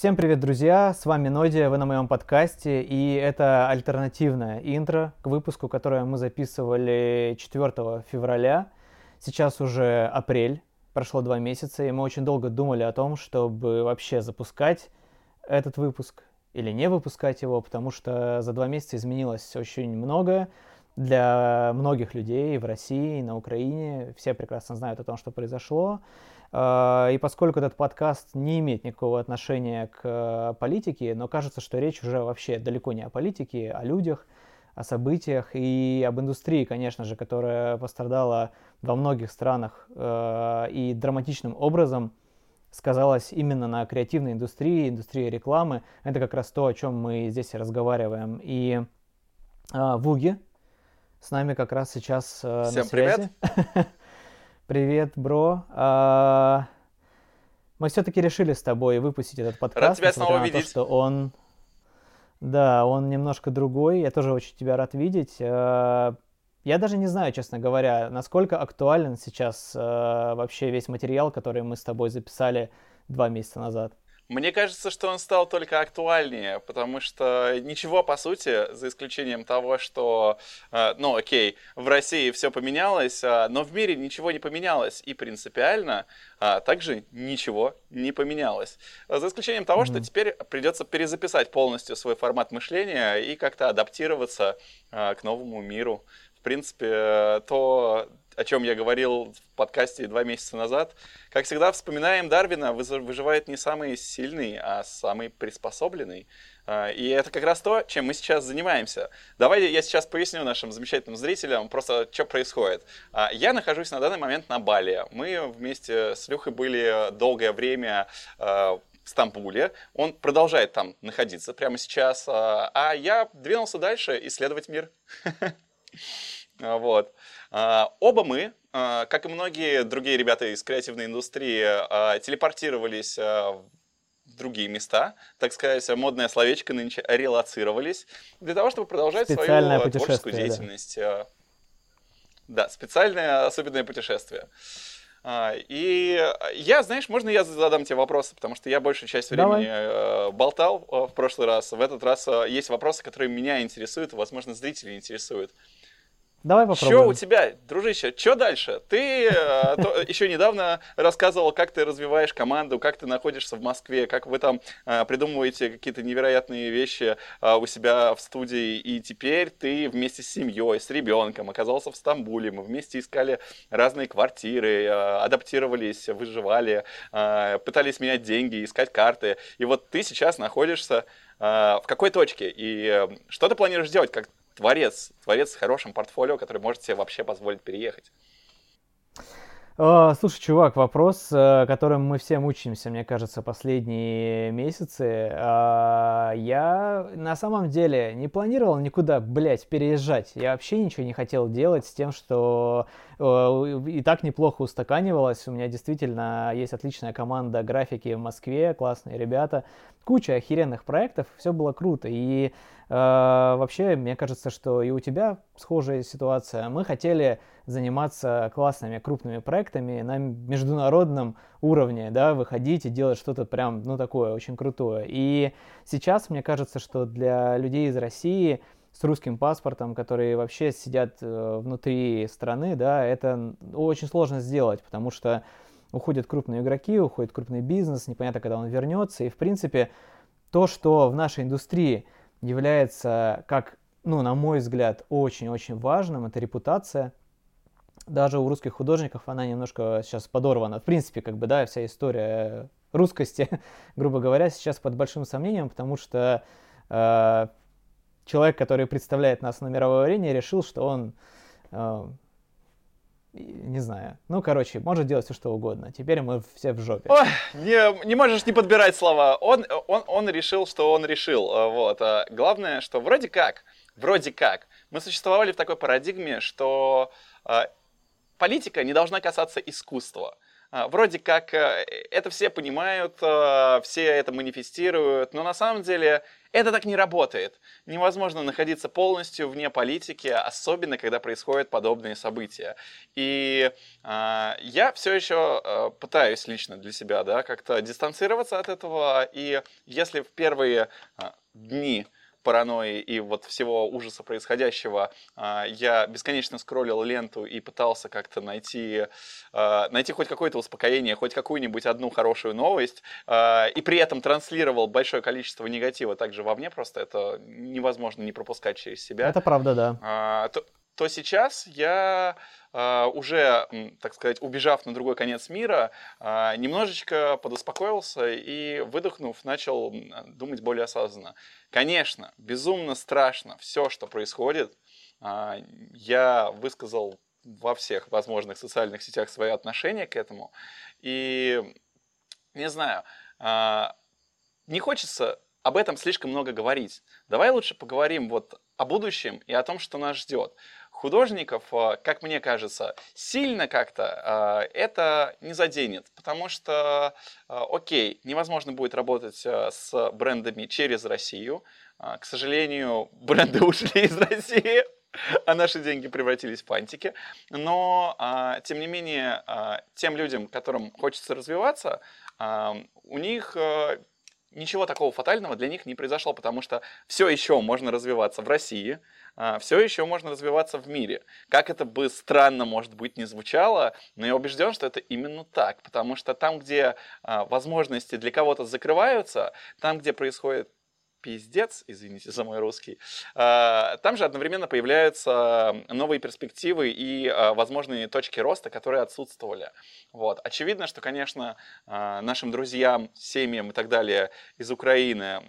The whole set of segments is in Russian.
Всем привет, друзья! С вами Нодия, вы на моем подкасте, и это альтернативное интро к выпуску, которое мы записывали 4 февраля. Сейчас уже апрель, прошло два месяца, и мы очень долго думали о том, чтобы вообще запускать этот выпуск или не выпускать его, потому что за два месяца изменилось очень многое для многих людей в России, на Украине. Все прекрасно знают о том, что произошло. А, и поскольку этот подкаст не имеет никакого отношения к э, политике, но кажется, что речь уже вообще далеко не о политике, о людях, о событиях и об индустрии, конечно же, которая пострадала во многих странах э, и драматичным образом сказалась именно на креативной индустрии, индустрии рекламы. Это как раз то, о чем мы здесь разговариваем. И э, Вуги с нами как раз сейчас Всем на связи. привет! Привет, бро. А, мы все-таки решили с тобой выпустить этот подкаст. Рад тебя снова на то, видеть. что он, да, он немножко другой. Я тоже очень тебя рад видеть. А, Я даже не знаю, честно говоря, насколько актуален сейчас а, вообще весь материал, который мы с тобой записали два месяца назад. Мне кажется, что он стал только актуальнее, потому что ничего, по сути, за исключением того, что, э, ну, окей, в России все поменялось, а, но в мире ничего не поменялось, и принципиально а, также ничего не поменялось. За исключением того, что Мгм. теперь придется перезаписать полностью свой формат мышления и как-то адаптироваться а, к новому миру. В принципе, то, о чем я говорил в подкасте два месяца назад, как всегда, вспоминаем Дарвина, выживает не самый сильный, а самый приспособленный. А, И это как раз то, чем мы сейчас занимаемся. Давай я сейчас поясню нашим замечательным зрителям просто, что происходит. А, Я нахожусь на данный момент на Бали. Мы вместе с Люхой были долгое время а, в Стамбуле. Он продолжает там находиться прямо сейчас. а я двинулся дальше исследовать мир. Вот. А, Оба мы, а, как и многие другие ребята из креативной индустрии, а, телепортировались в другие места, так сказать, модное словечко нынче, релацировались, для того, чтобы продолжать Специальное свою творческую да. деятельность. А, Да, специальное особенное путешествие. И я, знаешь, можно я задам тебе вопросы, потому что я большую часть Давай. времени э, болтал э, в прошлый раз. В этот раз э, есть вопросы, которые меня интересуют, возможно, зрителей интересуют. Давай Что попробуем. у тебя, дружище, что дальше? Ты э, то- еще недавно рассказывал, как ты развиваешь команду, как ты находишься в Москве, как вы там э, придумываете какие-то невероятные вещи э, у себя в студии, и теперь ты вместе с семьей, с ребенком оказался в Стамбуле, мы вместе искали разные квартиры, адаптировались, выживали, пытались менять деньги, искать карты, и вот ты сейчас находишься в какой точке, и что ты планируешь делать, как творец, творец с хорошим портфолио, который может себе вообще позволить переехать. А, Слушай, чувак, вопрос, э, которым мы все мучаемся, мне кажется, последние месяцы. А, Я на самом деле не планировал никуда, блядь, переезжать. Я вообще ничего не хотел делать с тем, что э, и так неплохо устаканивалось. У меня действительно есть отличная команда графики в Москве, классные ребята, куча охеренных проектов, все было круто. И вообще, мне кажется, что и у тебя схожая ситуация. Мы хотели заниматься классными крупными проектами на международном уровне, да, выходить и делать что-то прям, ну, такое очень крутое. И сейчас мне кажется, что для людей из России с русским паспортом, которые вообще сидят э, внутри страны, да, это очень сложно сделать, потому что уходят крупные игроки, уходит крупный бизнес, непонятно, когда он вернется. И, в принципе, то, что в нашей индустрии является, как, ну, на мой взгляд, очень-очень важным, это репутация. Даже у русских художников она немножко сейчас подорвана. В принципе, как бы, да, вся история русскости, грубо говоря, сейчас под большим сомнением, потому что э, человек, который представляет нас на мировой арене, решил, что он, э, не знаю, ну, короче, может делать все, что угодно. Теперь мы все в жопе. Ой, не, не можешь не подбирать слова. Он, он, он решил, что он решил. а, Вот. а Главное, что вроде как, вроде как, мы существовали в такой парадигме, что а, политика не должна касаться искусства. а, вроде как э, это все понимают, э, все это манифестируют, но на самом деле это так не работает. Невозможно находиться полностью вне политики, особенно когда происходят подобные события. И э, я все еще э, пытаюсь лично для себя да, как-то дистанцироваться от этого. И если в первые э, дни паранойи и вот всего ужаса происходящего, а, я бесконечно скроллил ленту и пытался как-то найти, а, найти хоть какое-то успокоение, хоть какую-нибудь одну хорошую новость, а, и при этом транслировал большое количество негатива также вовне, просто это невозможно не пропускать через себя. Это правда, да. То, то сейчас я а, уже, так сказать, убежав на другой конец мира, а, немножечко подуспокоился и, выдохнув, начал думать более осознанно. Конечно, безумно страшно все, что происходит. А, я высказал во всех возможных социальных сетях свои отношения к этому. И, не знаю, не хочется об этом слишком много говорить. Давай лучше поговорим вот о будущем и о том, что нас ждет художников, а, как мне кажется, сильно как-то а, это не заденет, потому что, а, окей, невозможно будет работать с брендами через Россию. К сожалению, бренды ушли из России, а наши деньги превратились в фантики. Но, тем не менее, тем людям, которым хочется развиваться, у них ничего такого фатального для них не произошло, потому что все еще можно развиваться в России, а, все еще можно развиваться в мире. Как это бы странно, может быть, не звучало, но я убежден, что это именно так, потому что там, где а, возможности для кого-то закрываются, там, где происходит пиздец, извините за мой русский, а, там же одновременно появляются новые перспективы и возможные точки роста, которые отсутствовали. Вот. Очевидно, что, конечно, нашим друзьям, семьям и так далее из Украины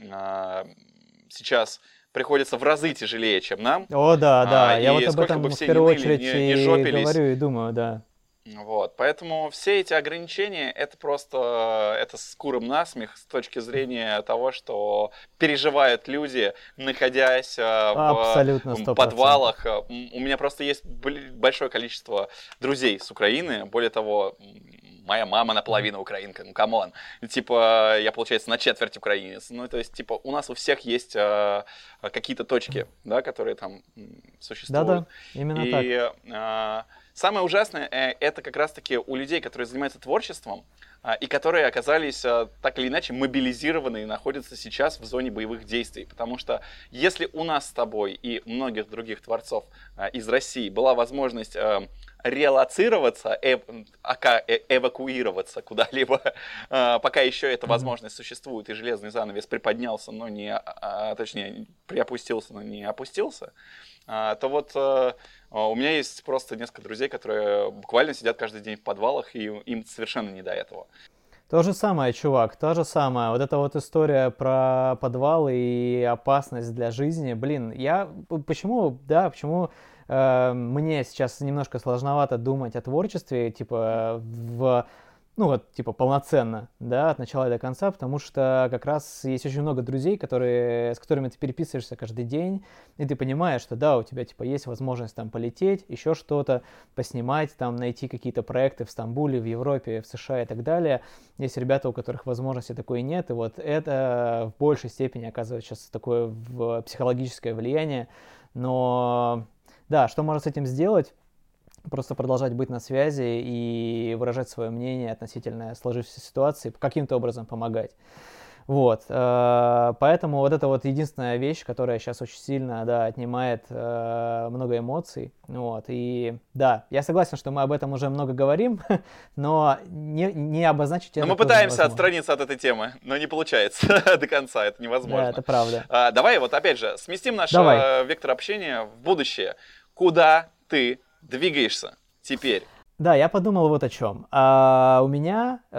сейчас приходится в разы тяжелее, чем нам. О, да, да, а, я вот об этом в первую очередь не, не говорю и думаю, да. Вот, поэтому все эти ограничения это просто это курам на смех с точки зрения того, что переживают люди, находясь а, Абсолютно, в подвалах. У меня просто есть большое количество друзей с Украины, более того, моя мама наполовину украинка, ну come on. Типа, я, получается, на четверть украинец. Ну, то есть, типа, у нас у всех есть э, какие-то точки, да, которые там существуют. Да-да, именно и, так. Э, самое ужасное, э, это как раз-таки у людей, которые занимаются творчеством, а, и которые оказались а, так или иначе мобилизированы и находятся сейчас в зоне боевых действий. Потому что если у нас с тобой и многих других творцов а, из России была возможность релацироваться, эв, ака, э, эвакуироваться куда-либо, пока еще эта возможность существует, и железный занавес приподнялся, но не, точнее, приопустился, но не опустился, то вот а, у меня есть просто несколько друзей, которые буквально сидят каждый день в подвалах, и им совершенно не до этого. То же самое, чувак, то же самое. Вот эта вот история про подвалы и опасность для жизни. Блин, я почему, да, почему э, мне сейчас немножко сложновато думать о творчестве, типа в ну вот, типа, полноценно, да, от начала до конца, потому что как раз есть очень много друзей, которые, с которыми ты переписываешься каждый день, и ты понимаешь, что да, у тебя, типа, есть возможность там полететь, еще что-то, поснимать, там, найти какие-то проекты в Стамбуле, в Европе, в США и так далее. Есть ребята, у которых возможности такой нет, и вот это в большей степени оказывает сейчас такое психологическое влияние, но да, что можно с этим сделать? Просто продолжать быть на связи и выражать свое мнение относительно сложившейся ситуации, каким-то образом помогать. Вот, э, поэтому вот это вот единственная вещь, которая сейчас очень сильно, да, отнимает э, много эмоций, вот, и да, я согласен, что мы об этом уже много говорим, но не, не обозначить это Но мы пытаемся отстраниться от этой темы, но не получается до конца, это невозможно. Да, это правда. А, давай вот опять же сместим наш давай. Вектор общения в будущее. Куда ты двигаешься теперь? Да, я подумал вот о чем. А, у меня, э,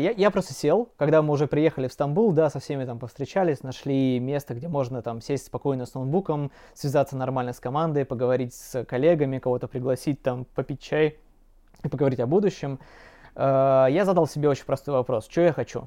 я, я просто сел, когда мы уже приехали в Стамбул, да, со всеми там повстречались, нашли место, где можно там сесть спокойно с ноутбуком, связаться нормально с командой, поговорить с коллегами, кого-то пригласить там попить чай и поговорить о будущем. Э, я задал себе очень простой вопрос, что я хочу?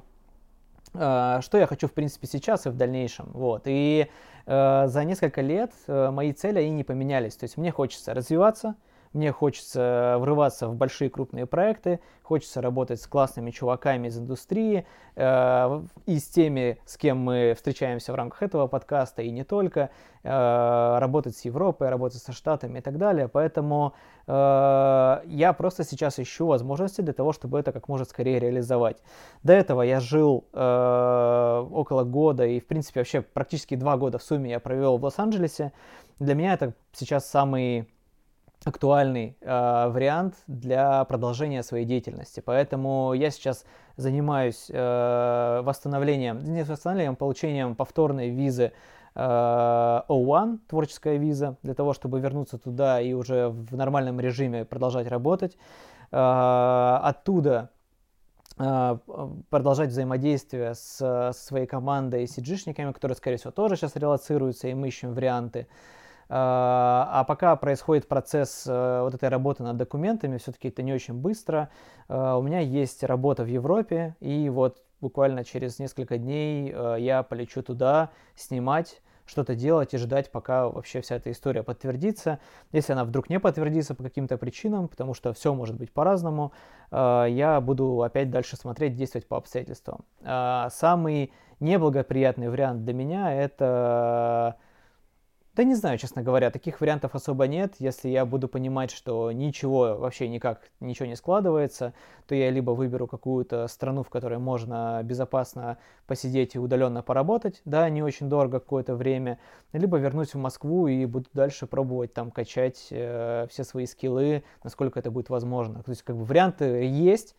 Э, что я хочу, в принципе, сейчас и в дальнейшем, вот. И за несколько лет э, мои цели, они не поменялись. То есть мне хочется развиваться, мне хочется врываться в большие крупные проекты, хочется работать с классными чуваками из индустрии э, и с теми, с кем мы встречаемся в рамках этого подкаста, и не только, э, работать с Европой, работать со Штатами и так далее. Поэтому э, я просто сейчас ищу возможности для того, чтобы это как можно скорее реализовать. До этого я жил э, около года, и в принципе вообще практически два года в сумме я провел в Лос-Анджелесе. Для меня это сейчас самый актуальный э, вариант для продолжения своей деятельности. Поэтому я сейчас занимаюсь э, восстановлением, не восстановлением, а получением повторной визы э, O1, творческая виза, для того, чтобы вернуться туда и уже в нормальном режиме продолжать работать. Э, оттуда э, продолжать взаимодействие с, со своей командой и cg которые, скорее всего, тоже сейчас релацируются, и мы ищем варианты. А, а пока происходит процесс э, вот этой работы над документами, все-таки это не очень быстро. А, у меня есть работа в Европе, и вот буквально через несколько дней э, я полечу туда снимать что-то делать и ждать, пока вообще вся эта история подтвердится. Если она вдруг не подтвердится по каким-то причинам, потому что все может быть по-разному, э, я буду опять дальше смотреть, действовать по обстоятельствам. А, самый неблагоприятный вариант для меня это да не знаю, честно говоря, таких вариантов особо нет. Если я буду понимать, что ничего, вообще никак, ничего не складывается, то я либо выберу какую-то страну, в которой можно безопасно посидеть и удаленно поработать, да, не очень дорого какое-то время, либо вернусь в Москву и буду дальше пробовать там качать э, все свои скиллы, насколько это будет возможно. То есть как бы варианты есть,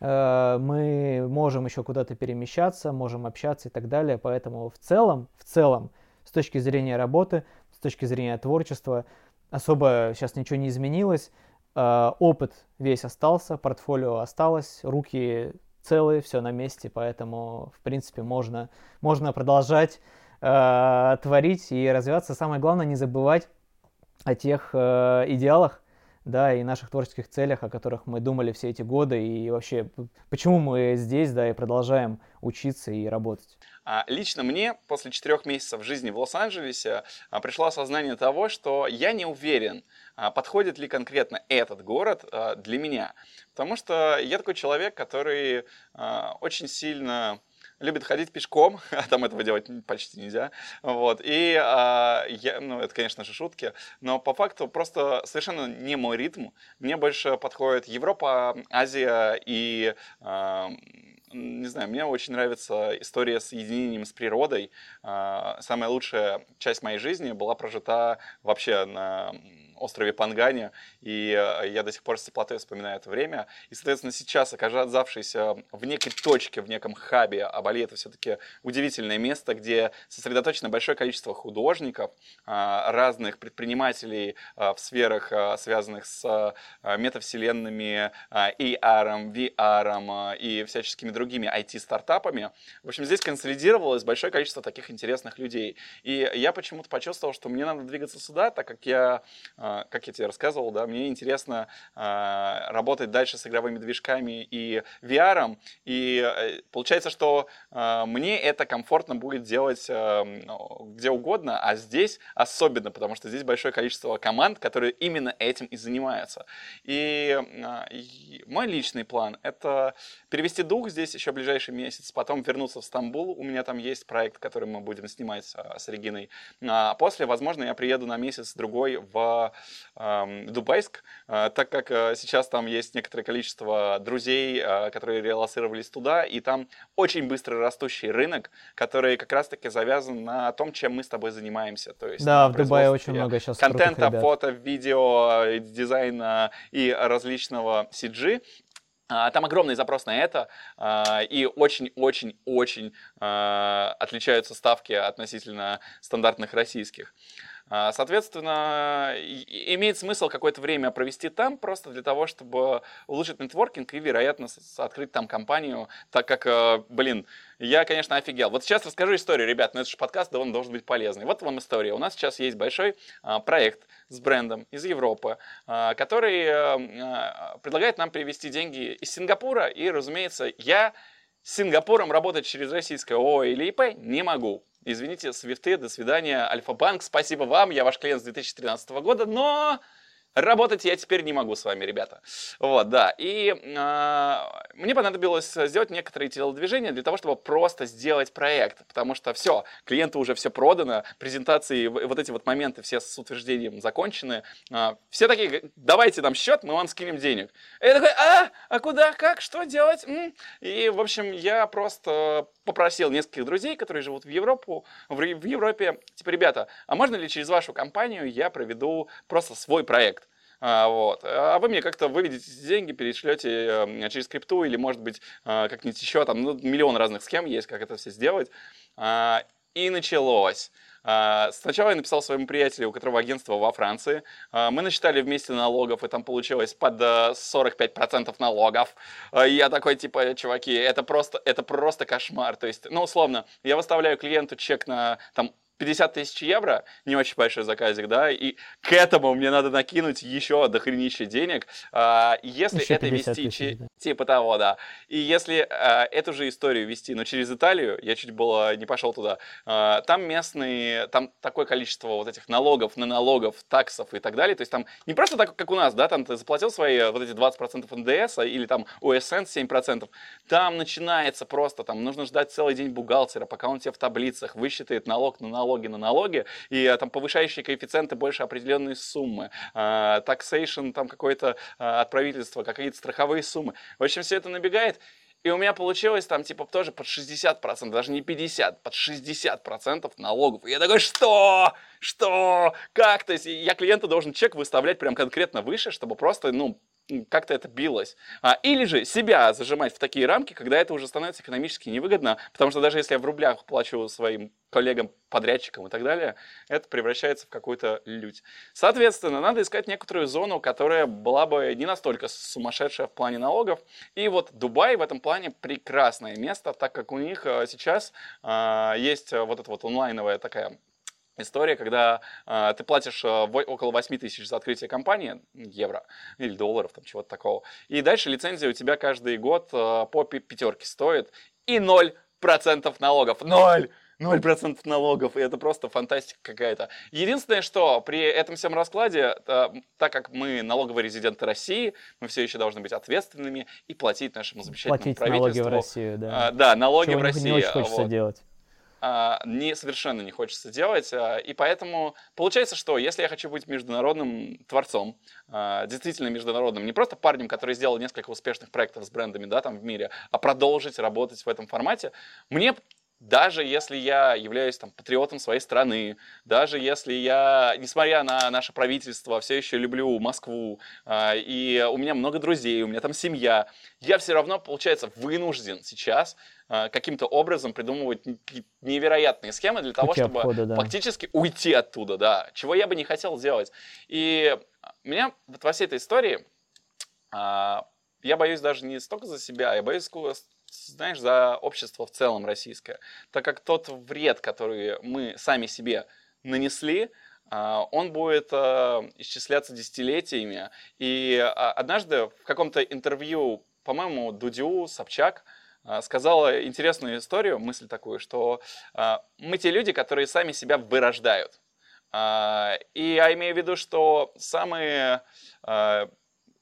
э, мы можем еще куда-то перемещаться, можем общаться и так далее, поэтому в целом, в целом, с точки зрения работы, с точки зрения творчества особо сейчас ничего не изменилось. А, опыт весь остался, портфолио осталось, руки целые, все на месте, поэтому, в принципе, можно, можно продолжать э, творить и развиваться. Самое главное, не забывать о тех э, идеалах, да, и наших творческих целях, о которых мы думали все эти годы, и вообще, почему мы здесь, да, и продолжаем учиться и работать. А лично мне после четырех месяцев жизни в Лос-Анджелесе а, пришло осознание того, что я не уверен, а, подходит ли конкретно этот город для меня. Потому что я такой человек, который очень сильно любит ходить пешком, а там этого делать почти нельзя. Вот. И а, я, ну, это, конечно же, шутки, но по факту просто совершенно не мой ритм. Мне больше подходит Европа, Азия и а, не знаю, мне очень нравится история с единением с природой. А, самая лучшая часть моей жизни была прожита вообще на острове Пангане, и э, я до сих пор с теплотой вспоминаю это время. И, соответственно, сейчас, оказавшись в некой точке, в неком хабе, а Бали это все-таки удивительное место, где сосредоточено большое количество художников, а, разных предпринимателей а, в сферах, а, связанных с метавселенными, AR, VR и всяческими другими IT-стартапами. В общем, здесь консолидировалось большое количество таких интересных людей. И я почему-то почувствовал, что мне надо двигаться сюда, так как я а, как я тебе рассказывал, да, мне интересно а, работать дальше с игровыми движками и VR, и э, получается, что а, мне это комфортно будет делать ну, где угодно, а здесь особенно, потому что здесь большое количество команд, которые именно этим и занимаются. И, мой личный план — это перевести дух здесь еще ближайший месяц, потом вернуться в Стамбул, у меня там есть проект, который мы будем снимать с Региной, а после, возможно, я приеду на месяц-другой в Дубайск, а, так как а, сейчас там есть некоторое количество друзей, а, которые релацировались туда, и там очень быстро растущий рынок, который как раз-таки завязан на том, чем мы с тобой занимаемся. То есть да, в Дубае очень много сейчас контента, фото, видео, дизайна и различного CG. Там огромный запрос на это, и очень-очень-очень отличаются ставки относительно стандартных российских. А, соответственно, имеет смысл какое-то время провести там просто для того, чтобы улучшить нетворкинг и, вероятно, открыть там компанию, так как, э, блин, я, конечно, офигел. Вот сейчас расскажу историю, ребят, но это же подкаст, да он должен быть полезный. Вот вам история. У нас сейчас есть большой а, проект с брендом из Европы, а, который предлагает нам привести деньги из Сингапура, и, разумеется, я с Сингапуром работать через российское ООО или ИП не могу. Извините, свифты, до свидания, Альфа-банк, спасибо вам, я ваш клиент с 2013 года, но работать я теперь не могу с вами, ребята. Вот, да. И э, мне понадобилось сделать некоторые телодвижения для того, чтобы просто сделать проект, потому что все, клиенту уже все продано, презентации, вот эти вот моменты все с утверждением закончены. Э, все такие, давайте нам счет, мы вам скинем денег. И я такой, а, а куда, как, что делать? И, в общем, я просто попросил нескольких друзей, которые живут в, Европу, в Европе, типа, ребята, а можно ли через вашу компанию я проведу просто свой проект? А, вот. а вы мне как-то выведете деньги, перешлете э, через крипту или, может быть, э, как-нибудь еще, там ну, миллион разных схем есть, как это все сделать. А, и началось. А, сначала я написал своему приятелю, у которого агентство во Франции. А, мы насчитали вместе налогов, и там получилось под 45% э, налогов. А, и я такой, типа, чуваки, это просто, это просто кошмар. То есть, ну, условно, я выставляю клиенту чек на там 50 тысяч евро, не очень большой заказик, да, и к этому мне надо накинуть еще дохренище денег, а, если еще это вести, тысяч, да. типа того, да, и если а, эту же историю вести, но через Италию, я чуть было не пошел туда, а, там местные, там такое количество вот этих налогов на налогов, таксов и так далее, то есть там не просто так, как у нас, да, там ты заплатил свои вот эти 20% НДС или там УСН 7%, там начинается просто, там нужно ждать целый день бухгалтера, пока он тебе в таблицах высчитает налог на налог, налоги на налоги, и э, там повышающие коэффициенты больше определенной суммы, э, taxation там какое-то э, от правительства, какие-то страховые суммы. В общем, все это набегает, и у меня получилось там типа тоже под 60%, даже не 50, под 60% налогов. И я такой, что? Что? Как? То есть я клиенту должен чек выставлять прям конкретно выше, чтобы просто, ну, как-то это билось. А, или же себя зажимать в такие рамки, когда это уже становится экономически невыгодно, потому что даже если я в рублях плачу своим коллегам, подрядчикам и так далее, это превращается в какую-то лють. Соответственно, надо искать некоторую зону, которая была бы не настолько сумасшедшая в плане налогов. И вот Дубай в этом плане прекрасное место, так как у них э, сейчас э, есть вот эта вот онлайновая такая история, когда э, ты платишь э, около 8 тысяч за открытие компании, евро или долларов, там чего-то такого. И дальше лицензия у тебя каждый год э, по пятерке стоит. И 0% налогов. Ноль! 0% налогов, и это просто фантастика какая-то. Единственное, что при этом всем раскладе, э, так как мы налоговые резиденты России, мы все еще должны быть ответственными и платить нашему замечательному платить правительству. налоги в Россию, да. А, да, налоги Чего в России. не очень хочется вот. делать. А, не, совершенно не хочется делать. А, и поэтому получается, что если я хочу быть международным творцом, а, действительно международным, не просто парнем, который сделал несколько успешных проектов с брендами да, там в мире, а продолжить работать в этом формате, мне даже если я являюсь там патриотом своей страны, даже если я, несмотря на наше правительство, все еще люблю Москву, и у меня много друзей, у меня там семья, я все равно, получается, вынужден сейчас Э, каким-то образом придумывать невероятные схемы для того, Пути чтобы обхода, да. фактически уйти оттуда, да, чего я бы не хотел делать. И меня вот во всей этой истории, а, я боюсь даже не столько за себя, я боюсь, знаешь, за общество в целом российское, так как тот вред, который мы сами себе нанесли, а, он будет исчисляться десятилетиями. И а, однажды в каком-то интервью, по-моему, Дудю, Собчак – а, сказала интересную историю, мысль такую, что а, мы те люди, которые сами себя вырождают. А, и я имею в виду, что самые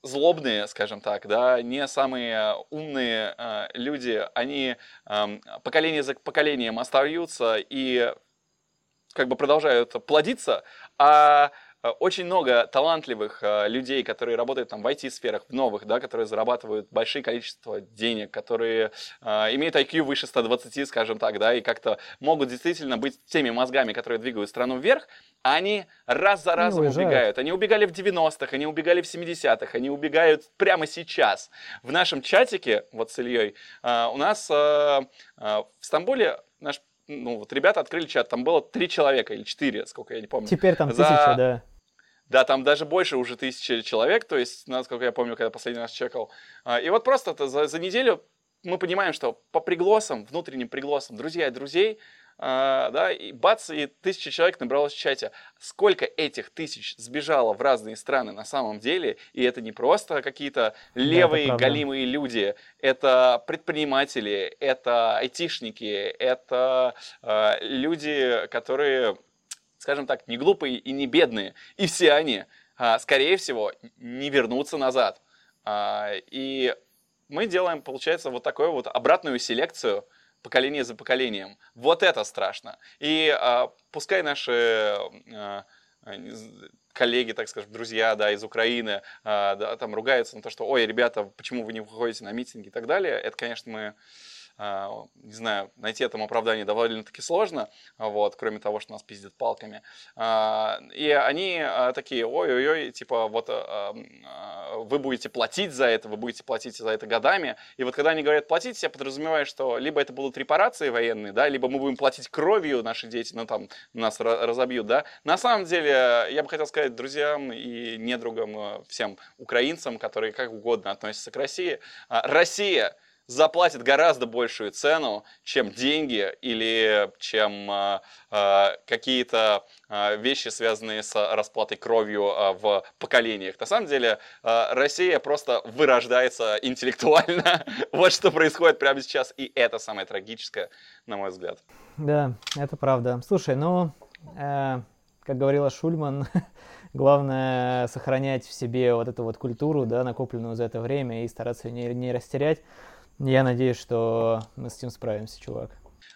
злобные, скажем так, да, не самые умные люди, они поколение за поколением остаются и как бы продолжают плодиться, а очень много талантливых э, людей, которые работают там в IT-сферах, в новых, да, которые зарабатывают большое количество денег, которые э, имеют IQ выше 120, скажем так, да, и как-то могут действительно быть теми мозгами, которые двигают страну вверх, а они раз за разом они убегают. Они убегали в 90-х, они убегали в 70-х, они убегают прямо сейчас. В нашем чатике, вот с Ильей, э, у нас э, э, в Стамбуле наш ну, вот ребята открыли чат, там было три человека или четыре, сколько я не помню. Теперь там за... тысяча, да. Да, там даже больше уже тысячи человек, то есть, насколько я помню, когда последний раз чекал. А, и вот просто это за, за неделю мы понимаем, что по пригласам, внутренним пригласам, друзья и друзей, Uh, да, и бац, и тысяча человек набралось в чате. Сколько этих тысяч сбежало в разные страны на самом деле, и это не просто какие-то левые, да, галимые люди, это предприниматели, это айтишники, это uh, люди, которые скажем так, не глупые и не бедные. И все они а, скорее всего, не вернуться назад. А, и мы делаем, получается, вот такую вот обратную селекцию поколение за поколением. Вот это страшно. И а, пускай наши коллеги, так скажем, друзья, да, из Украины, да, там ругаются на то, что, ой, ребята, почему вы не выходите на митинги и так далее. Это, конечно, мы не знаю, найти этому оправдание довольно-таки сложно, вот, кроме того, что нас пиздят палками. А, и они а, такие, ой-ой-ой, типа, вот вы будете платить за это, вы будете платить за это годами. И вот когда они говорят платить, я подразумеваю, что либо это будут репарации военные, да, либо мы будем платить кровью наши дети, ну там нас разобьют, да. На самом деле, я бы хотел сказать друзьям и недругам, всем украинцам, которые как угодно относятся к России, Россия заплатит гораздо большую цену, чем деньги или чем э, э, какие-то э, вещи, связанные с расплатой кровью э, в поколениях. На самом деле э, Россия просто вырождается интеллектуально. вот что происходит прямо сейчас, и это самое трагическое, на мой взгляд. Да, это правда. Слушай, ну, э, как говорила Шульман, главное сохранять в себе вот эту вот культуру, да, накопленную за это время, и стараться ее не, не растерять. Я надеюсь, что мы с этим справимся, чувак.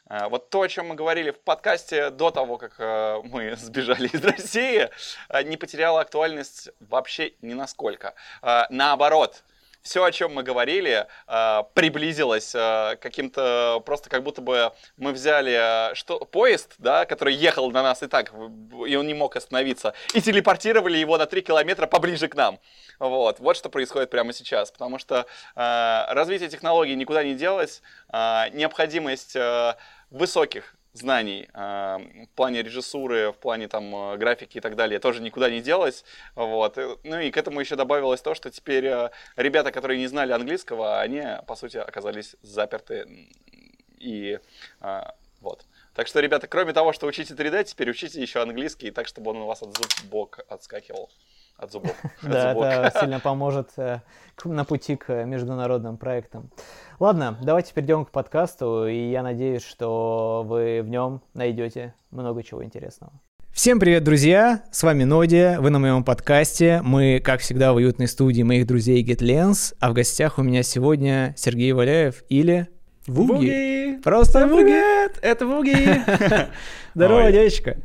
А, вот то, о чем мы говорили в подкасте до того, как э, мы сбежали из России, э, не потеряло актуальность вообще ни насколько. Э, наоборот, все, о чем мы говорили, э, приблизилось э, каким-то, просто как будто бы мы взяли э, что, поезд, да, который ехал на нас и так, и он не мог остановиться, и телепортировали его на 3 километра поближе к нам. Вот, вот что происходит прямо сейчас, потому что развитие технологий никуда не делось, необходимость высоких знаний э, в плане режиссуры, в плане там э, графики и так далее тоже никуда не делось. Вот. Ну и к этому еще добавилось то, что теперь э, ребята, которые не знали английского, они, по сути, оказались заперты. И э, вот. Так что, ребята, кроме того, что учите 3D, теперь учите еще английский, так, чтобы он у вас от зубок отскакивал от зубов. Да, это сильно поможет э, на пути к международным проектам. Ладно, давайте перейдем к подкасту, и я надеюсь, что вы в нем найдете много чего интересного. Всем привет, друзья! С вами Нодия, вы на моем подкасте. Мы, как всегда, в уютной студии моих друзей GetLens, а в гостях у меня сегодня Сергей Валяев или Вуги. Вуги. Просто Привет, это Вуги. Здорово, девочка.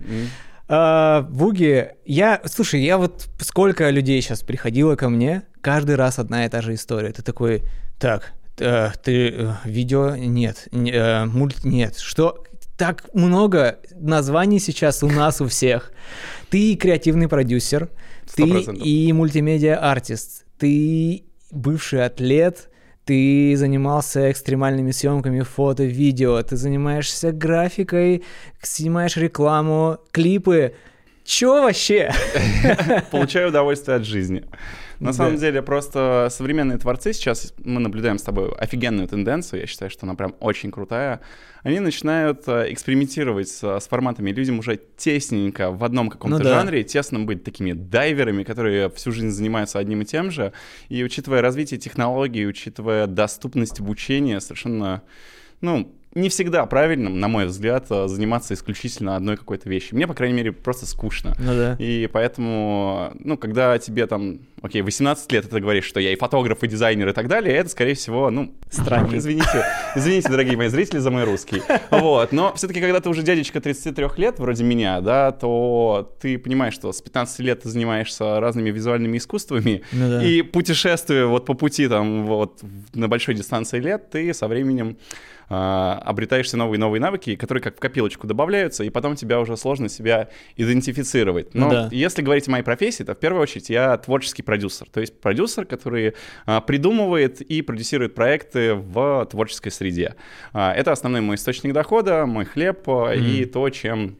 Uh, Вуги, я, слушай, я вот сколько людей сейчас приходило ко мне, каждый раз одна и та же история. Ты такой, так, э, ты э, видео нет, э, мульт нет, что так много названий сейчас у нас у всех. Ты креативный продюсер, 100%. ты и мультимедиа-артист, ты бывший атлет, ты занимался экстремальными съемками фото, видео, ты занимаешься графикой, снимаешь рекламу, клипы. Чё вообще? Получаю удовольствие от жизни. На да. самом деле, просто современные творцы сейчас, мы наблюдаем с тобой офигенную тенденцию, я считаю, что она прям очень крутая. Они начинают э, экспериментировать с, с форматами. Людям уже тесненько в одном каком-то ну, да. жанре, тесно быть такими дайверами, которые всю жизнь занимаются одним и тем же. И учитывая развитие технологий, учитывая доступность обучения, совершенно ну, не всегда правильным, на мой взгляд, э, заниматься исключительно одной какой-то вещью. Мне, по крайней мере, просто скучно. Ну да. И поэтому, ну, когда тебе там, окей, 18 лет, ты говоришь, что я и фотограф, и дизайнер, и так далее, это, скорее всего, ну, странно. Извините, извините, дорогие мои зрители, за мой русский. Вот, но все-таки, когда ты уже дядечка 33 лет, вроде меня, да, то ты понимаешь, что с 15 лет ты занимаешься разными визуальными искусствами, ну, да. и путешествуя вот по пути там вот на большой дистанции лет, ты со временем а, обретаешь все новые новые навыки, которые как в копилочку добавляются, и потом тебя уже сложно себя идентифицировать. Но да. если говорить о моей профессии, то в первую очередь я творческий продюсер, то есть продюсер, который а, придумывает и продюсирует проекты в творческой среде. А, это основной мой источник дохода, мой хлеб mm. и то, чем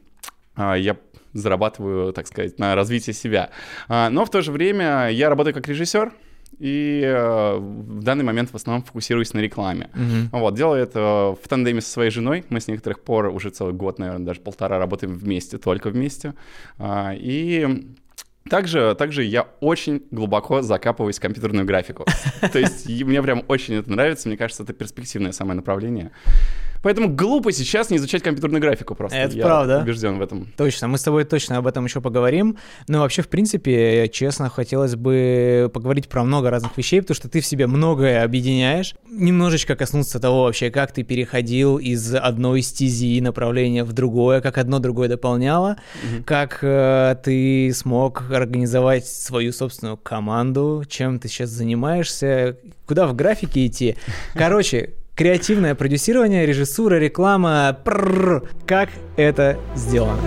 я зарабатываю, так сказать, на развитие себя. Но в то же время я работаю как режиссер, и э, в данный момент в основном фокусируюсь на рекламе. Uh-huh. Вот, делаю это в тандеме со своей женой. Мы с некоторых пор уже целый год, наверное, даже полтора работаем вместе, только вместе. А, и также, также я очень глубоко закапываюсь в компьютерную графику. То есть мне прям очень это нравится, мне кажется, это перспективное самое направление. Поэтому глупо сейчас не изучать компьютерную графику просто. Это Я правда. убежден в этом. Точно, мы с тобой точно об этом еще поговорим. Но вообще, в принципе, честно, хотелось бы поговорить про много разных вещей, потому что ты в себе многое объединяешь. Немножечко коснуться того вообще, как ты переходил из одной стези направления в другое, как одно другое дополняло, Мгм. как э, ты смог организовать свою собственную команду, чем ты сейчас занимаешься, куда в графике идти. Короче, креативное продюсирование, режиссура, реклама, прррр. как это сделано.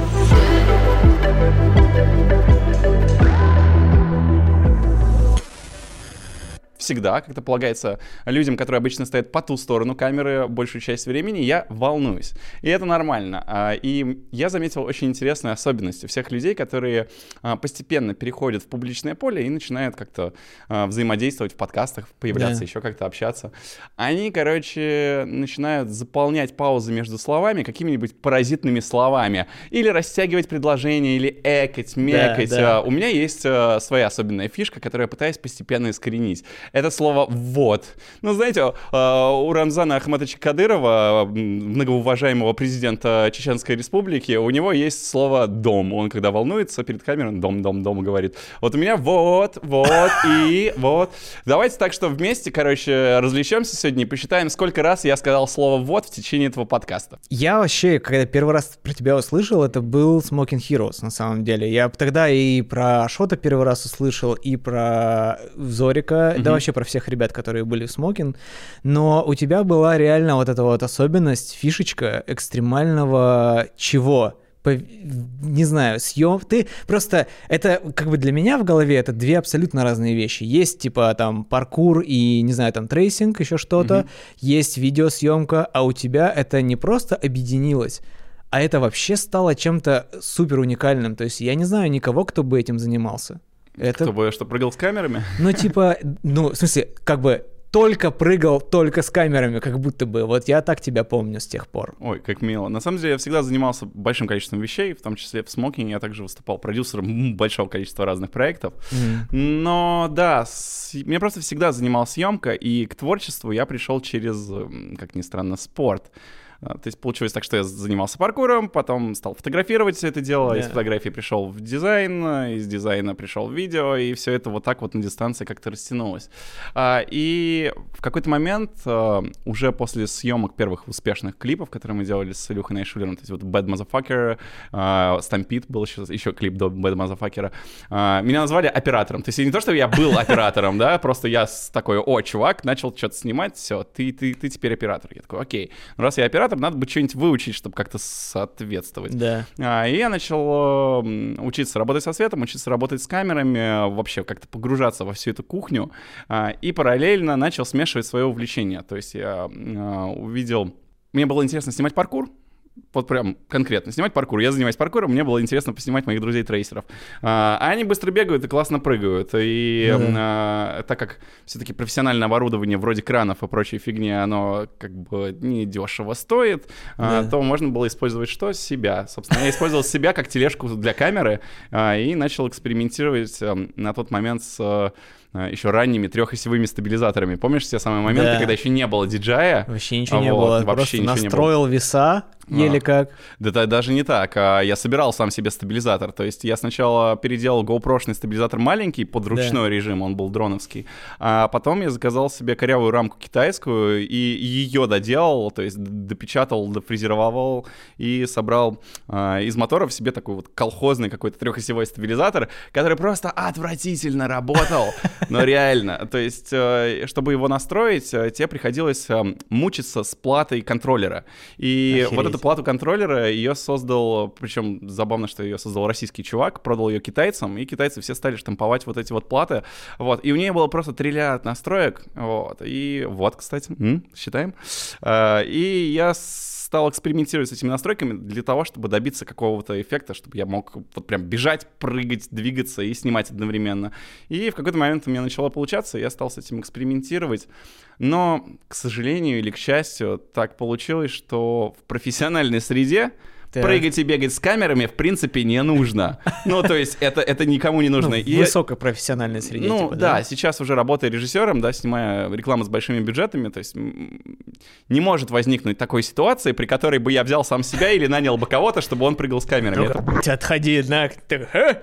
Всегда, как это полагается людям, которые обычно стоят по ту сторону камеры большую часть времени, я волнуюсь. И это нормально. А, И я заметил очень интересную особенность у всех людей, которые а, постепенно переходят в публичное поле и начинают как-то а, взаимодействовать в подкастах, появляться Да. еще как-то общаться. Они, короче, начинают заполнять паузы между словами какими-нибудь паразитными словами. Или растягивать предложения, или экать, мекать. да. А, У меня есть своя особенная фишка, которую я пытаюсь постепенно искоренить. Это слово «вот». Ну, знаете, э, у Рамзана Ахматовича Кадырова, многоуважаемого президента Чеченской Республики, у него есть слово «дом». Он, когда волнуется перед камерой, «дом, дом, дом» говорит. Вот у меня «вот, вот и вот». Давайте так, что вместе, короче, развлечемся сегодня и посчитаем, сколько раз я сказал слово «вот» в течение этого подкаста. Я вообще, когда первый раз про тебя услышал, это был Smoking Heroes, на самом деле. Я тогда и про Шота первый раз услышал, и про Зорика, да Мгм. Вообще про всех ребят, которые были в Smoking. Но у тебя была реально вот эта вот особенность, фишечка экстремального чего? По- не знаю, съем. Ты просто это как бы для меня в голове это две абсолютно разные вещи. Есть типа там паркур и не знаю там трейсинг еще что-то. Мгм. Есть видеосъемка, а у тебя это не просто объединилось, а это вообще стало чем-то супер уникальным. То есть я не знаю никого, кто бы этим занимался. Это, Кто что, прыгал с камерами? ну типа, ну в смысле, как бы только прыгал только с камерами, как будто бы. Вот я так тебя помню с тех пор. Ой, как мило. На самом деле я всегда занимался большим количеством вещей, в том числе в смокинге. Я также выступал продюсером большого количества разных проектов. Но да, с- меня просто всегда занимала съемка, и к творчеству я пришел через, как ни странно, спорт. А, То есть получилось так, что я занимался паркуром, потом стал фотографировать все это дело, из Да. фотографии пришел в дизайн, из дизайна пришел в видео, и все это вот так вот на дистанции как-то растянулось. А, И в какой-то момент, а, уже после съемок первых успешных клипов, которые мы делали с Илюхой Найшулером, то есть вот Bad Motherfucker, Stampede был еще, еще клип до Bad Motherfucker, меня назвали оператором. То есть не то, что я был оператором, да, просто я такой, о, чувак, начал что-то снимать, все, ты, ты, ты теперь оператор. Я такой, окей, ну раз я оператор, надо бы что-нибудь выучить, чтобы как-то соответствовать. Да. А, и я начал учиться работать со светом, учиться работать с камерами, вообще как-то погружаться во всю эту кухню. А, и параллельно начал смешивать свое увлечение. То есть я а, увидел... Мне было интересно снимать паркур, вот прям конкретно снимать паркур. Я занимаюсь паркуром, мне было интересно поснимать моих друзей-трейсеров. А, а они быстро бегают и классно прыгают. И да. а, так как все-таки профессиональное оборудование вроде кранов и прочей фигни, оно как бы не дешево стоит, а, Да. то можно было использовать что? Себя. Собственно, я использовал себя как тележку для камеры а, и начал экспериментировать а, на тот момент с а, еще ранними трехосевыми стабилизаторами. Помнишь те самые моменты, Да. когда еще не было диджая? Вообще ничего А не вот, было. вообще Просто ничего не было. настроил веса, еле А. как. Да, да, даже не так. а Я собирал сам себе стабилизатор. То есть я сначала переделал GoPro-шный стабилизатор маленький под ручной режим, он был дроновский. А потом я заказал себе корявую рамку китайскую и ее доделал, то есть допечатал, дофрезеровал и собрал а, из моторов себе такой вот колхозный какой-то трехосевой стабилизатор, который просто отвратительно работал. Но реально. То есть, э, чтобы его настроить, э, тебе приходилось э, мучиться с платой контроллера. И вот Охереть. Плату контроллера ее создал, причем забавно, что ее создал российский чувак, продал ее китайцам, и китайцы все стали штамповать вот эти вот платы. Вот. И у нее было просто триллиард настроек. Вот. И вот, кстати, считаем. Э, И я стал экспериментировать с этими настройками для того, чтобы добиться какого-то эффекта, чтобы я мог вот прям бежать, прыгать, двигаться и снимать одновременно. И в какой-то момент у меня начало получаться, и я стал с этим экспериментировать. Но, к сожалению или к счастью, так получилось, что в профессиональной среде Так. Прыгать и бегать с камерами, в принципе, не нужно. Ну, то есть, это, это никому не нужно. Ну, и... Высокопрофессиональной среде. Ну, типа, да, да, сейчас уже работая режиссером, да, снимая рекламу с большими бюджетами, то есть не может возникнуть такой ситуации, при которой бы я взял сам себя или нанял бы кого-то, чтобы он прыгал с камерами. Это... Отходи на...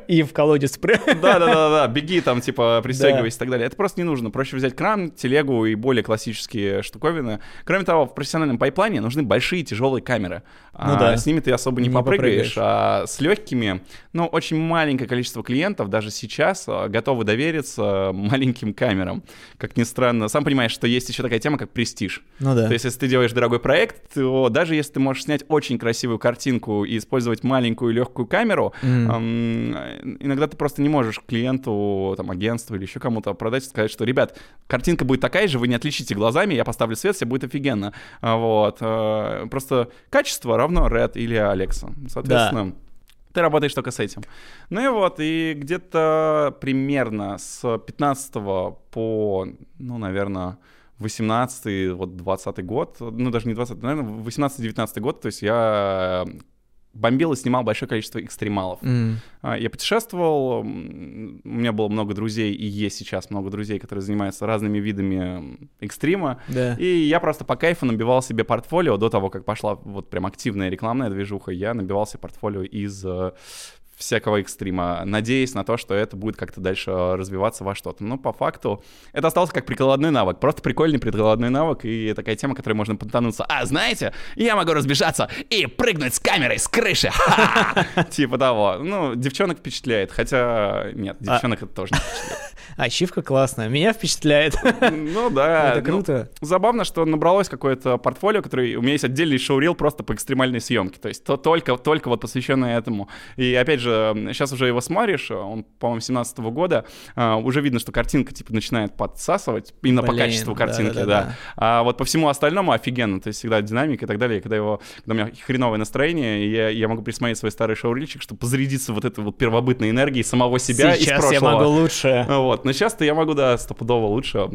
И в колодец Да-да-да, беги там, типа, пристегивайся и так далее. Это просто не нужно. Проще взять кран, телегу и более классические штуковины. Кроме того, в профессиональном пайплайне нужны большие тяжелые камеры. Ну а, да. С ними ты особо не, не попрыгаешь. попрыгаешь. А с легкими, ну, очень маленькое количество клиентов даже сейчас а, готовы довериться маленьким камерам. Как ни странно. Сам понимаешь, что есть еще такая тема, как престиж. Ну да. То есть, если ты делаешь дорогой проект, то даже если ты можешь снять очень красивую картинку и использовать маленькую легкую камеру, mm. эм, иногда ты просто не можешь клиенту, там, агентству или еще кому-то продать и сказать, что, ребят, картинка будет такая же, вы не отличите глазами, я поставлю свет, все будет офигенно. А, вот. Э, просто качество равно Red или Alexa. Соответственно, да. ты работаешь только с этим. Ну и вот, и где-то примерно с 15 по, ну, наверное, 18 вот 20 год, ну даже не 20, наверное, 18-19 год, то есть я бомбил и снимал большое количество экстремалов. Mm. Я путешествовал, у меня было много друзей, и есть сейчас много друзей, которые занимаются разными видами экстрима. Yeah. И я просто по кайфу набивал себе портфолио до того, как пошла вот прям активная рекламная движуха. Я набивал себе портфолио из э, всякого экстрима, надеясь на то, что это будет как-то дальше развиваться во что-то. Но по факту это остался как прикладной навык. Просто прикольный прикладной навык и такая тема, которой можно понтануться. А, знаете, я могу разбежаться и прыгнуть с камерой с крыши. Типа того. Ну, девчонок впечатляет. Хотя, нет, а девчонок это тоже не впечатляет. Ачивка классная. Меня впечатляет. Ну да. Это круто. Ну, забавно, что набралось какое-то портфолио, которое... У меня есть отдельный шоурил просто по экстремальной съемке. То есть то, только, только вот посвященное этому. И опять же, сейчас уже его смотришь, он, по-моему, 17 -го года, а, уже видно, что картинка типа начинает подсасывать, именно Блин, по качеству картинки, да, да, да, да. А вот по всему остальному офигенно. То есть всегда динамика и так далее. Когда его, когда у меня хреновое настроение, я, я могу присмотреть свой старый шоурильчик, чтобы позарядиться вот этой вот первобытной энергией самого себя сейчас из прошлого. я могу лучше. Вот. Но сейчас-то я могу, да, стопудово лучше.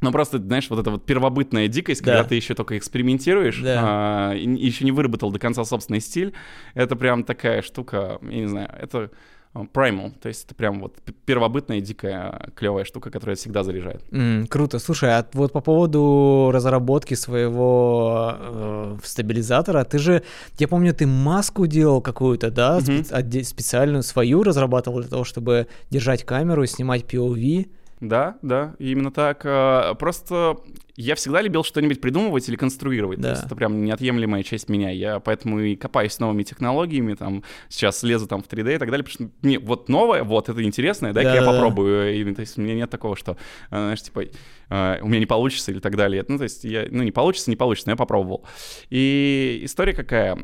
Ну, просто, знаешь, вот эта вот первобытная дикость, да. когда ты еще только экспериментируешь, да. а, и еще не выработал до конца собственный стиль, это прям такая штука, я не знаю, это а, primal, то есть это прям вот первобытная дикая клевая штука, которая всегда заряжает. Mm, круто. Слушай, а вот по поводу разработки своего э, стабилизатора, ты же, я помню, ты маску делал какую-то, да, mm-hmm. специ- специальную свою разрабатывал для того, чтобы держать камеру и снимать POV. Да, да, именно так. А, просто я всегда любил что-нибудь придумывать или конструировать. Да. То есть это прям неотъемлемая часть меня. Я поэтому и копаюсь новыми технологиями, там, сейчас лезу там в 3D и так далее, потому что мне вот новое, вот это интересное, дай-ка да, я попробую. И, то есть у меня нет такого, что, а, знаешь, типа, а, у меня не получится или так далее. Ну, то есть я, ну, не получится, не получится, но я попробовал. И история какая?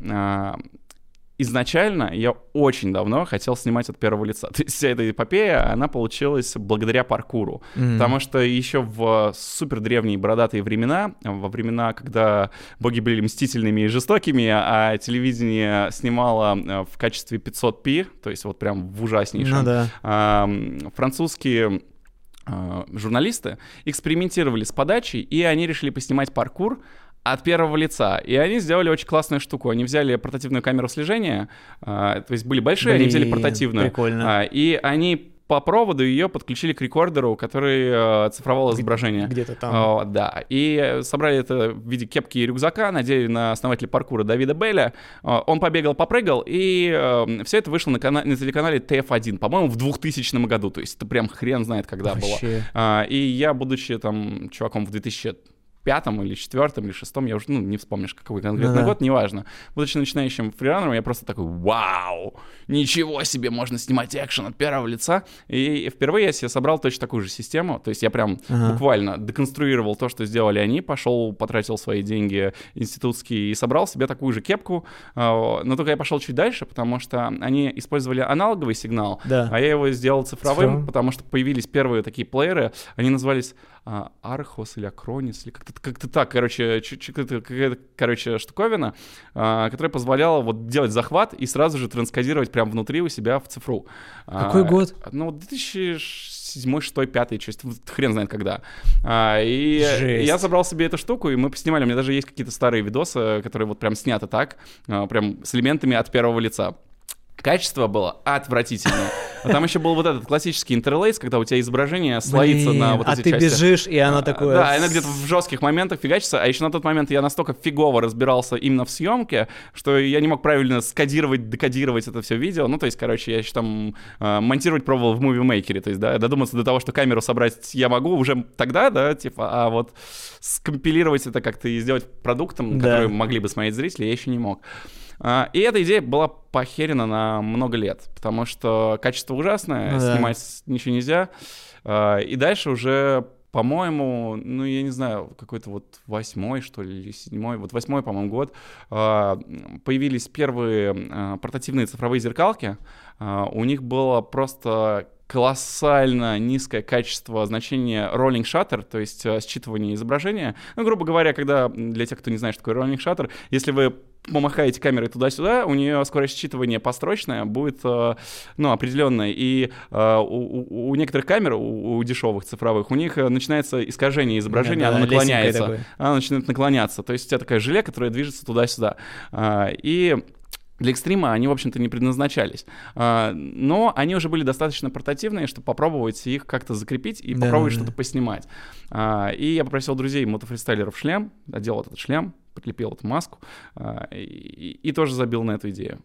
Изначально я очень давно хотел снимать от первого лица. То есть вся эта эпопея, она получилась благодаря паркуру. Mm-hmm. Потому что еще в супер древние бородатые времена, во времена, когда боги были мстительными и жестокими, а телевидение снимало э, в качестве 500p, то есть вот прям в ужаснейшем, ну, да. французские э, журналисты экспериментировали с подачей, и они решили поснимать паркур, от первого лица. И они сделали очень классную штуку. Они взяли портативную камеру слежения, а, то есть были большие, Блин, они взяли портативную. Прикольно. А, и они по проводу ее подключили к рекордеру, который э, цифровал изображение. Где-то там. О, да. И собрали это в виде кепки и рюкзака, надели на основателя паркура Давида Белля. Он побегал, попрыгал, и э, все это вышло на, кана- на телеканале TF1, по-моему, в 2000 году. То есть это прям хрен знает, когда Вообще. было. А, и я, будучи там чуваком в 2000 пятом или четвертом или шестом, я уже, ну, не вспомнишь, какой конкретно ну, год, неважно. Будучи начинающим фриранером, я просто такой, вау, ничего себе, можно снимать экшен от первого лица. И впервые я себе собрал точно такую же систему, то есть я прям ага. буквально деконструировал то, что сделали они, пошел, потратил свои деньги институтские и собрал себе такую же кепку, а, но только я пошел чуть дальше, потому что они использовали аналоговый сигнал, да. а я его сделал цифровым, Цифровым, потому что появились первые такие плееры, они назывались а, Архос или Акронис, или как-то как-то так, короче, какая-то, короче, штуковина, а, которая позволяла вот делать захват и сразу же транскодировать прямо внутри у себя в цифру. Какой а, год? Ну, 2007, 6, 5 часть, хрен знает когда. А, и Жесть. я забрал себе эту штуку, и мы поснимали, у меня даже есть какие-то старые видосы, которые вот прям сняты так, прям с элементами от первого лица. Качество было отвратительное. А там еще был вот этот классический интерлейс, когда у тебя изображение слоится Блин, на вот а эти ты части. бежишь, и оно такое... Да, она где-то в жестких моментах фигачится, а еще на тот момент я настолько фигово разбирался именно в съемке, что я не мог правильно скодировать, декодировать это все видео. Ну, то есть, короче, я еще там э, монтировать пробовал в Maker, то есть, да, додуматься до того, что камеру собрать я могу уже тогда, да, типа, а вот скомпилировать это как-то и сделать продуктом, да. который могли бы смотреть зрители, я еще не мог. А, и эта идея была похерена на много лет, потому что качество ужасное, ну, снимать да. ничего нельзя. А, и дальше уже по-моему, ну, я не знаю, какой-то вот восьмой, что ли, или седьмой, вот восьмой, по-моему, год, а, появились первые портативные цифровые зеркалки. У них было просто колоссально низкое качество значения rolling shutter, то есть э, считывание изображения. Ну, грубо говоря, когда, для тех, кто не знает, что такое rolling shutter, если вы помахаете камерой туда-сюда, у нее скорость считывания построчная будет, э, ну, определенная. И э, у, у некоторых камер, у, у дешевых цифровых, у них начинается искажение изображения, да, оно наклоняется. Оно начинает наклоняться. То есть у тебя такая желе, которая движется туда-сюда. И для экстрима они, в общем-то, не предназначались. А, но они уже были достаточно портативные, чтобы попробовать их как-то закрепить и да, попробовать да, что-то поснимать. А, и я попросил друзей мотофристайлеров шлем, одел этот шлем, прикрепил эту маску а, и, и тоже забил на эту идею.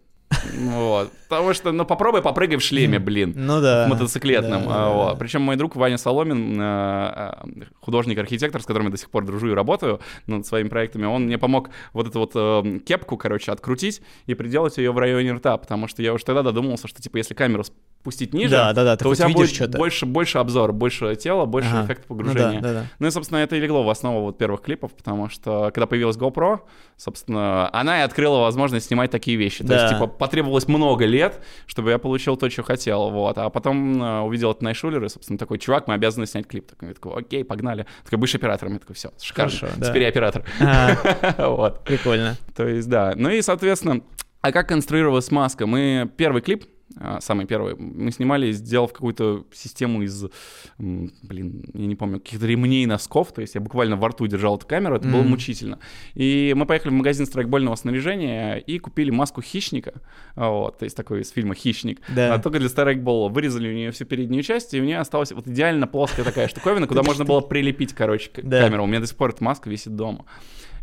Вот. Потому что, ну, попробуй попрыгай в шлеме, блин. Ну да. Мотоциклетном. Да, вот. да. Причем мой друг Ваня Соломин, э, э, художник-архитектор, с которым я до сих пор дружу и работаю над своими проектами, он мне помог вот эту вот э, кепку, короче, открутить и приделать ее в районе рта, потому что я уже тогда додумался, что, типа, если камеру спустить ниже, да, да, да, то у тебя будет больше, больше обзор, больше тела, больше ага. эффекта погружения. Ну, да, да, да. ну и, собственно, это и легло в основу вот первых клипов, потому что когда появилась GoPro, собственно, она и открыла возможность снимать такие вещи. Да. То есть, типа, потребовалось много лет, чтобы я получил то, что хотел, вот. А потом uh, увидел это Найшулер, и, собственно, такой, чувак, мы обязаны снять клип. Такой, я такой, окей, погнали. Такой, будешь оператором? Я такой, все, шикарно. Хорошо, да. Теперь я оператор. Вот. Прикольно. То есть, да. Ну и, соответственно, а как конструировалась маска? Мы первый клип самый первый, мы снимали, сделав какую-то систему из, блин, я не помню, каких-то ремней, носков, то есть я буквально во рту держал эту камеру, это mm-hmm. было мучительно. И мы поехали в магазин страйкбольного снаряжения и купили маску хищника, вот, то есть такой из фильма «Хищник», да. а только для страйкбола. Вырезали у нее всю переднюю часть, и у нее осталась вот идеально плоская такая штуковина, куда можно было прилепить, короче, камеру. У меня до сих пор эта маска висит дома.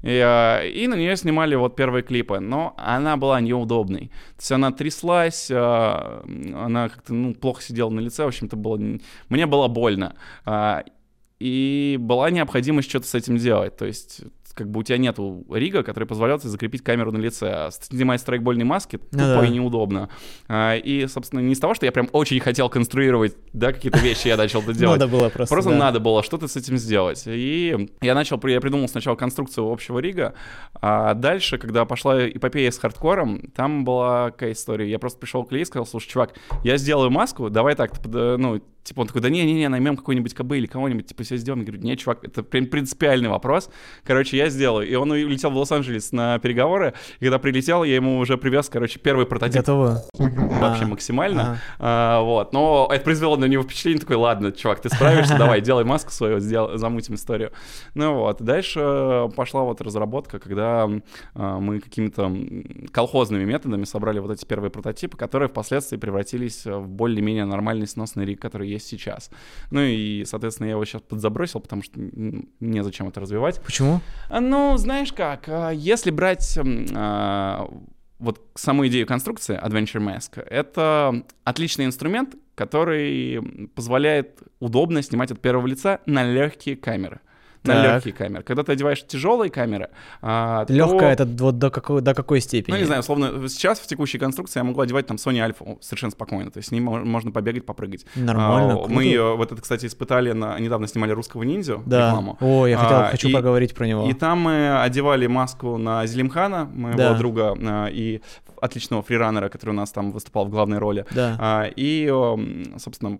И, э, и на нее снимали вот первые клипы, но она была неудобной. То есть она тряслась, э, она как-то ну, плохо сидела на лице, в общем-то, было... мне было больно. А, и была необходимость что-то с этим делать. То есть как бы у тебя нету рига, который позволяет тебе закрепить камеру на лице. А снимать страйкбольные маски ну, тупо да. и неудобно. А, и, собственно, не из того, что я прям очень хотел конструировать, да, какие-то вещи я начал это делать. Надо было просто, Просто надо было что-то с этим сделать. И я начал, я придумал сначала конструкцию общего рига, а дальше, когда пошла эпопея с хардкором, там была какая история. Я просто пришел к Ли и сказал, слушай, чувак, я сделаю маску, давай так, ну, Типа он такой, да не-не-не, наймем какой-нибудь КБ или кого-нибудь, типа, все сделаем. Я говорю, нет, чувак, это прям принципиальный вопрос. Короче, я сделаю. И он улетел в Лос-Анджелес на переговоры, и когда прилетел, я ему уже привез, короче, первый прототип. Готово. Вообще а, максимально. А, вот. Но это произвело на него впечатление, такой, ладно, чувак, ты справишься, давай, делай маску свою, сделай, замутим историю. Ну вот. Дальше пошла вот разработка, когда а, мы какими-то колхозными методами собрали вот эти первые прототипы, которые впоследствии превратились в более-менее нормальный сносный рик, который есть сейчас. Ну и, соответственно, я его сейчас подзабросил, потому что незачем это развивать. Почему? А, ну, знаешь как, а, если брать а, вот саму идею конструкции Adventure Mask, это отличный инструмент, который позволяет удобно снимать от первого лица на легкие камеры на легкие камеры. Когда ты одеваешь тяжелые камеры, а, Легкая то... это вот до какой, до какой степени? Ну, не знаю, условно, сейчас в текущей конструкции я могу одевать там Sony Alpha совершенно спокойно, то есть с ним можно побегать, попрыгать. Нормально, а, Мы ее, вот это, кстати, испытали, на, недавно снимали русского ниндзю, да. рекламу. О, я хотел, а, хочу и, поговорить про него. И там мы одевали маску на Зелимхана, моего да. друга, а, и отличного фрираннера, который у нас там выступал в главной роли. Да. А, и, собственно,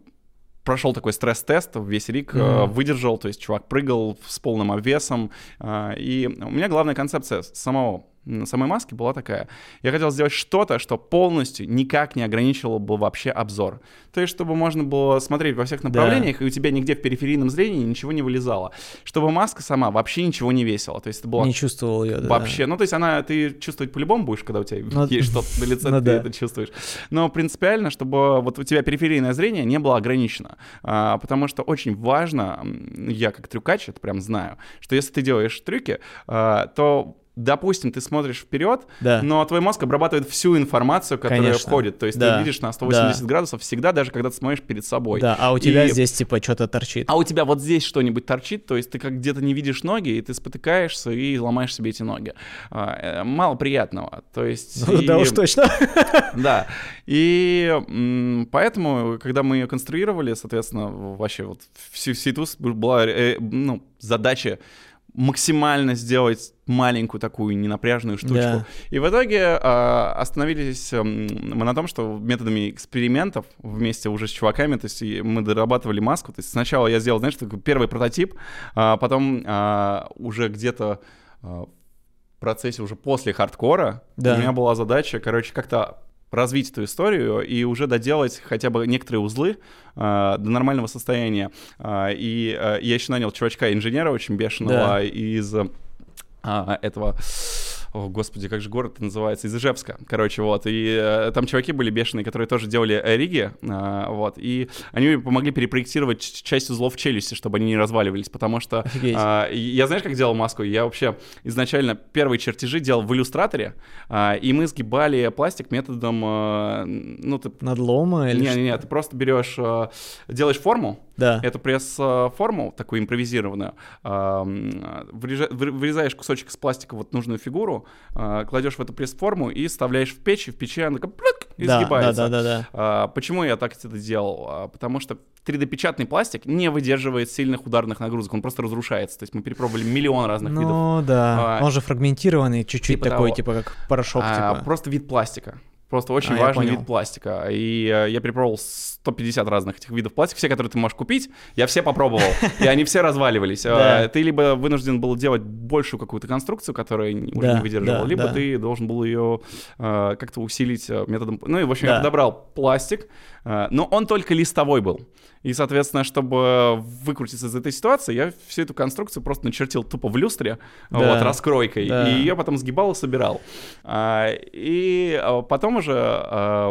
прошел такой стресс-тест, весь рик mm-hmm. выдержал, то есть чувак прыгал с полным обвесом. И у меня главная концепция самого на самой маске была такая. Я хотел сделать что-то, что полностью никак не ограничивало бы вообще обзор. То есть, чтобы можно было смотреть во всех направлениях, да. и у тебя нигде в периферийном зрении ничего не вылезало. Чтобы маска сама вообще ничего не весила. То есть, это было... Не чувствовал ее, да. Вообще. Ну, то есть, она, ты чувствовать по-любому будешь, когда у тебя ну, есть что-то на лице, ну, ты да. это чувствуешь. Но принципиально, чтобы вот у тебя периферийное зрение не было ограничено. А, потому что очень важно, я как трюкач это прям знаю, что если ты делаешь трюки, а, то допустим, ты смотришь вперед, да. но твой мозг обрабатывает всю информацию, которая Конечно. входит. То есть да. ты видишь на 180 да. градусов всегда, даже когда ты смотришь перед собой. Да, а у тебя и... здесь типа что-то торчит. А у тебя вот здесь что-нибудь торчит, то есть ты как где-то не видишь ноги, и ты спотыкаешься и ломаешь себе эти ноги. А, э, мало приятного. То есть... Ну, и... Да уж точно. Да. И поэтому, когда мы ее конструировали, соответственно, вообще вот всю, всю была э, ну, задача максимально сделать маленькую такую ненапряжную штучку. Да. И в итоге э, остановились э, мы на том, что методами экспериментов вместе уже с чуваками, то есть мы дорабатывали маску. То есть сначала я сделал, знаешь, такой первый прототип, а потом э, уже где-то э, в процессе уже после хардкора да. у меня была задача, короче, как-то развить эту историю и уже доделать хотя бы некоторые узлы э, до нормального состояния. Э, и э, я еще нанял чувачка-инженера очень бешеного да. из э, этого о, господи, как же город называется, из Ижевска, короче, вот, и э, там чуваки были бешеные, которые тоже делали риги, э, вот, и они помогли перепроектировать часть узлов челюсти, чтобы они не разваливались, потому что э, я, знаешь, как делал маску? Я вообще изначально первые чертежи делал в иллюстраторе, э, и мы сгибали пластик методом, э, ну, ты... Надлома или Не-не-не, ты просто берешь, э, делаешь форму, да. эту пресс-форму, такую импровизированную, вырезаешь кусочек из пластика вот нужную фигуру, кладешь в эту пресс-форму и вставляешь в печь, и в печи она такая и да, сгибается. Да, да, да, да. Почему я так это делал? А, потому что 3D-печатный пластик не выдерживает сильных ударных нагрузок, он просто разрушается. То есть мы перепробовали миллион разных ну, видов. Ну да, а, он же фрагментированный, чуть-чуть типа такой, того. типа как порошок. А, типа. Просто вид пластика. Просто очень а, важный вид пластика. И э, я перепробовал 150 разных этих видов пластика, все, которые ты можешь купить, я все попробовал, и они все разваливались. Э, ты либо вынужден был делать большую какую-то конструкцию, которая уже не выдерживала, либо ты должен был ее э, как-то усилить методом... Ну и, в общем, я подобрал пластик, но он только листовой был. И, соответственно, чтобы выкрутиться из этой ситуации, я всю эту конструкцию просто начертил тупо в люстре, да. вот, раскройкой, да. и ее потом сгибал и собирал. А, и а, потом уже, а,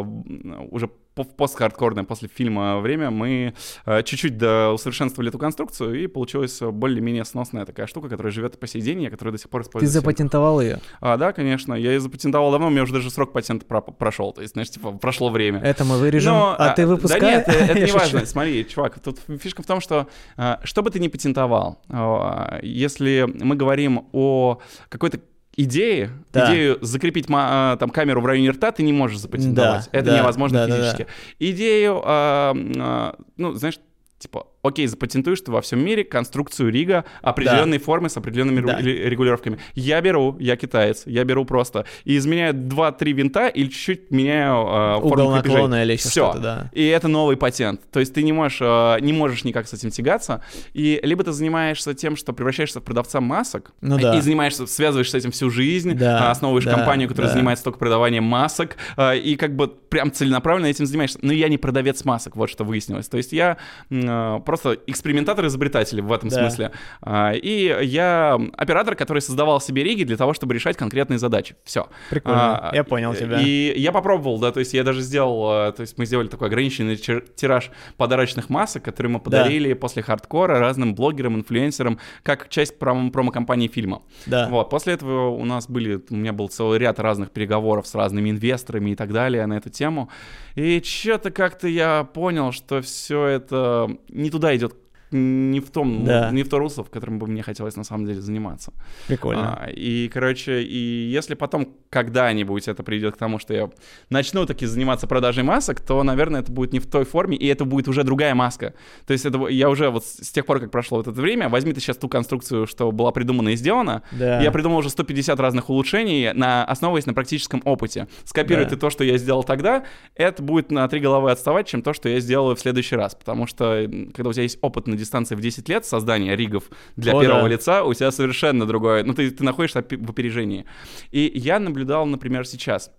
уже в пост-хардкорное после фильма время мы э, чуть-чуть усовершенствовали эту конструкцию, и получилась более-менее сносная такая штука, которая живет по сей день, и которая до сих пор используется. Ты запатентовал ее? А, да, конечно. Я ее запатентовал давно, у меня уже даже срок патента про прошел. То есть, знаешь, типа, прошло время. Это мы вырежем. Но, а ты выпускаешь? Да нет, это не важно. Смотри, чувак, тут фишка в том, что э, что бы ты ни патентовал, э, если мы говорим о какой-то идеи, да. идею закрепить а, там камеру в районе рта ты не можешь запатентовать. Да, Это да, невозможно да, физически. Да, да. Идею, а, а, ну, знаешь, типа окей, запатентуешь ты во всем мире конструкцию рига определенной да. формы с определенными да. регулировками. Я беру, я китаец, я беру просто и изменяю 2-3 винта или чуть-чуть меняю э, Угол форму наклона или еще Все. да. И это новый патент. То есть ты не можешь, э, не можешь никак с этим тягаться. И либо ты занимаешься тем, что превращаешься в продавца масок, ну, да. и занимаешься, связываешь с этим всю жизнь, да. основываешь да. компанию, которая да. занимается только продаванием масок, э, и как бы прям целенаправленно этим занимаешься. Но я не продавец масок, вот что выяснилось. То есть я э, просто экспериментатор-изобретатель в этом да. смысле. А, и я оператор, который создавал себе риги для того, чтобы решать конкретные задачи. Все. Прикольно. А, я понял тебя. И я попробовал, да, то есть я даже сделал, а, то есть мы сделали такой ограниченный тираж подарочных масок, которые мы подарили да. после хардкора разным блогерам, инфлюенсерам, как часть пром- промо-компании фильма. Да. Вот. После этого у нас были, у меня был целый ряд разных переговоров с разными инвесторами и так далее на эту тему. И что-то как-то я понял, что все это не туда идет не в том, Да. не в то русло, в котором бы мне хотелось на самом деле заниматься. Прикольно. А, и, короче, и если потом когда-нибудь это придет к тому, что я начну таки заниматься продажей масок, то, наверное, это будет не в той форме, и это будет уже другая маска. То есть это я уже вот с тех пор, как прошло вот это время, возьми ты сейчас ту конструкцию, что была придумана и сделана, Да. я придумал уже 150 разных улучшений, на, основываясь на практическом опыте. Скопируй Да. ты то, что я сделал тогда, это будет на три головы отставать, чем то, что я сделаю в следующий раз. Потому что, когда у тебя есть опыт на дистанции в 10 лет создания ригов для О, первого да. лица, у тебя совершенно другое. Ну, ты, ты находишься в опережении. И я наблюдал, например, сейчас.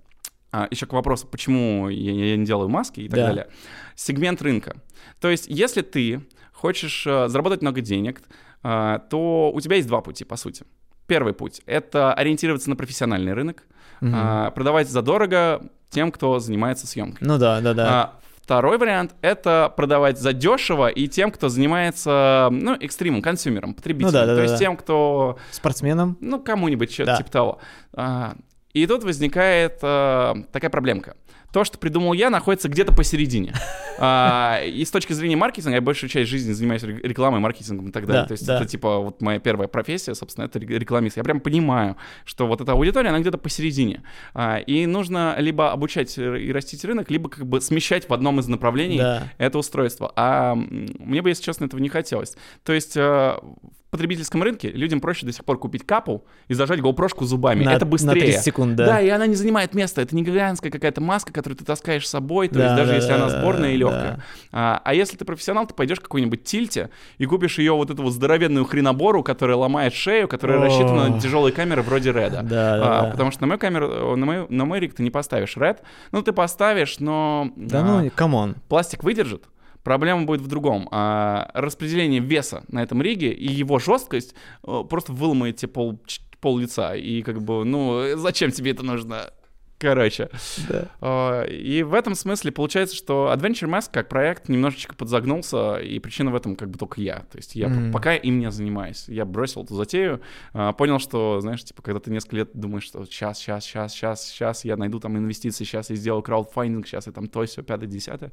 А, еще к вопросу, почему я, я не делаю маски и так Да. далее. Сегмент рынка. То есть, если ты хочешь э, заработать много денег, э, то у тебя есть два пути, по сути. Первый путь — это ориентироваться на профессиональный рынок, Мгм. а, продавать задорого тем, кто занимается съемкой. Ну да, да, да. А, Второй вариант — это продавать задешево и тем, кто занимается, ну, экстримом, консюмером, потребителем. Ну да, да, То да, есть да. тем, кто, Спортсменом. ну, кому-нибудь что-то Да. типа того. А, И тут возникает а, такая проблемка. То, что придумал я, находится где-то посередине. А, И с точки зрения маркетинга, я большую часть жизни занимаюсь ре- рекламой, маркетингом и так далее. Да, То есть да. это типа вот моя первая профессия, собственно, это ре- рекламист. Я прям понимаю, что вот эта аудитория, она где-то посередине. А, И нужно либо обучать и растить рынок, либо как бы смещать в одном из направлений Да. это устройство. А мне бы, если честно, этого не хотелось. То есть э, в потребительском рынке людям проще до сих пор купить капу и зажать GoPro зубами. На- это быстрее. На 30 секунд, да. Да, и она не занимает места. Это не гигантская какая-то маска, которую ты таскаешь с собой, то Да, есть даже да, если да, она да, сборная и да. легкая. А, а если ты профессионал, ты пойдешь в какой-нибудь Тильте и купишь ее вот эту вот здоровенную хренобору, которая ломает шею, которая О. рассчитана на тяжелые камеры вроде Red а. Да, да, А, да. Потому что на мою камеру, э, на, мою, на мой rig ты не поставишь Red. Ну, ты поставишь, но... Да а, ну, come on. пластик выдержит. Проблема будет в другом. А, распределение веса на этом риге и его жесткость э, просто выломает тебе пол, пол лица. И как бы, ну, зачем тебе это нужно? Короче. Да. А, И в этом смысле получается, что Adventure Mask как проект немножечко подзагнулся, и причина в этом как бы только я. То есть я Мгм. пока им не занимаюсь. Я бросил эту затею, а, понял, что, знаешь, типа, когда ты несколько лет думаешь, что сейчас, сейчас, сейчас, сейчас, сейчас я найду там инвестиции, сейчас я сделаю краудфандинг, сейчас я там то, все, пятое, десятое.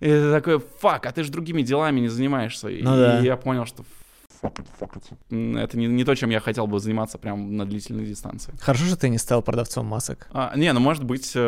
И ты такой, фак, а ты же другими делами не занимаешься. Ну и да. я понял, что это не, не то, чем я хотел бы заниматься прям на длительной дистанции. Хорошо, что ты не стал продавцом масок. А, не, ну может быть, э,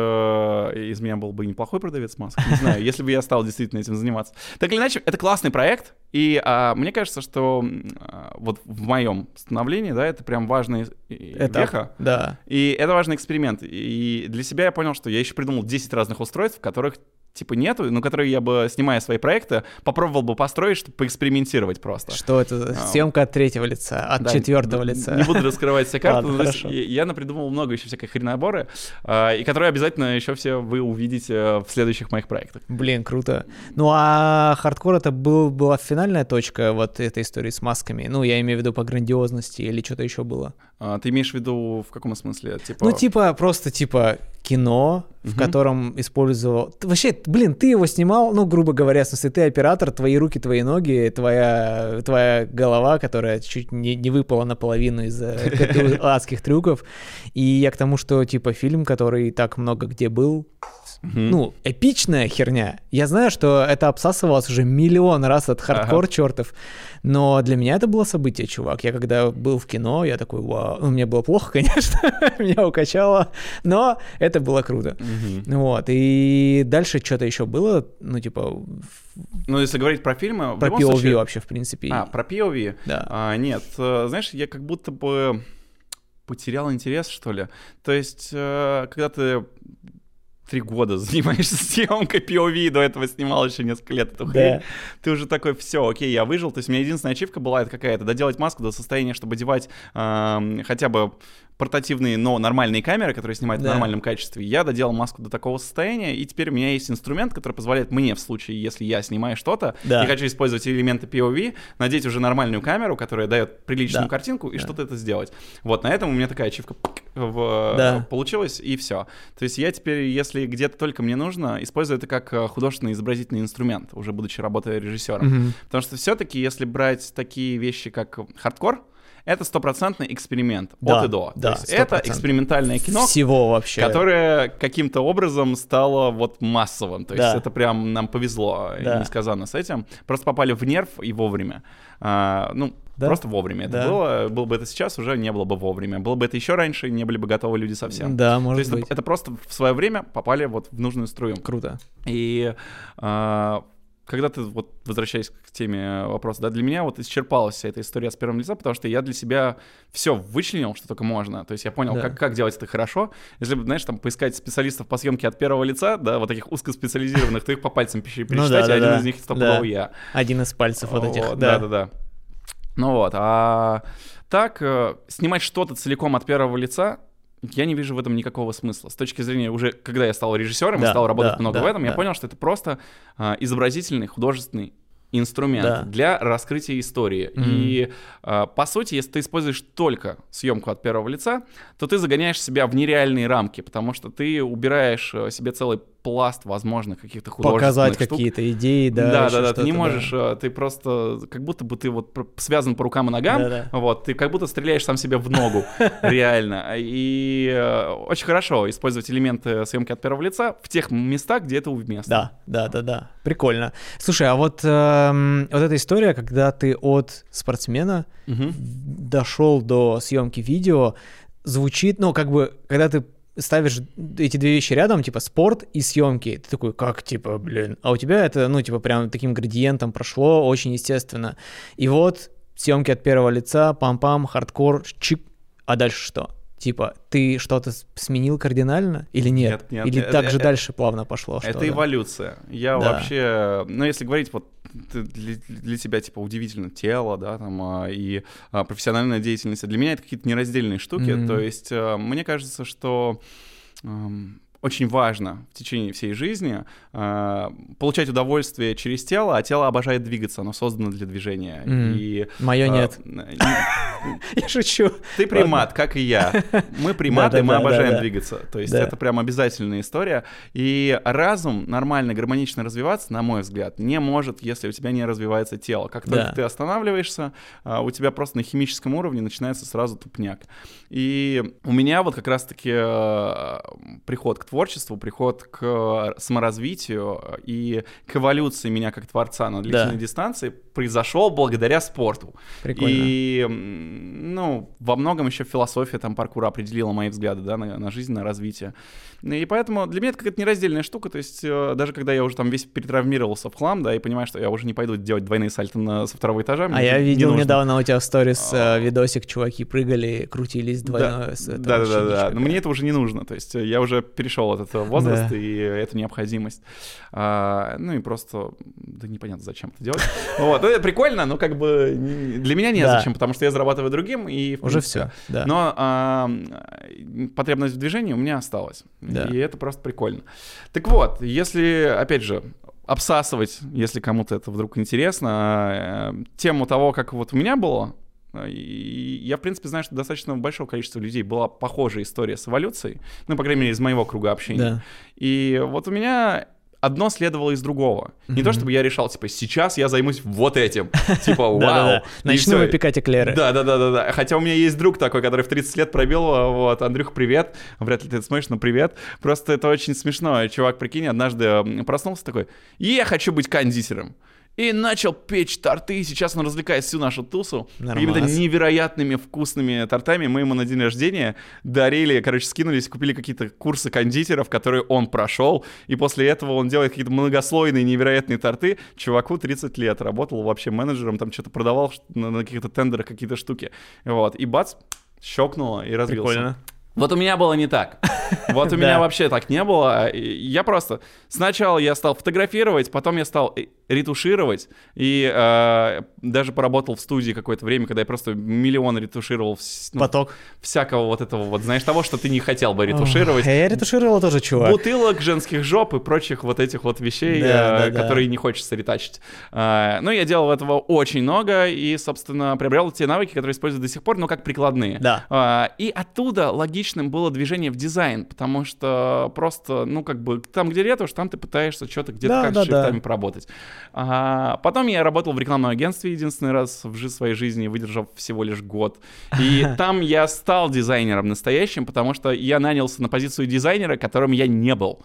из меня был бы неплохой продавец масок. Не знаю, если бы я стал действительно этим заниматься. Так или иначе, это классный проект, и а, мне кажется, что а, вот в моем становлении, да, это прям важная и- Это, веха. да. И это важный эксперимент. И для себя я понял, что я еще придумал 10 разных устройств, в которых типа нету, но которые я бы, снимая свои проекты, попробовал бы построить, чтобы поэкспериментировать просто. Что это? А. Съемка от третьего лица, от Да, четвертого лица. Не буду раскрывать все карты. Ладно, есть я, я напридумывал много еще всякой хреноборы, а, и которые обязательно еще все вы увидите э, в следующих моих проектах. Блин, круто. Ну а хардкор это был, была финальная точка вот этой истории с масками. Ну, я имею в виду по грандиозности или что-то еще было. А, ты имеешь в виду в каком смысле? Типа... Ну, типа, просто типа кино, в Мгм. котором использовал... Вообще, блин, ты его снимал, ну, грубо говоря, в смысле, ты оператор, твои руки, твои ноги, твоя, твоя голова, которая чуть не, не выпала наполовину из-за каких-то адских трюков. И я к тому, что, типа, фильм, который так много где был, Мгм. ну, эпичная херня. Я знаю, что это обсасывалось уже миллион раз от хардкор чертов, но для меня это было событие, чувак. Я когда был в кино, я такой, вау, ну, мне было плохо, конечно, меня укачало, но это было круто. Мгм. Вот, и дальше что-то еще было, ну, типа, Ну, если говорить про фильмы, про POV случае- вообще, в принципе. А, про POV? Да. А, нет, э, знаешь, я как будто бы потерял интерес, что ли. То есть, э, когда ты три года занимаешься съемкой POV, до этого снимал еще несколько лет эту хрень, Да. ты уже такой, все, окей, я выжил. То есть у меня единственная ачивка была это какая-то, доделать маску до состояния, чтобы одевать эм, хотя бы портативные, но нормальные камеры, которые снимают Да. в нормальном качестве. Я доделал маску до такого состояния, и теперь у меня есть инструмент, который позволяет мне, в случае, если я снимаю что-то, Да. и хочу использовать элементы POV, надеть уже нормальную камеру, которая дает приличную Да. картинку, и Да. что-то это сделать. Вот, на этом у меня такая ачивка в- Да. получилась, и все. То есть я теперь, если где-то только мне нужно, использую это как э, художественный изобразительный инструмент, уже будучи работая режиссером. Мгм. Потому что все-таки, если брать такие вещи, как хардкор, это стопроцентный эксперимент Да, от и до. да, То есть это 100%. экспериментальное кино, Всего вообще. которое каким-то образом стало вот массовым. То есть Да. это прям нам повезло э, Да. несказанно с этим. Просто попали в нерв и вовремя. А, ну, Да. просто вовремя это Да. было. Было бы это сейчас, уже не было бы вовремя. Было бы это еще раньше, не были бы готовы люди совсем. Да, То может есть это- быть. это просто в свое время попали вот в нужную струю. Круто. И а, когда ты, вот возвращаясь к теме вопроса, да, для меня вот исчерпалась вся эта история с первым лица, потому что я для себя все вычленил, что только можно. То есть я понял, Да. как, как делать это хорошо. Если, бы, знаешь, там поискать специалистов по съемке от первого лица, да, вот таких узкоспециализированных, то их по пальцам Ну пересчитать, да, и да, один да. из них стопудово Да. я. Один из пальцев вот этих. Да, Да-да-да. Ну вот, а так, э, снимать что-то целиком от первого лица, я не вижу в этом никакого смысла. С точки зрения уже, когда я стал режиссером и Да, стал работать да, много да, в этом, я да. понял, что это просто а, изобразительный, художественный инструмент Да. для раскрытия истории. Мгм. И а, по сути, если ты используешь только съемку от первого лица, то ты загоняешь себя в нереальные рамки, потому что ты убираешь э, себе целый пласт возможных каких-то художественных Показать штук. какие-то идеи, да. Да, да, да, ты не да. можешь, э, ты просто, как будто бы ты вот связан по рукам и ногам, Да-да. вот, ты как будто стреляешь сам себе в ногу, реально. И э, очень хорошо использовать элементы съемки от первого лица в тех местах, где это уместно. Да, да, да, да. Прикольно. Слушай, а вот, эм, вот эта история, когда ты от спортсмена дошел до съемки видео, звучит, ну, как бы, когда ты ставишь эти две вещи рядом, типа спорт и съемки, ты такой, как, типа, блин, а у тебя это, ну, типа, прям таким градиентом прошло, очень естественно. И вот съемки от первого лица, пам-пам, хардкор, чик, а дальше что? Типа, ты что-то сменил кардинально или нет? Нет, нет, или это- так же это- дальше плавно пошло? Это что-то? эволюция. Я Да. вообще, ну если говорить вот для, для тебя типа удивительно тело, да, там а, и а, профессиональная деятельность, а для меня это какие-то нераздельные штуки. Мгм. То есть мне кажется, что очень важно в течение всей жизни а, получать удовольствие через тело, а тело обожает двигаться, оно создано для движения. Мгм. И Мое а, нет. Я шучу. ты примат, как и я. Мы приматы, мы обожаем двигаться. То есть это прям обязательная история. И разум нормально, гармонично развиваться, на мой взгляд, не может, если у тебя не развивается тело. Как только ты останавливаешься, а, у тебя просто на химическом уровне начинается сразу тупняк. И у меня вот как раз-таки э, приход к творчеству, приход к саморазвитию и к эволюции меня как творца на длительной Да. дистанции произошел благодаря спорту. Прикольно. И, ну, во многом еще философия там паркура определила мои взгляды, да, на, на жизнь, на развитие. И поэтому для меня это какая-то нераздельная штука, то есть э, даже когда я уже там весь перетравмировался в хлам, да, и понимаю, что я уже не пойду делать двойные сальто на, со второго этажа. А я не видел нужно. недавно у тебя в сторис А. э, видосик, чуваки прыгали, крутились двойное. Да, да, да. Но мне это уже не нужно. То есть э, я уже перешел этот возраст, Да. и это необходимость. А, ну и просто, да непонятно, зачем это делать. Вот, это прикольно, но как бы для меня не Да. зачем, потому что я зарабатываю другим, и в Уже принципе, все, да. Но а, потребность в движении у меня осталась. Да. И это просто прикольно. Так вот, если, опять же, обсасывать, если кому-то это вдруг интересно, э, тему того, как вот у меня было, э, и я, в принципе, знаю, что достаточно большого количества людей была похожая история с эволюцией, ну, по крайней мере, из моего круга общения. Да. И вот у меня одно следовало из другого. Не то, чтобы я решал, типа, сейчас я займусь вот этим. Типа, вау. Начну выпекать эклеры. Да, да, да, да, да. Хотя у меня есть друг такой, который в 30 лет пробил. Вот, Андрюх, привет. Вряд ли ты это смотришь, но привет. Просто это очень смешно. Чувак, прикинь, однажды проснулся такой: Я хочу быть кондитером. И начал печь торты, и сейчас он развлекает всю нашу тусу какими-то невероятными вкусными тортами. Мы ему на день рождения дарили, короче, скинулись, купили какие-то курсы кондитеров, которые он прошел, и после этого он делает какие-то многослойные невероятные торты. Чуваку 30 лет, работал вообще менеджером, там что-то продавал на, каких-то тендерах какие-то штуки. Вот, и бац, щелкнуло и разбился. Прикольно. Вот у меня было не так. Вот у меня вообще так не было. Я просто... Сначала я стал фотографировать, потом я стал э, ретушировать. И э, даже поработал в студии какое-то время, когда я просто миллион ретушировал вс- ну, Поток. всякого вот этого вот, знаешь, того, что ты не хотел бы ретушировать. Я ретушировал тоже, чувак. Бутылок, женских жоп и прочих вот этих вот вещей, Да, э, да, да. которые не хочется ретачить. А, Ну, я делал этого очень много и, собственно, приобрел те навыки, которые использую до сих пор, но как прикладные. Да. А, И оттуда логичным было движение в дизайн, потому что просто, ну, как бы, там, где ретушь, там ты пытаешься что-то где-то Да, как да, с шрифтами да. поработать. А потом я работал в рекламном агентстве единственный раз в своей жизни, выдержав всего лишь год. И там я стал дизайнером настоящим, потому что я нанялся на позицию дизайнера, которым я не был.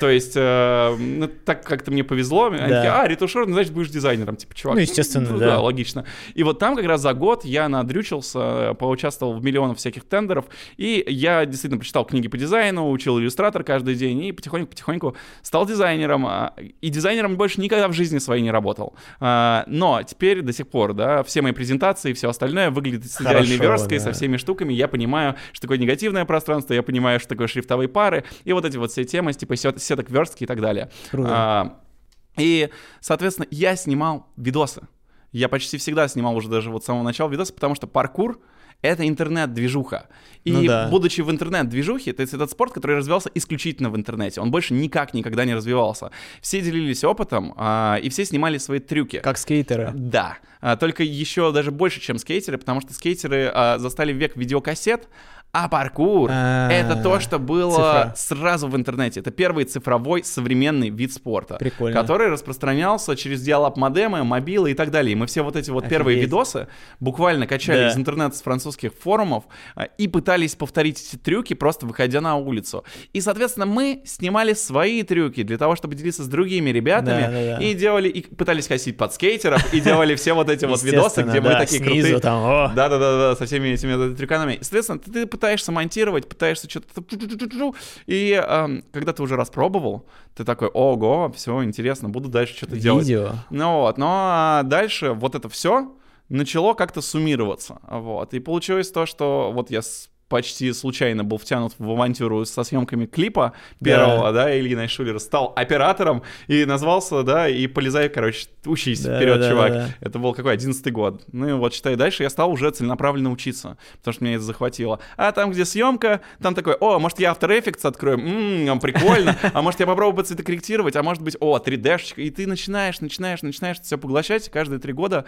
То есть, э, ну, так как-то мне повезло. Они такие, а, ретушер, ну, значит, будешь дизайнером. Типа, чувак. Ну, естественно, ну, да. Да, логично. И вот там как раз за год я надрючился, поучаствовал в миллионах всяких тендеров, и я действительно прочитал книги по дизайну, учил иллюстратор каждый день, и потихоньку-потихоньку стал дизайнером. а, И дизайнером больше никогда в жизни своей не работал. А, Но теперь до сих пор, да, все мои презентации и все остальное выглядит с идеальной версткой, да. со всеми штуками. Я понимаю, что такое негативное пространство, я понимаю, что такое шрифтовые пары, и вот эти вот все темы, типа сет- сеток верстки и так далее. Круто. А, И, соответственно, я снимал видосы. Я почти всегда снимал уже даже вот с самого начала видосы, потому что паркур — это интернет-движуха. И Ну да. будучи в интернет-движухе, то есть этот спорт, который развивался исключительно в интернете, он больше никак никогда не развивался. Все делились опытом, а, и все снимали свои трюки. Как скейтеры. Да, А, только еще даже больше, чем скейтеры, потому что скейтеры а, застали век видеокассет, а паркур А, это то, что было цифра. сразу в интернете. Это первый цифровой современный вид спорта, Прикольно. который распространялся через диалап модемы, мобилы и так далее. И мы все вот эти вот первые Офигеть. видосы буквально качали Да. из интернета с французских форумов а, и пытались повторить эти трюки, просто выходя на улицу. И, соответственно, мы снимали свои трюки для того, чтобы делиться с другими ребятами Да, да, да. и делали, и пытались косить под скейтеров, и делали все вот эти вот видосы, где мы такие крутые. Да, да, да, да, со всеми этими трюканами. Соответственно, ты, ты пытаешься монтировать, пытаешься что-то. И эм, когда ты уже распробовал, ты такой, ого, все интересно, буду дальше что-то делать. Видео. Ну вот, но а, дальше вот это все начало как-то суммироваться. Вот. И получилось то, что вот я с- почти случайно был втянут в авантюру со съемками клипа первого, да, Ильи Найшулера, стал оператором и назвался, да, и полезай, короче, учись Да, вперед, да, чувак. да. Это был какой, одиннадцатый год. Ну и вот, считай, дальше я стал уже целенаправленно учиться, потому что меня это захватило. А там, где съемка, там такой, о, может, я After Effects открою, М, прикольно, а может, я попробую цветокорректировать, а может быть, о, 3D-шечка, и ты начинаешь, начинаешь, начинаешь все поглощать, каждые три года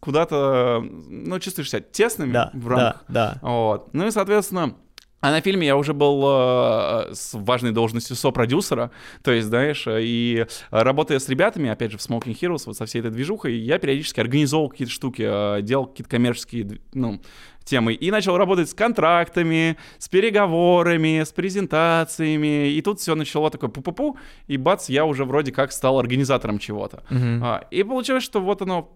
куда-то, ну, чувствуешь себя тесными Да, в рамках. да, да. Вот. Ну и, соответственно, а на фильме я уже был э, с важной должностью сопродюсера, то есть, знаешь, и работая с ребятами, опять же, в Smoking Heroes, вот со всей этой движухой, я периодически организовал какие-то штуки, э, делал какие-то коммерческие, ну, темы, и начал работать с контрактами, с переговорами, с презентациями, и тут все начало такое пу-пу-пу, и бац, я уже вроде как стал организатором чего-то. Мгм. А, и получилось, что вот оно,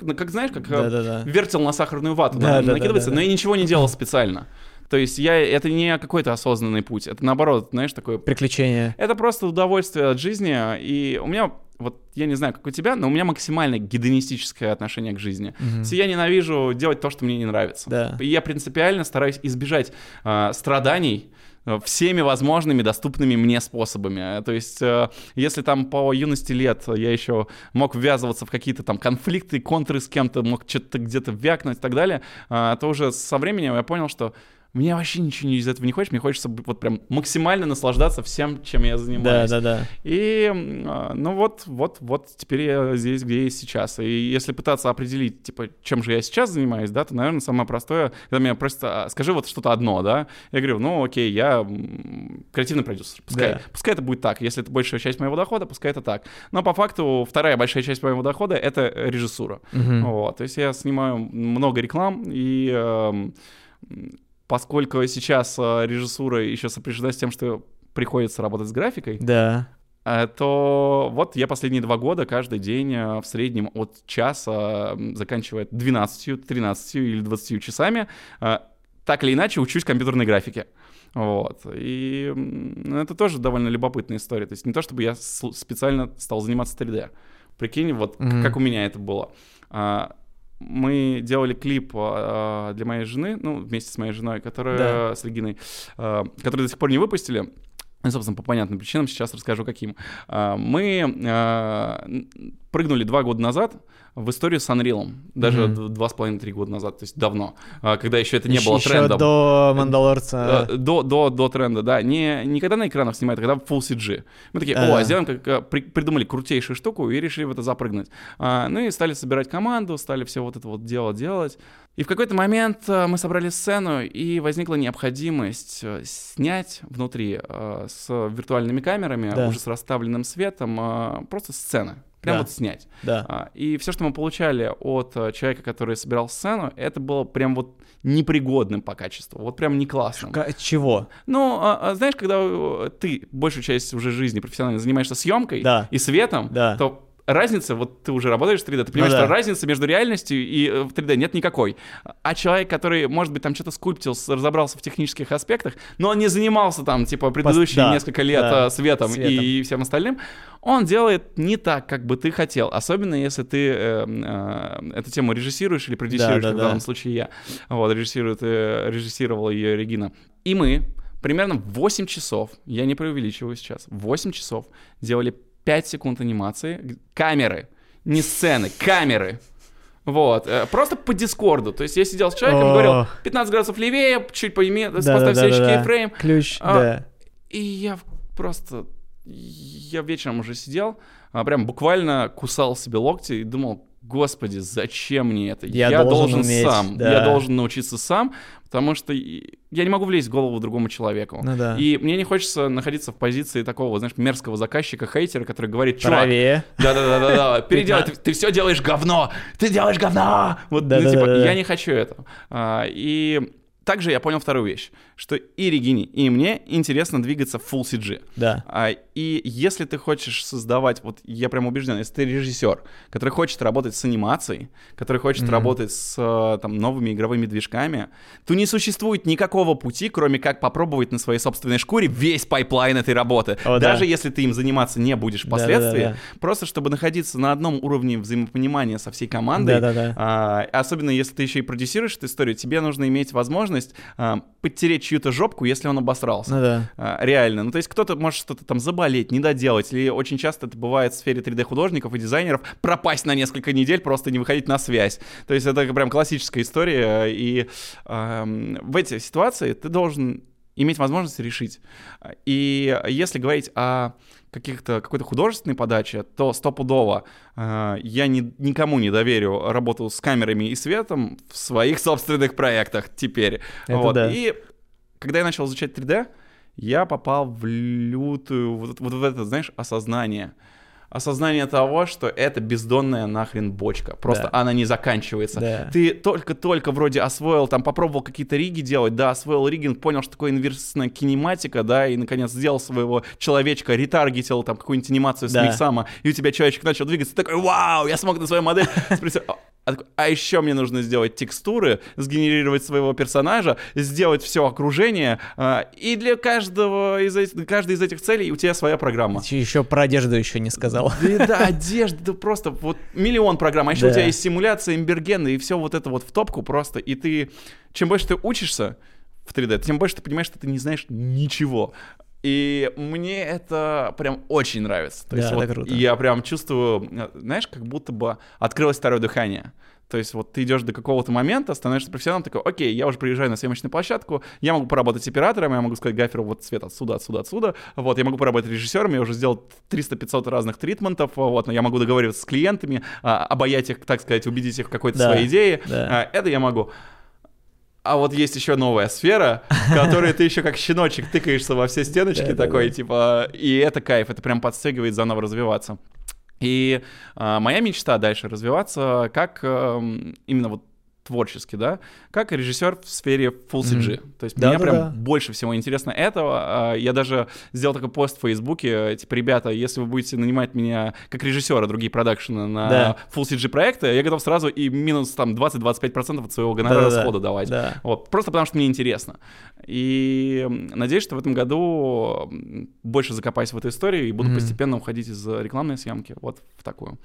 ну, как знаешь, как э, Да-да-да. вертел на сахарную вату, Да, да, да, накидывается, да, но да. я ничего не делал специально. То есть я, это не какой-то осознанный путь, это наоборот, знаешь, такое... Приключения. Это просто удовольствие от жизни, и у меня, вот я не знаю, как у тебя, но у меня максимально гедонистическое отношение к жизни. Есть я ненавижу делать то, что мне не нравится. Да. И я принципиально стараюсь избежать а, страданий, э, всеми возможными доступными мне способами. Э, То есть, э, если там по юности лет я еще мог ввязываться в какие-то там конфликты, контры с кем-то, мог что-то где-то вякнуть и так далее, а, то уже со временем я понял, что мне вообще ничего из этого не хочется, мне хочется вот прям максимально наслаждаться всем, чем я Да, занимаюсь. да, да. И, м, а, ну вот, вот, вот теперь я здесь, где я сейчас. И если пытаться определить, типа, чем же я сейчас занимаюсь, да, то, наверное, самое простое, когда меня просят, а, скажи вот что-то одно, да, я говорю, ну, окей, я креативный продюсер, пускай, Да. пускай это будет так, если это большая часть моего дохода, пускай это так. Но по факту вторая большая часть моего дохода — это режиссура. Мгм. Вот, то есть я снимаю много реклам, и эм, поскольку сейчас э, режиссура еще сопряжена с тем, что приходится работать с графикой, Да. э, то вот я последние два года каждый день э, в среднем от часа, м, заканчивая 12, 13 или 20 часами, так или иначе учусь компьютерной графике. Вот. И ну, это тоже довольно любопытная история. То есть не то, чтобы я специально стал заниматься 3D. Прикинь, вот Мгм. как у меня это было. Мы делали клип а, для моей жены, ну, вместе с моей женой, которая Да. с Региной, а, которую до сих пор не выпустили. Ну, собственно, по понятным причинам, сейчас расскажу, каким. Мы н- прыгнули два года назад в историю с Unreal, даже два с половиной-три года назад, то есть давно, а, когда еще это не Ещё- было трендом. до Мандалорца. Э, До, до, до тренда, да. Не, не когда на экранах снимают, а когда Full CG. Мы такие, о, сделаем, как, э, при- придумали крутейшую штуку и решили в это запрыгнуть. А, ну и стали собирать команду, стали все вот это вот дело делать. И в какой-то момент э, мы собрали сцену, и возникла необходимость э, снять внутри э, с виртуальными камерами, Да. уже с расставленным светом, э, просто сцены. Прям Да. вот снять. Да. А, И все, что мы получали от э, человека, который собирал сцену, это было прям вот непригодным по качеству, вот прям не классным. Ка- Чего? Ну, а, а, знаешь, когда э, ты большую часть уже жизни профессионально занимаешься съемкой Да. и светом, Да. то разница, вот ты уже работаешь в 3D, ты понимаешь, Ну да. что разницы между реальностью и э, в 3D нет никакой. А человек, который, может быть, там что-то скульптил, разобрался в технических аспектах, но он не занимался там, типа, предыдущие да, несколько лет да, э, светом, светом. и всем остальным, он делает не так, как бы ты хотел. Особенно, если ты э, э, эту тему режиссируешь или продюсируешь, да, как в да. данном случае я. Вот, режиссирует, э, режиссировала ее Регина. И мы примерно 8 часов, я не преувеличиваю сейчас, 8 часов делали 5 секунд анимации, камеры, не сцены, камеры. Вот, э, просто по Дискорду. То есть я сидел с человеком, О. говорил, 15 градусов левее, чуть пойми, поставь Да-да-да-да-да. следующий кейфрейм. Ключ, А, да. И я просто... Я вечером уже сидел, а, прям буквально кусал себе локти и думал, господи, зачем мне это? Я должен уметь, сам, да. я должен научиться сам, потому что я не могу влезть в голову другому человеку. Ну да. И мне не хочется находиться в позиции такого, знаешь, мерзкого заказчика, хейтера, который говорит, чувак, Правее. да-да-да-да, переделай, ты, ты все делаешь говно, ты делаешь говно. Вот, ну, типа, Да-да-да-да. я не хочу этого. А, и также я понял вторую вещь, что и Регине, и мне интересно двигаться в Full CG. Да. А, и если ты хочешь создавать, вот я прям убежден, если ты режиссер, который хочет работать с анимацией, который хочет Мгм. работать с э, там, новыми игровыми движками, то не существует никакого пути, кроме как попробовать на своей собственной шкуре весь pipeline этой работы. О, да. Даже если ты им заниматься не будешь впоследствии, Да-да-да-да. просто чтобы находиться на одном уровне взаимопонимания со всей командой, Да-да-да. а, особенно если ты еще и продюсируешь эту историю, тебе нужно иметь возможность а, подтереть чью-то жопку, если он обосрался. Ну да. А, реально. Ну, то есть кто-то может что-то там заболеть, не доделать, или очень часто это бывает в сфере 3D-художников и дизайнеров, пропасть на несколько недель, просто не выходить на связь. То есть это прям классическая история, и ам, в эти ситуации ты должен иметь возможность решить. И если говорить о каких-то какой-то художественной подаче, то стопудово э, я ни- никому не доверю работу с камерами и светом в своих собственных проектах теперь. Это вот. да. И когда я начал изучать 3D, я попал в лютую, вот, вот в это, знаешь, осознание. Осознание того, что это бездонная нахрен бочка. Просто Да. она не заканчивается. Да. Ты только-только вроде освоил, там попробовал какие-то риги делать, да, освоил ригинг, понял, что такое инверсная кинематика, да, и наконец сделал своего человечка, ретаргетил там какую-нибудь анимацию с Да. миксама, и у тебя человечек начал двигаться, такой, вау, я смог на свою модель. «А, а еще мне нужно сделать текстуры, сгенерировать своего персонажа, сделать все окружение, а, и для каждого из этих, каждой из этих целей у тебя своя программа. Ты еще про одежду еще не сказал. Да, да, одежда, да просто вот миллион программ. А еще у Да. тебя есть симуляция, имбергены и все вот это вот в топку просто. И ты, чем больше ты учишься в 3D, тем больше ты понимаешь, что ты не знаешь ничего. И мне это прям очень нравится. То Да, есть это вот круто. я прям чувствую, знаешь, как будто бы открылось второе дыхание. То есть вот ты идешь до какого-то момента, становишься профессионалом, такой, окей, я уже приезжаю на съемочную площадку, я могу поработать с оператором, я могу сказать гаферу, вот цвет отсюда, отсюда, отсюда, вот, я могу поработать режиссером, я уже сделал 300-500 разных тритментов, вот, но я могу договариваться с клиентами, а, обаять их, так сказать, убедить их в какой-то Да, своей идее, да. А, это я могу. А вот есть еще новая сфера, в которой ты еще как щеночек тыкаешься во все стеночки такой, типа, и это кайф, это прям подстегивает заново развиваться. И а, моя мечта дальше развиваться как эм, именно вот творчески, да, как режиссер в сфере Full CG. То есть Да, мне да, прям да. больше всего интересно этого. А, Я даже сделал такой пост в Фейсбуке, типа, ребята, если вы будете нанимать меня как режиссера другие продакшены на Да. Full CG проекты, я готов сразу и минус там 20-25% от своего гонорара Да-да-да. сходу давать. Да. Вот, просто потому что мне интересно. И надеюсь, что в этом году больше закопаюсь в эту историю и буду Мгм. постепенно уходить из рекламной съемки вот в такую.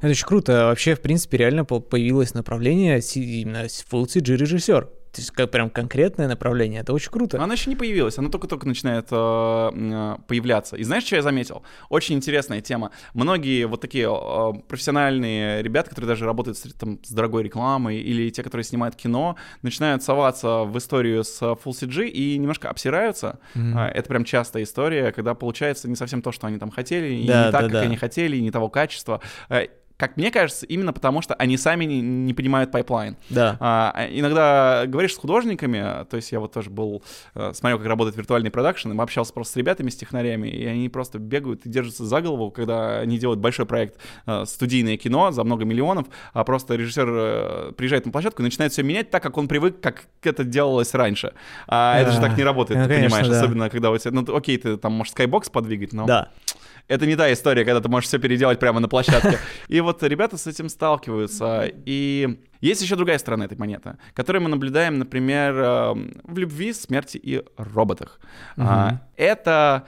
Это очень круто. Вообще, в принципе, реально по- появилось направление именно с- Full CG режиссер. То есть как прям конкретное направление. Это очень круто. Она еще не появилась, она только-только начинает э, м, появляться. И знаешь, что я заметил? Очень интересная тема. Многие вот такие э, профессиональные ребята, которые даже работают с, там, с дорогой рекламой, или те, которые снимают кино, начинают соваться в историю с Full CG и немножко обсираются. А, Это прям частая история, когда получается не совсем то, что они там хотели, и Да, не так, да, как да. они хотели, и не того качества. Как мне кажется, именно потому, что они сами не, не понимают pipeline. Да. А, иногда говоришь с художниками, то есть я вот тоже был, э, смотрел, как работает виртуальный продакшн, и общался просто с ребятами, с технарями, и они просто бегают и держатся за голову, когда они делают большой проект, э, студийное кино за много миллионов, а просто режиссер э, приезжает на площадку и начинает все менять так, как он привык, как это делалось раньше. А это же так не работает, Ну, ты конечно, понимаешь, да. особенно когда у тебя, ну окей, ты там можешь скайбокс подвигать, но Да. Это не та история, когда ты можешь все переделать прямо на площадке. И вот ребята с этим сталкиваются. И есть еще другая сторона этой монеты, которую мы наблюдаем, например, э, в любви, смерти и роботах. А, Это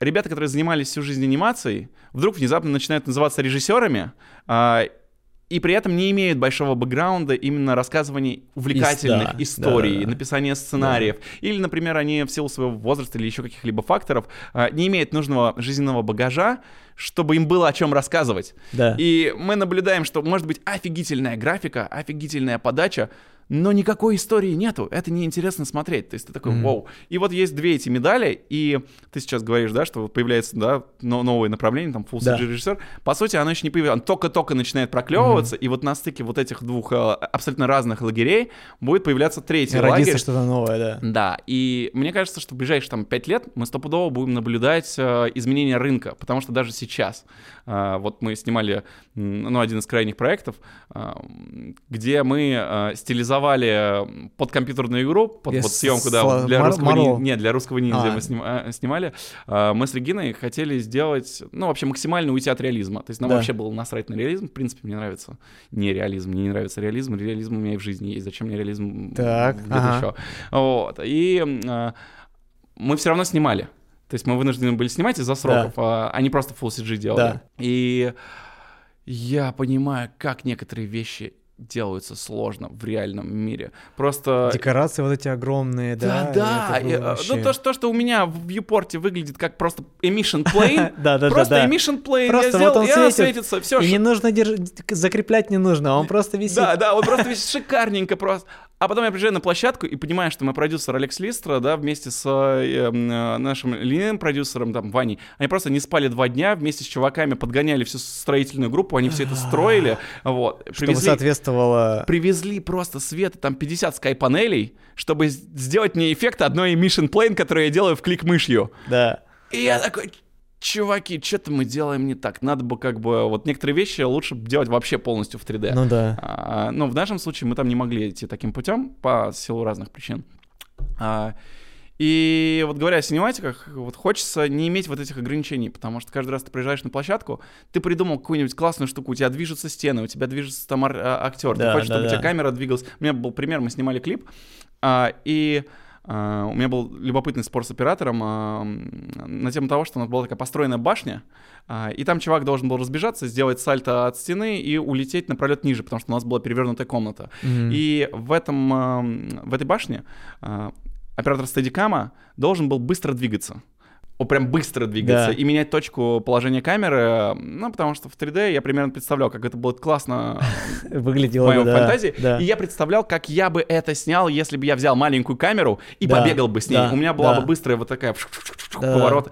ребята, которые занимались всю жизнь анимацией, вдруг внезапно начинают называться режиссерами, а, и при этом не имеют большого бэкграунда именно рассказываний увлекательных да, историй, да, да. написания сценариев. Или, например, они в силу своего возраста или еще каких-либо факторов а, не имеют нужного жизненного багажа, чтобы им было о чем рассказывать. Да. И мы наблюдаем, что может быть офигительная графика, офигительная подача, но никакой истории нету, это неинтересно смотреть. То есть ты такой, Мгм. вау. И вот есть две эти медали, и ты сейчас говоришь, да, что появляется, да, но- новое направление, там, Full Да. CG режиссер. По сути, оно еще не появилось, оно только-только начинает проклевываться, и вот на стыке вот этих двух э, абсолютно разных лагерей будет появляться третий Родится лагерь. что-то новое, да. Да, и мне кажется, что в ближайшие там пять лет мы стопудово будем наблюдать э, изменения рынка, потому что даже сейчас, э, вот мы снимали, ну, один из крайних проектов, э, где мы э, стилизовали э, под компьютерную игру, под Я вот съемку, да, с- для Мар- русского Marvel? ниндзя, нет, для русского ниндзя А. мы сним- э, снимали, Э, мы с Региной хотели сделать, ну, вообще максимально уйти от реализма, то есть нам Да. вообще было насрать на реализм, в принципе, мне нравится не реализм, мне не нравится реализм, реализм у меня и в жизни есть, зачем мне реализм Так, ага. еще. Вот. И э, мы все равно снимали. То есть мы вынуждены были снимать из-за сроков, а они просто Full CG делали. Да. И я понимаю, как некоторые вещи делаются сложно в реальном мире. Просто... Декорации вот эти огромные, да. Да, да. и, э, вообще- Ну, то, что, то, что у меня в Viewport выглядит как просто emission plane, Да, да, да, просто да. emission plane Просто я вот сделал, он светит, светится, все. И не нужно держ- закреплять не нужно, он просто висит. Да, да, он просто весь шикарненько просто. А потом я приезжаю на площадку и понимаю, что мой продюсер Алекс Листра, да, вместе с э, э, нашим линейным продюсером, там, Ваней, они просто не спали два дня, вместе с чуваками подгоняли всю строительную группу, они все это строили, вот. Чтобы Привезли, соответствовало... привезли просто света, там 50 скай-панелей, чтобы сделать мне эффект одной Mission Plane, которую я делаю в клик мышью. Да. И я такой, чуваки, что-то мы делаем не так. Надо бы как бы, вот некоторые вещи лучше делать вообще полностью в 3D. Ну да. А, ну, в нашем случае мы там не могли идти таким путем по силу разных причин. А, и вот говоря о синематиках, вот хочется не иметь вот этих ограничений, потому что каждый раз ты приезжаешь на площадку, ты придумал какую-нибудь классную штуку, у тебя движутся стены, у тебя движется там а, актер, ты Да, хочешь, да, чтобы у тебя да. камера двигалась. У меня был пример, мы снимали клип, а, и а, у меня был любопытный спор с оператором м, на тему того, что у нас была такая построенная башня, а, и там чувак должен был разбежаться, сделать сальто от стены и улететь на пролет ниже, потому что у нас была перевернутая комната. Мгм. И в, этом, ам, в этой башне а, оператор стадикама должен был быстро двигаться. О, прям быстро двигаться Да. и менять точку положения камеры, ну, потому что в 3D я примерно представлял, как это будет классно в Выглядело моей бы, да. фантазии. Да. И я представлял, как я бы это снял, если бы я взял маленькую камеру и Да, побегал бы с ней. да, У меня была да. бы быстрая вот такая поворот.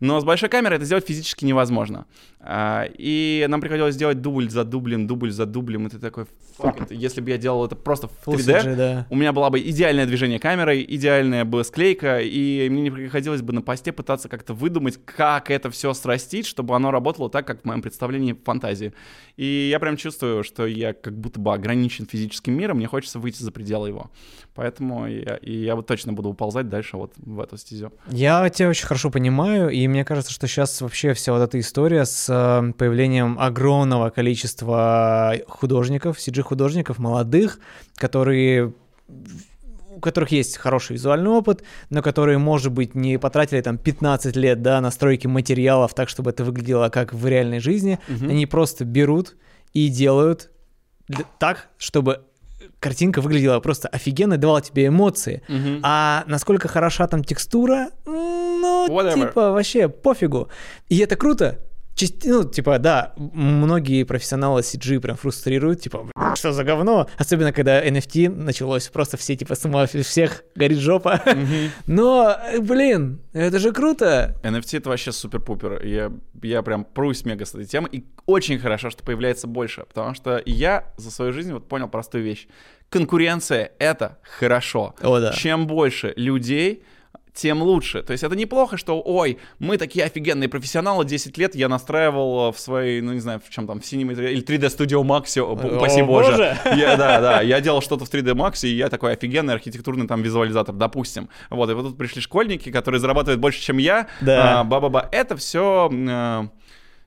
Но с большой камерой это сделать физически невозможно. А, И нам приходилось делать дубль за дублем, дубль за дублем. И ты такой, «Fuck it». если бы я делал это просто в Full 3D, CG, да. у меня была бы идеальное движение камерой, идеальная бы склейка, и мне не приходилось бы на посте пытаться как-то выдумать, как это все срастить, чтобы оно работало так, как в моем представлении фантазии. И я прям чувствую, что я как будто бы ограничен физическим миром, мне хочется выйти за пределы его. Поэтому я, и я вот точно буду уползать дальше вот в эту стезю. Я тебя очень хорошо понимаю, и мне кажется, что сейчас вообще вся вот эта история с э, появлением огромного количества художников, CG-художников, молодых, которые у которых есть хороший визуальный опыт, но которые, может быть, не потратили там 15 лет, да, на стройки материалов так, чтобы это выглядело как в реальной жизни. Мгм. Они просто берут и делают так, чтобы картинка выглядела просто офигенно, давала тебе эмоции. Мгм. А насколько хороша там текстура, ну, Whatever. типа, вообще пофигу. И это круто. Части- ну, типа, да, многие профессионалы CG прям фрустрируют, типа, «Бля, что за говно? Особенно, когда NFT началось, просто все, типа, с ума всех горит жопа. Но, э, блин, это же круто. NFT это вообще супер-пупер. Я, я прям прусь мега с этой темой. И очень хорошо, что появляется больше. Потому что я за свою жизнь вот понял простую вещь. Конкуренция — это хорошо. О, да. Чем больше людей, тем лучше. То есть это неплохо, что, ой, мы такие офигенные профессионалы, 10 лет я настраивал э, в своей, ну не знаю, в чем там, в Cinema или 3D Studio Max, О, упаси боже. боже. Я, да, да, я делал что-то в 3D Max, и я такой офигенный архитектурный там визуализатор, допустим. Вот, и вот тут пришли школьники, которые зарабатывают больше, чем я. Да. А, ба-ба-ба. Это все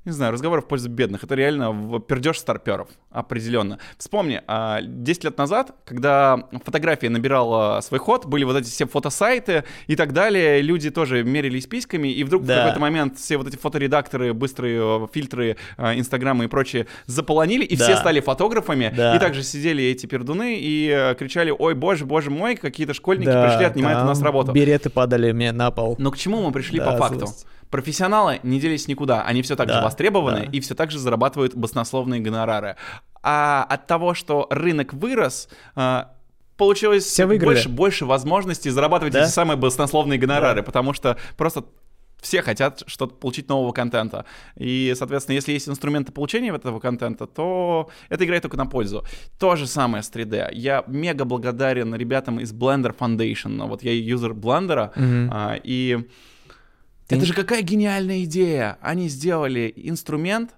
не знаю, разговоры в пользу бедных. Это реально в- пердеж старперов, определенно. Вспомни, а, 10 лет назад, когда фотография набирала свой ход, были вот эти все фотосайты и так далее, люди тоже мерились письками, и вдруг в Да. какой-то момент все вот эти фоторедакторы, быстрые э, фильтры, э, инстаграмы и прочее заполонили, и Да. все стали фотографами, Да. и также сидели эти пердуны и кричали, ой, боже, боже мой, какие-то школьники Да, пришли, отнимают у нас работу. Береты падали мне на пол. Но к чему мы пришли Да, по факту? злость. Профессионалы не делись никуда, они все так же Да, востребованы да. и все так же зарабатывают баснословные гонорары. А от того, что рынок вырос, а, получилось Все выиграли. больше, больше возможностей зарабатывать Да? эти самые баснословные гонорары, потому что просто все хотят что-то получить нового контента. И, соответственно, если есть инструменты получения этого контента, то это играет только на пользу. То же самое с 3D. Я мега благодарен ребятам из Blender Foundation. Вот я юзер Blender, а, и Ты- это же какая гениальная идея! Они сделали инструмент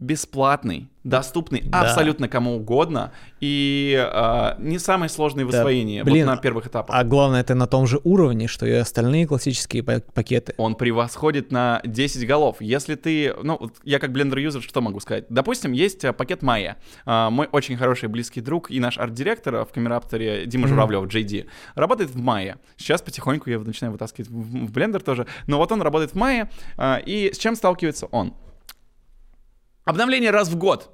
бесплатный, доступный Да. абсолютно кому угодно и а, не самый сложный в Да, освоении блин, вот на первых этапах. А главное, это на том же уровне, что и остальные классические па- пакеты. Он превосходит на 10 голов. Если ты, ну, я как Blender-юзер что могу сказать? Допустим, есть а, пакет Maya. А, Мой очень хороший близкий друг и наш арт-директор в камерапторе Дима Мгм. Журавлев, JD, работает в Maya. Сейчас потихоньку я начинаю вытаскивать в в блендер тоже. Но вот он работает в Maya. а, И с чем сталкивается он? Обновление раз в год.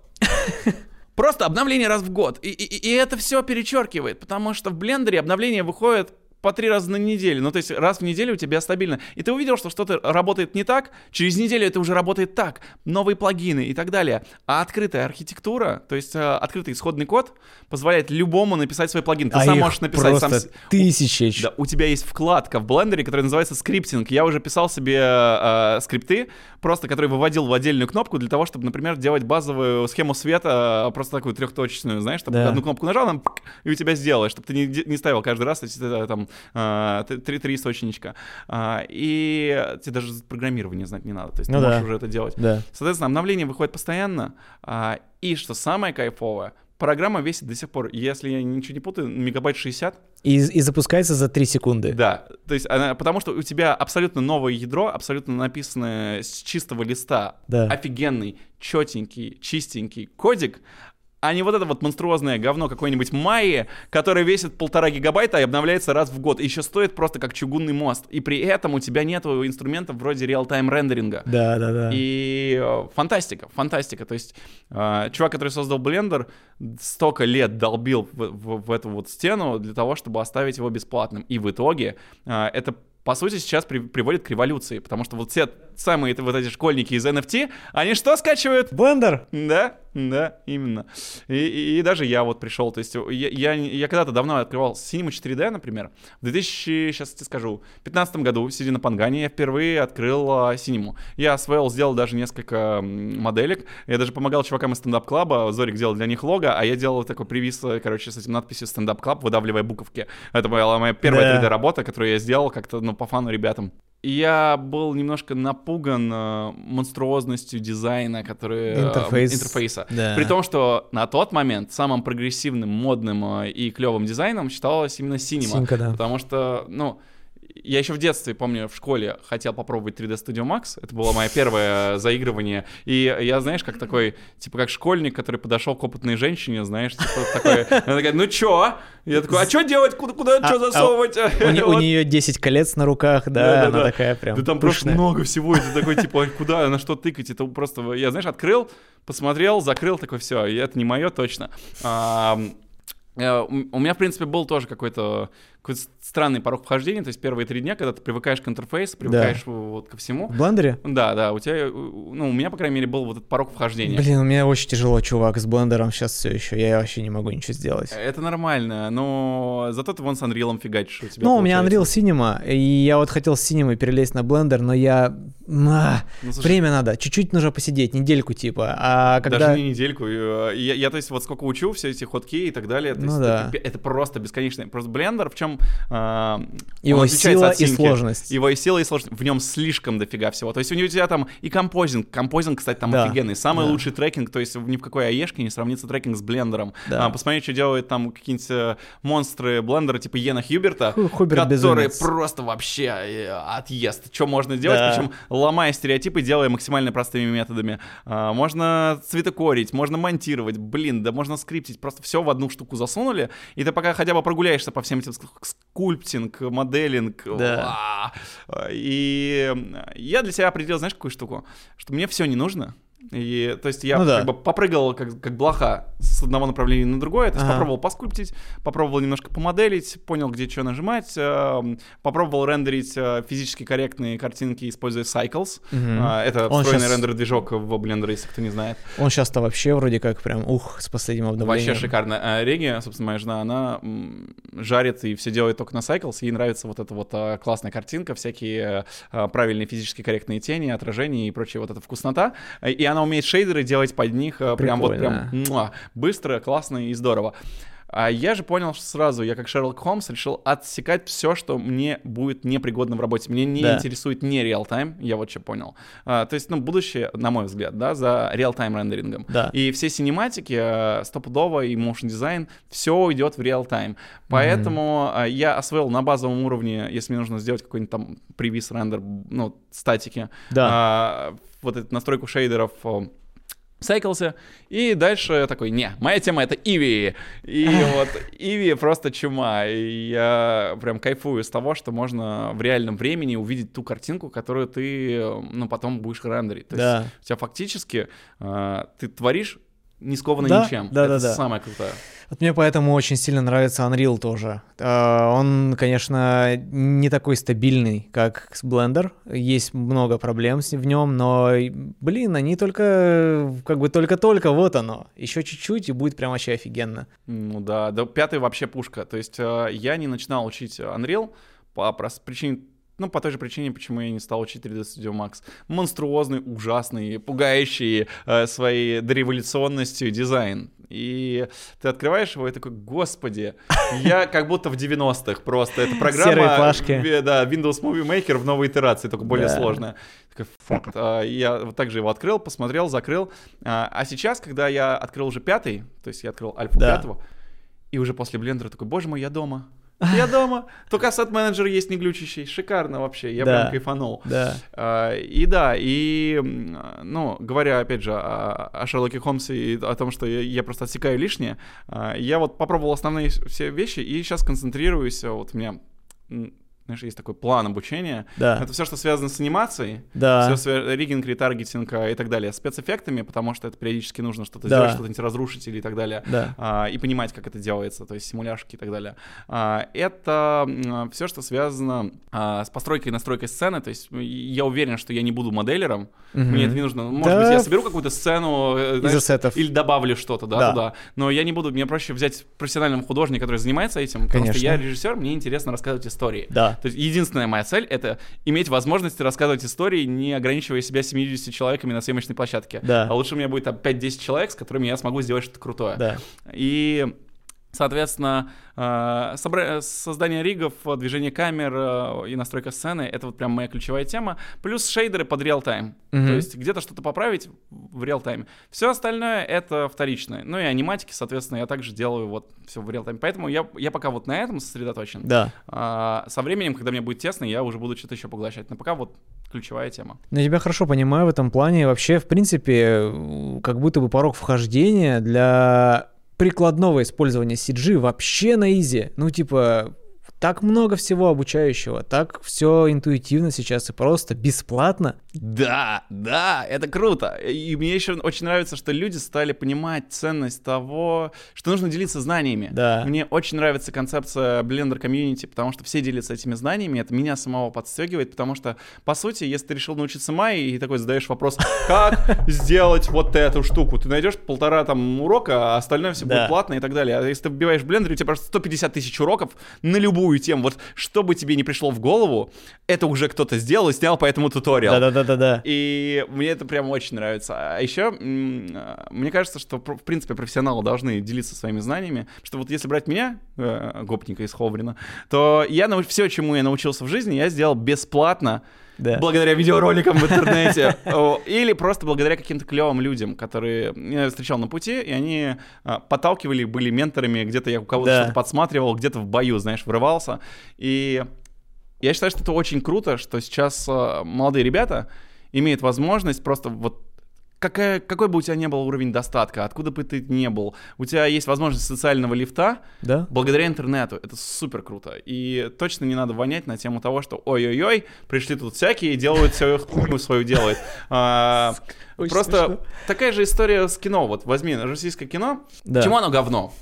Просто обновление раз в год. И, и- и это все перечеркивает, потому что в блендере обновление выходит по три раза на неделю. Ну, то есть раз в неделю у тебя стабильно. И ты увидел, что что-то работает не так, через неделю это уже работает так. Новые плагины и так далее. А открытая архитектура, то есть э, открытый исходный код, позволяет любому написать свой плагин. Ты а сам можешь написать сам... тысячи. да, у тебя есть вкладка в блендере, которая называется скриптинг. Я уже писал себе э, скрипты, просто которые выводил в отдельную кнопку для того, чтобы, например, делать базовую схему света, э, просто такую трехточечную, знаешь, чтобы Да. одну кнопку нажал, пк, и у тебя сделаешь, чтобы ты не, не ставил каждый раз эти, э, там т- три, три источничка. А, и тебе даже программирование знать не надо, то есть Ну ты да. можешь уже это делать. Да. Соответственно, обновление выходит постоянно. а, и что самое кайфовое, программа весит до сих пор, если я ничего не путаю, мегабайт 60. И, и запускается за 3 секунды. Да, то есть она, потому что у тебя абсолютно новое ядро, абсолютно написанное с чистого листа, Да. офигенный, четенький, чистенький кодик, а не вот это вот монструозное говно какой-нибудь Майи, которое весит полтора гигабайта и обновляется раз в год, и еще стоит просто как чугунный мост. И при этом у тебя нету инструментов вроде реал-тайм рендеринга. Да, да, да. И э, фантастика, фантастика. То есть э, чувак, который создал Blender, столько лет долбил в, в- в эту вот стену для того, чтобы оставить его бесплатным. И в итоге э, это по сути, сейчас при- приводит к революции, потому что вот все самые вот эти школьники из NFT, они что скачивают? Blender? Да, да, именно. И, и- и даже я вот пришел, то есть я, я, я когда-то давно открывал Cinema 4D, например, в 2000, сейчас тебе скажу, 15 году, сидя на Пангане, я впервые открыл а, Cinema. Я освоил, сделал даже несколько моделек, я даже помогал чувакам из стендап-клаба, Зорик делал для них лого, а я делал такой превиз, короче, с этим надписью стендап-клаб, выдавливая буковки. Это была моя первая Да. 3D-работа, которую я сделал как-то, ну, по фану ребятам. Я был немножко напуган э, монструозностью дизайна, который... э, Интерфейс. интерфейса. Да. При том, что на тот момент самым прогрессивным, модным э, и клевым дизайном считалось именно Cinema. Синька, да. Потому что, ну, я еще в детстве, помню, в школе хотел попробовать 3D Studio Max. Это было мое первое заигрывание. И я, знаешь, как такой, типа, как школьник, который подошел к опытной женщине, знаешь, типа, такой, она такая, ну чё? Я такой, а что делать? Куда, куда А- что а засовывать? У, не- у Вот. нее 10 колец на руках, да, Да-да-да. она такая прям Да там просто много всего, и ты такой, типа, куда, на что тыкать, это просто, я, знаешь, открыл, посмотрел, закрыл, такой, все, это не мое точно. А, э, у меня, в принципе, был тоже какой-то какой-то странный порог вхождения, то есть первые три дня, когда ты привыкаешь к интерфейсу, привыкаешь да. вот ко всему. В блендере? Да, да, у тебя, ну, у меня, по крайней мере, был вот этот порог вхождения. Блин, у меня очень тяжело, чувак, с блендером сейчас все еще, я вообще не могу ничего сделать. Это нормально, но зато ты вон с Unreal фигачишь у тебя. Ну, у меня Unreal Cinema, и я вот хотел с Cinema перелезть на Blender, но я... А, ну, слушай, время надо, чуть-чуть нужно посидеть, недельку типа, а когда... Даже не недельку, я, я, то есть, вот сколько учу, все эти хоткеи и так далее, то ну, есть, да. это, это просто бесконечно. Просто Blender в чем... Э, его сила и сложность. Его и сила и сложность. В нем слишком дофига всего. То есть у него у тебя там и композинг. Композинг, кстати, там да. офигенный. Самый да. лучший трекинг, то есть ни в какой аешке не сравнится трекинг с блендером. Да. А, посмотри, что делают там какие-нибудь э, монстры блендера типа Йена Хьюберта, Хуберт которые безумец. просто вообще э, отъезд. Что можно делать, да. причем ломая стереотипы, делая максимально простыми методами. А, можно цветокорить, можно монтировать, блин, да можно скриптить. Просто все в одну штуку засунули, и ты пока хотя бы прогуляешься по всем этим sculpting, modeling. Да. И я для себя определил, знаешь, какую штуку? Что мне все не нужно, и, то есть я ну, да. как бы попрыгал как, как блоха с одного направления на другое, то есть ага. попробовал поскульптить, попробовал немножко помоделить, понял, где что нажимать, э, попробовал рендерить э, физически корректные картинки, используя Cycles. Угу. Э, это Он встроенный сейчас... рендер-движок в Blender, если кто не знает. Он сейчас-то вообще вроде как прям, ух, с последним обновлением. Вообще шикарно. А Реги, собственно, моя жена, она жарит и все делает только на Cycles, ей нравится вот эта вот а, классная картинка, всякие а, правильные физически корректные тени, отражения и прочая вот эта вкуснота. И она умеет шейдеры делать под них Прикольно. прям вот прям муа, быстро, классно и здорово. А я же понял сразу, я как Шерлок Холмс решил отсекать все, что мне будет непригодно в работе. Мне не да. интересует не реал-тайм, я вот что понял. А, то есть, ну, будущее, на мой взгляд, да, за реал-тайм рендерингом. Да. И все синематики, а, стопудово и motion дизайн, все идет в реал-тайм. Поэтому mm-hmm. я освоил на базовом уровне, если мне нужно сделать какой-нибудь там привис рендер, ну, статики, да. а, вот эту настройку шейдеров сайклся, и дальше такой, не, моя тема это Иви, и вот Иви просто чума, и я прям кайфую с того, что можно в реальном времени увидеть ту картинку, которую ты, ну, потом будешь рендерить. То да. есть у тебя фактически э, ты творишь не сковано да? ничем. Да, это да, да. самое крутое. Вот мне поэтому очень сильно нравится Unreal тоже. А, он, конечно, не такой стабильный, как Blender. Есть много проблем в нем, но, блин, они только, как бы только-только, вот оно. Еще чуть-чуть, и будет прям вообще офигенно. Ну да, да пятый вообще пушка. То есть а, я не начинал учить Unreal по причине ну, по той же причине, почему я не стал учить 3D Studio Max. Монструозный, ужасный, пугающий э, своей дореволюционностью дизайн. И ты открываешь его и такой, господи, я как будто в 90-х просто. Это программа... Серые плашки. Да, Windows Movie Maker в новой итерации, только более да. сложная. Такой, фак. А, я вот так же его открыл, посмотрел, закрыл. А, а сейчас, когда я открыл уже пятый, то есть я открыл альфа да. пятого, и уже после блендера такой, боже мой, я дома. Я дома. Только сет менеджер есть не глючащий. Шикарно вообще. Я да. прям кайфанул. Да. А, и да, и, ну, говоря, опять же, о, о Шерлоке Холмсе и о том, что я, я просто отсекаю лишнее, а, я вот попробовал основные все вещи и сейчас концентрируюсь. Вот у меня знаешь, есть такой план обучения. Да. Это все, что связано с анимацией, да. все риггинг, ретаргетинг а, и так далее, спецэффектами, потому что это периодически нужно что-то да. сделать, что-то разрушить или и так далее, да. а, и понимать, как это делается, то есть симуляшки и так далее. А, это а, все, что связано а, с постройкой и настройкой сцены, то есть я уверен, что я не буду моделером, угу. мне это не нужно. Может да. быть, я соберу какую-то сцену э, знаешь, или добавлю что-то да, да. туда, но я не буду, мне проще взять профессионального художника, который занимается этим, потому Конечно. что я режиссер, мне интересно рассказывать истории. Да. То есть единственная моя цель — это иметь возможность рассказывать истории, не ограничивая себя 70 человеками на съемочной площадке. Да. А лучше у меня будет там 5-10 человек, с которыми я смогу сделать что-то крутое. Да. И Соответственно, э, создание ригов, движение камер э, и настройка сцены — это вот прям моя ключевая тема. Плюс шейдеры под реал-тайм. Mm-hmm. То есть где-то что-то поправить в реал-тайме. Все остальное — это вторичное. Ну и аниматики, соответственно, я также делаю вот все в реал-тайме. Поэтому я, я пока вот на этом сосредоточен. Да. А, со временем, когда мне будет тесно, я уже буду что-то еще поглощать. Но пока вот ключевая тема. Ну, я тебя хорошо понимаю в этом плане. Вообще, в принципе, как будто бы порог вхождения для прикладного использования CG вообще на изи. Ну, типа, так много всего обучающего, так все интуитивно сейчас и просто бесплатно. Да, да, это круто. И мне еще очень нравится, что люди стали понимать ценность того, что нужно делиться знаниями. Да. Мне очень нравится концепция Blender Community, потому что все делятся этими знаниями, это меня самого подстегивает, потому что, по сути, если ты решил научиться Майе и такой задаешь вопрос, как сделать вот эту штуку, ты найдешь полтора там урока, а остальное все будет платно и так далее. А если ты вбиваешь Blender, у тебя просто 150 тысяч уроков на любую тему. Вот что бы тебе не пришло в голову, это уже кто-то сделал и снял по этому туториал. Да-да-да-да-да. И мне это прям очень нравится. А еще, а, мне кажется, что, в принципе, профессионалы должны делиться своими знаниями. Что вот если брать меня, э, гопника из Ховрина, то я все, чему я научился в жизни, я сделал бесплатно, Да. благодаря видеороликам в интернете. Или просто благодаря каким-то клевым людям, которые я встречал на пути, и они а, подталкивали, были менторами, где-то я у кого-то Да. что-то подсматривал, где-то в бою, знаешь, врывался. И я считаю, что это очень круто, что сейчас а, молодые ребята имеют возможность просто вот какая, какой бы у тебя ни был уровень достатка, откуда бы ты ни был, у тебя есть возможность социального лифта, Да? благодаря интернету. Это супер круто. И точно не надо вонять на тему того, что ой-ой-ой, пришли тут всякие и делают все хуйню свою делают. А, Просто такая же история с кино. Вот возьми российское кино. Да. Почему оно говно?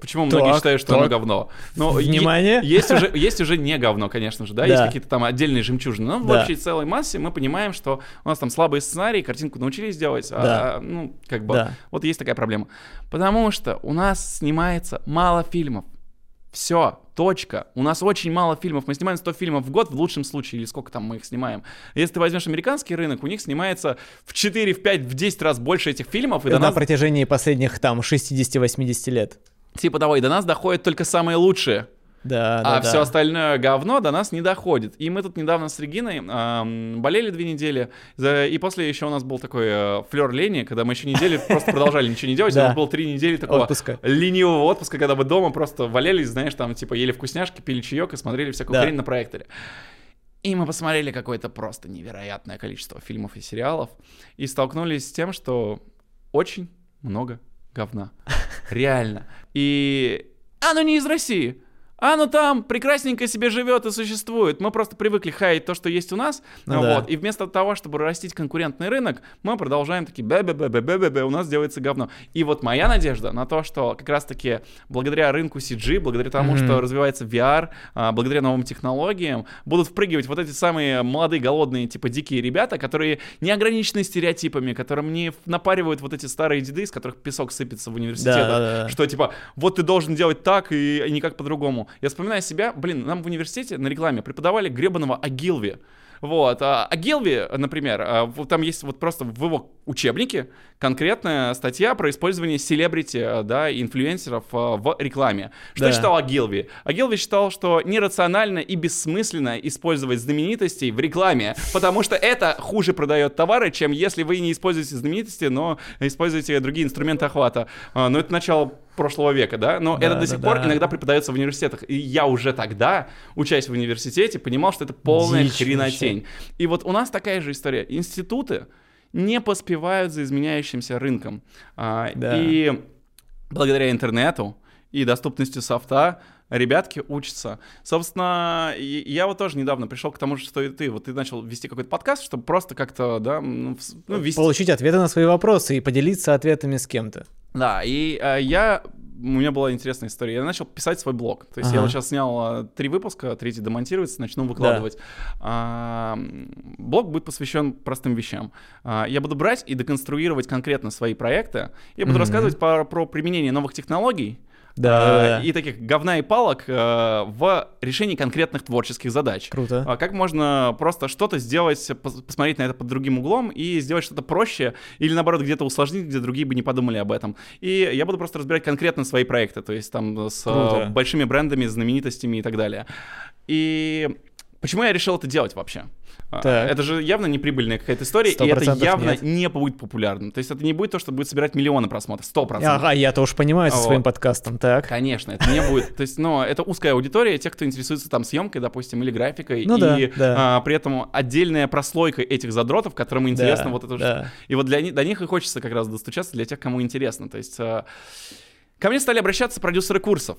Почему многие Так, считают, что так. оно говно? Но е- Внимание. Есть уже, есть уже не говно, конечно же, да, есть Да. какие-то там отдельные жемчужины. Но в Да. общей целой массе мы понимаем, что у нас там слабые сценарии, картинку научились делать, Да. а, ну, как бы, Да. вот есть такая проблема. Потому что у нас снимается мало фильмов. Все, точка. У нас очень мало фильмов. Мы снимаем 100 фильмов в год в лучшем случае, или сколько там мы их снимаем. Если ты возьмешь американский рынок, у них снимается в 4, в 5, в 10 раз больше этих фильмов, и до На нас, протяжении последних там 60-80 лет. Типа того, и до нас доходят только самые лучшие. Да, да, а да. все остальное говно до нас не доходит. И мы тут недавно с Региной ам, болели две недели, и после еще у нас был такой э, флер лени, когда мы еще неделю просто продолжали ничего не делать. У Да. нас было три недели такого Отпуска. ленивого отпуска, когда мы дома просто валялись, знаешь, там типа ели вкусняшки, пили чаек и смотрели всякую Да. хрень на проекторе. И мы посмотрели какое-то просто невероятное количество фильмов и сериалов и столкнулись с тем, что очень много говна. Реально. И оно не из России. Оно там прекрасненько себе живет и существует. Мы просто привыкли хаять то, что есть у нас. Ну да. вот. И вместо того, чтобы растить конкурентный рынок, мы продолжаем такие бе бе бе бе бе бе у нас делается говно. И вот моя надежда на то, что как раз-таки благодаря рынку CG, благодаря тому, Мгм. что развивается VR, а, благодаря новым технологиям, будут впрыгивать вот эти самые молодые, голодные, типа дикие ребята, которые не ограничены стереотипами, которым не напаривают вот эти старые деды, из которых песок сыпется в университетах. Да, да, да. Что типа, вот ты должен делать так и, и никак по-другому. Я вспоминаю себя, блин, нам в университете на рекламе преподавали гребаного Агилви. Вот, а Агилви, например, а, там есть вот просто в его учебнике конкретная статья про использование селебрити, а, да, инфлюенсеров а, в рекламе. Что Да. считал Агилви? Агилви считал, что нерационально и бессмысленно использовать знаменитостей в рекламе, потому что это хуже продает товары, чем если вы не используете знаменитости, но используете другие инструменты охвата. Но это начало прошлого века, да, но Да, это до да, сих пор да. иногда преподается в университетах. И я уже тогда, учась в университете, понимал, что это полная Дичь хренотень. И вот у нас такая же история. Институты не поспевают за изменяющимся рынком. А, Да. И благодаря интернету и доступности софта ребятки учатся. Собственно, я вот тоже недавно пришел к тому же, что и ты. Вот ты начал вести какой-то подкаст, чтобы просто как-то, да, ну, ну, вести Получить ответы на свои вопросы и поделиться ответами с кем-то. да, и э, я... У меня была интересная история. Я начал писать свой блог. То есть я Ага. вот сейчас снял э, три выпуска, третий демонтируется, начну выкладывать. А, м, блог будет посвящен простым вещам. А, я буду брать и деконструировать конкретно свои проекты. Я буду Мгм. рассказывать про, про применение новых технологий. Да, а, да. И таких говна и палок э, в решении конкретных творческих задач. Круто. А Как можно просто что-то сделать, пос- посмотреть на это под другим углом и сделать что-то проще, или наоборот где-то усложнить, где другие бы не подумали об этом. И я буду просто разбирать конкретно свои проекты, то есть там с э, Круто. большими брендами, знаменитостями и так далее. И почему я решил это делать вообще? А, Так. Это же явно неприбыльная какая-то история, Сто и это явно нет. не будет популярным. То есть это не будет то, что будет собирать миллионы просмотров, сто процентов. Ага, я-то уж понимаю со Вот. своим подкастом. Так. Конечно, это не будет. То есть, но это узкая аудитория, тех, кто интересуется там съемкой, допустим, или графикой. Ну и да, да. а, при этом отдельная прослойка этих задротов, которым интересно Да, вот это. да. И вот для них и хочется как раз достучаться для тех, кому интересно. То есть а, ко мне стали обращаться продюсеры курсов.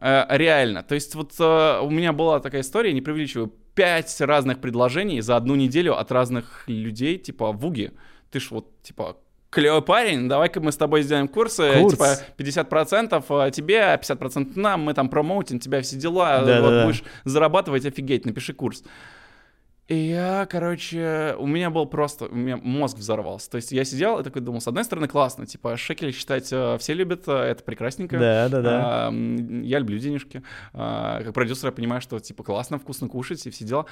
Э, реально. То есть вот э, у меня была такая история, не преувеличиваю, пять разных предложений за одну неделю от разных людей, типа, Вуги, ты ж вот, типа, клевый парень, давай-ка мы с тобой сделаем курсы, Курс. типа 50% тебе, 50% нам, мы там промоутим тебя, все дела, Да, вот да, да. будешь зарабатывать, офигеть, напиши курс. И я, короче, у меня был просто, у меня мозг взорвался. То есть я сидел и такой думал, с одной стороны, классно, типа, шекель считать э, все любят, э, это прекрасненько. Да, да, да. А, я люблю денежки. А, как продюсер я понимаю, что, типа, классно, вкусно кушать и все дела.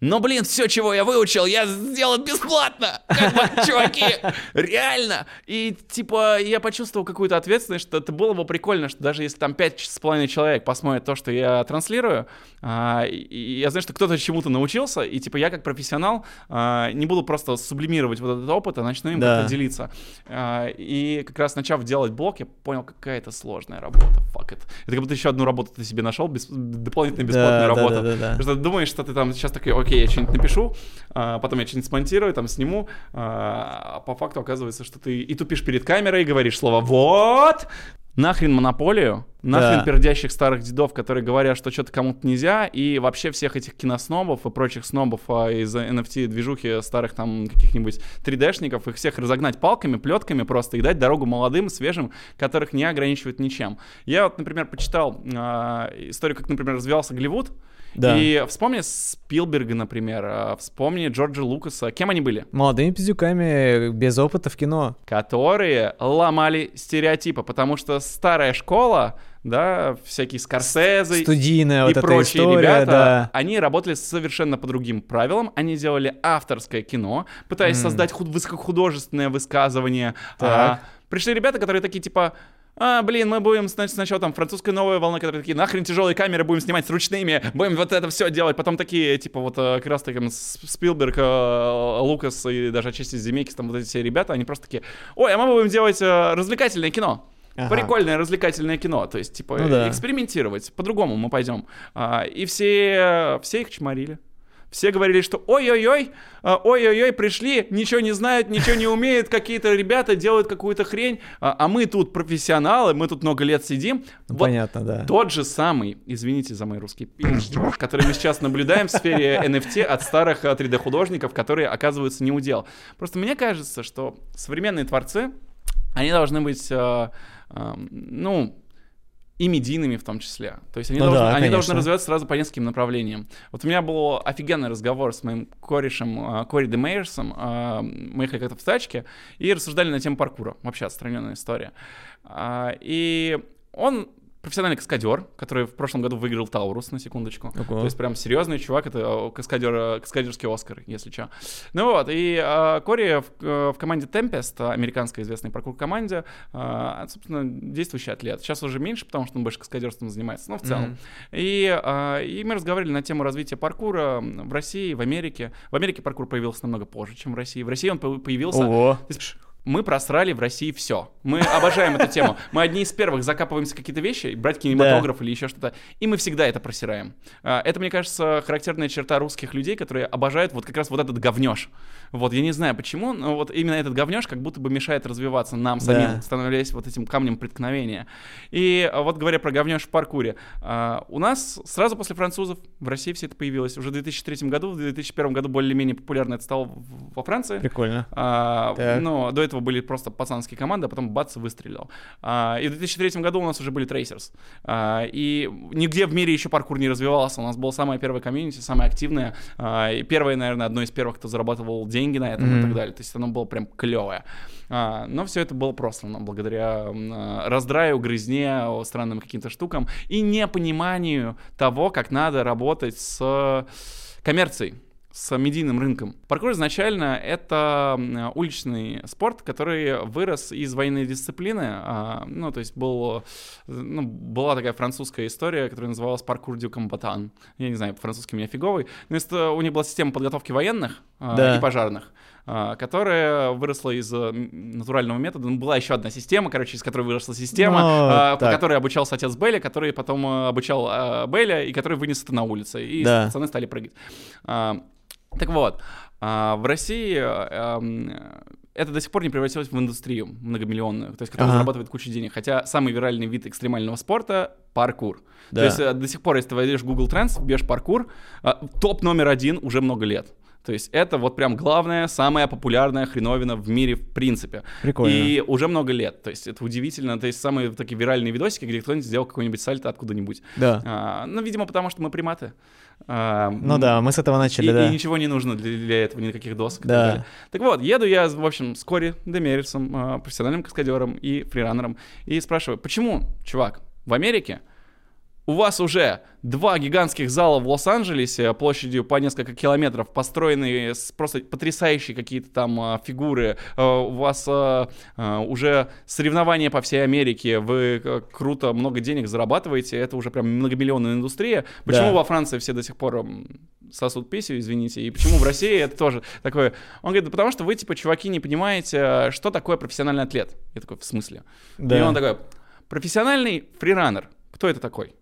Но, блин, все, чего я выучил, я сделал бесплатно. Как бы, чуваки, реально. И, типа, я почувствовал какую-то ответственность, что это было бы прикольно, что даже если там пять с половиной человек посмотрят то, что я транслирую, а, и- я знаю, что кто-то чему-то научился, и, типа, я как профессионал а, не буду просто сублимировать вот этот опыт, а начну им Да. как-то делиться. А, и как раз начав делать блог, я понял, какая это сложная работа. Fuck it. Это как будто еще одну работу ты себе нашел, бес- дополнительная бесплатная Да, да, работа. да, да, да. Потому что ты думаешь, что ты там сейчас такой, окей, я что-нибудь напишу, а, потом я что-нибудь смонтирую, там сниму, а по факту оказывается, что ты и тупишь перед камерой, и говоришь слово «вот», нахрен монополию, нахрен Да. пердящих старых дедов, которые говорят, что что-то кому-то нельзя, и вообще всех этих киноснобов и прочих снобов а, из NFT-движухи старых там каких-нибудь 3D-шников, их всех разогнать палками, плетками просто и дать дорогу молодым, свежим, которых не ограничивают ничем. Я вот, например, почитал а, историю, как, например, развивался Голливуд, Да. и вспомни Спилберга, например, а, вспомни Джорджа Лукаса. Кем они были? Молодыми пиздюками без опыта в кино. которые ломали стереотипы, потому что старая школа, да, всякие Скорсезе Студийная и вот прочие история, ребята, да. они работали совершенно по другим правилам, они делали авторское кино, пытаясь М. создать худ- высокохудожественное высказывание. Так. А, пришли ребята, которые такие типа, а, блин, мы будем, значит, сначала там французская новая волна, которые такие, нахрен тяжелые камеры будем снимать с ручными, будем вот это все делать. Потом такие, типа, вот э, как раз таки Спилберг, э, Лукас и даже отчасти Земекис, там вот эти все ребята, они просто такие, ой, а мы будем делать э, развлекательное кино. Ага. Прикольное развлекательное кино, то есть, типа, Ну да. экспериментировать, по-другому мы пойдем. А, и все, все их чморили. Все говорили, что ой-ой-ой, а, ой-ой-ой, пришли, ничего не знают, ничего не умеют, какие-то ребята делают какую-то хрень, а, а мы тут профессионалы, мы тут много лет сидим. Ну, Вот понятно, да. тот же самый, извините за мой русский который мы сейчас наблюдаем в сфере NFT от старых э, 3D-художников, которые оказываются не удел. Просто мне кажется, что современные творцы, они должны быть, э, э, ну, и медийными в том числе. То есть они, Ну должны, да, они конечно. должны развиваться сразу по нескольким направлениям. Вот у меня был офигенный разговор с моим корешем э, Кори Демейерсом. Э, мы ехали как-то в тачке и рассуждали на тему паркура. Вообще отстраненная история. А, и он профессиональный каскадер, который в прошлом году выиграл Таурус, на секундочку. Ого. То есть прям серьезный чувак, это э, каскадер, э, каскадерский Оскар, если что. Ну вот, и э, Кори в, э, в команде Tempest, американской известной паркур-команде, э, собственно, действующий атлет. Сейчас уже меньше, потому что он больше каскадерством занимается, но в целом. Мгм. И, э, и мы разговаривали на тему развития паркура в России, в Америке. В Америке паркур появился намного позже, чем в России. В России он по- появился Ого. Мы просрали в России все. Мы обожаем эту тему. Мы одни из первых закапываемся в какие-то вещи, брать кинематограф или еще что-то, и мы всегда это просираем. А, Это, мне кажется, характерная черта русских людей, которые обожают вот как раз вот этот говнеж. Вот, я не знаю почему, но вот именно этот говнеж как будто бы мешает развиваться нам самим, Да. становясь вот этим камнем преткновения. И вот говоря про говнеж в паркуре, а, у нас сразу после французов в России все это появилось. Уже в 2003 году, в 2001 году более-менее популярно это стало во Франции. Прикольно. А, Так. но до этого были просто пацанские команды, а потом бац, выстрелил. А, и в 2003 году у нас уже были Tracers. А, и нигде в мире еще паркур не развивался. У нас была самая первая комьюнити, самая активная. а, и первое, наверное, одно из первых, кто зарабатывал деньги на этом и Мгм. так далее. То есть оно было прям клевое. А, но все это было просто ну, благодаря а, раздраю, грызне, странным каким-то штукам и непониманию того, как надо работать с коммерцией с медийным рынком. Паркур изначально это уличный спорт, который вырос из военной дисциплины. а, ну, то есть был, ну, была такая французская история, которая называлась паркур дю комбатан. Я не знаю, по-французски у меня фиговый. Но это, у них была система подготовки военных а, Да. и пожарных а, которая выросла из натурального метода. Ну, была еще одна система, короче, из которой выросла система, Ну, а, по так. которой обучался отец Белли, который потом э, обучал э, Белля, и который вынес это на улице. И Да. пацаны стали прыгать. Так вот, а, в России э, эм, это до сих пор не превратилось в индустрию многомиллионную, то есть которая Ага. зарабатывает кучу денег. Хотя самый виральный вид экстремального спорта — паркур. Да. То есть э, до сих пор, если ты войдешь в Google Trends, вбьешь паркур, э, топ номер один уже много лет. То есть это вот прям главная, самая популярная хреновина в мире в принципе. Прикольно. И уже много лет. То есть это удивительно. То есть самые такие виральные видосики, где кто-нибудь сделал какой-нибудь сальто откуда-нибудь. Да. А, ну, видимо, потому что мы приматы. А, Ну да, мы с этого и, начали, и да. ничего не нужно для, для этого, никаких досок. и Да. Так, так вот, еду я, в общем, с Кори Демерисом, а, профессиональным каскадером и фрираннером, и спрашиваю, почему, чувак, в Америке у вас уже два гигантских зала в Лос-Анджелесе площадью по несколько километров, построенные с просто потрясающие какие-то там а, фигуры. А, у вас а, уже соревнования по всей Америке, вы а, круто много денег зарабатываете, это уже прям многомиллионная индустрия. Почему Да. во Франции все до сих пор м, сосут писю, извините, и почему в России это тоже такое? Он говорит, да потому что вы, типа, чуваки, не понимаете, что такое профессиональный атлет. Я такой, в смысле? Да. И он такой, профессиональный фрираннер, кто это такой?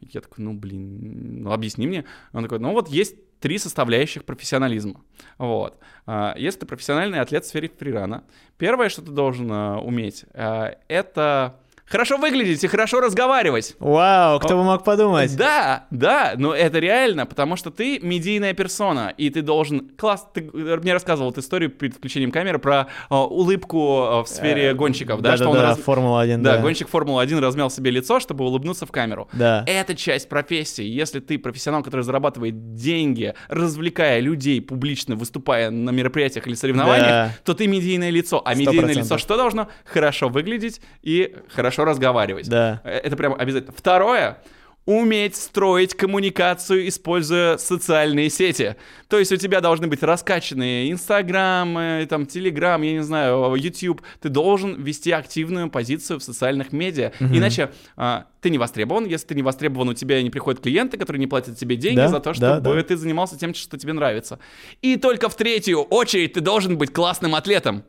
Я такой, ну, блин, ну, объясни мне. Он такой, ну, вот есть три составляющих профессионализма. Вот. А, Если ты профессиональный атлет в сфере фрирана, первое, что ты должен а, уметь, а, это хорошо выглядеть и хорошо разговаривать. Вау, кто бы мог подумать? Да, да, но это реально, потому что ты медийная персона, и ты должен... Класс, ты э, мне рассказывал эту историю перед включением камеры про э, улыбку э, в сфере Э, гонщиков, да, что он Да-да-да, раз- Формула-1, да, да. гонщик Формулы-1 размял себе лицо, чтобы улыбнуться в камеру. Да. Это часть профессии. Если ты профессионал, который зарабатывает деньги, развлекая людей публично, выступая на мероприятиях или соревнованиях, Да. то ты медийное лицо. А медийное процентов. лицо что должно? Хорошо выглядеть и хорошо разговаривать. Да. Э, Это прям обязательно. Второе. Уметь строить коммуникацию, используя социальные сети. То есть у тебя должны быть раскачанные Инстаграм, э, там, Телеграм, я не знаю, YouTube. Ты должен вести активную позицию в социальных медиа. Иначе а, ты не востребован. Если ты не востребован, у тебя не приходят клиенты, которые не платят тебе деньги Да, за то, да, чтобы да. ты занимался тем, что тебе нравится. И только в третью очередь ты должен быть классным атлетом.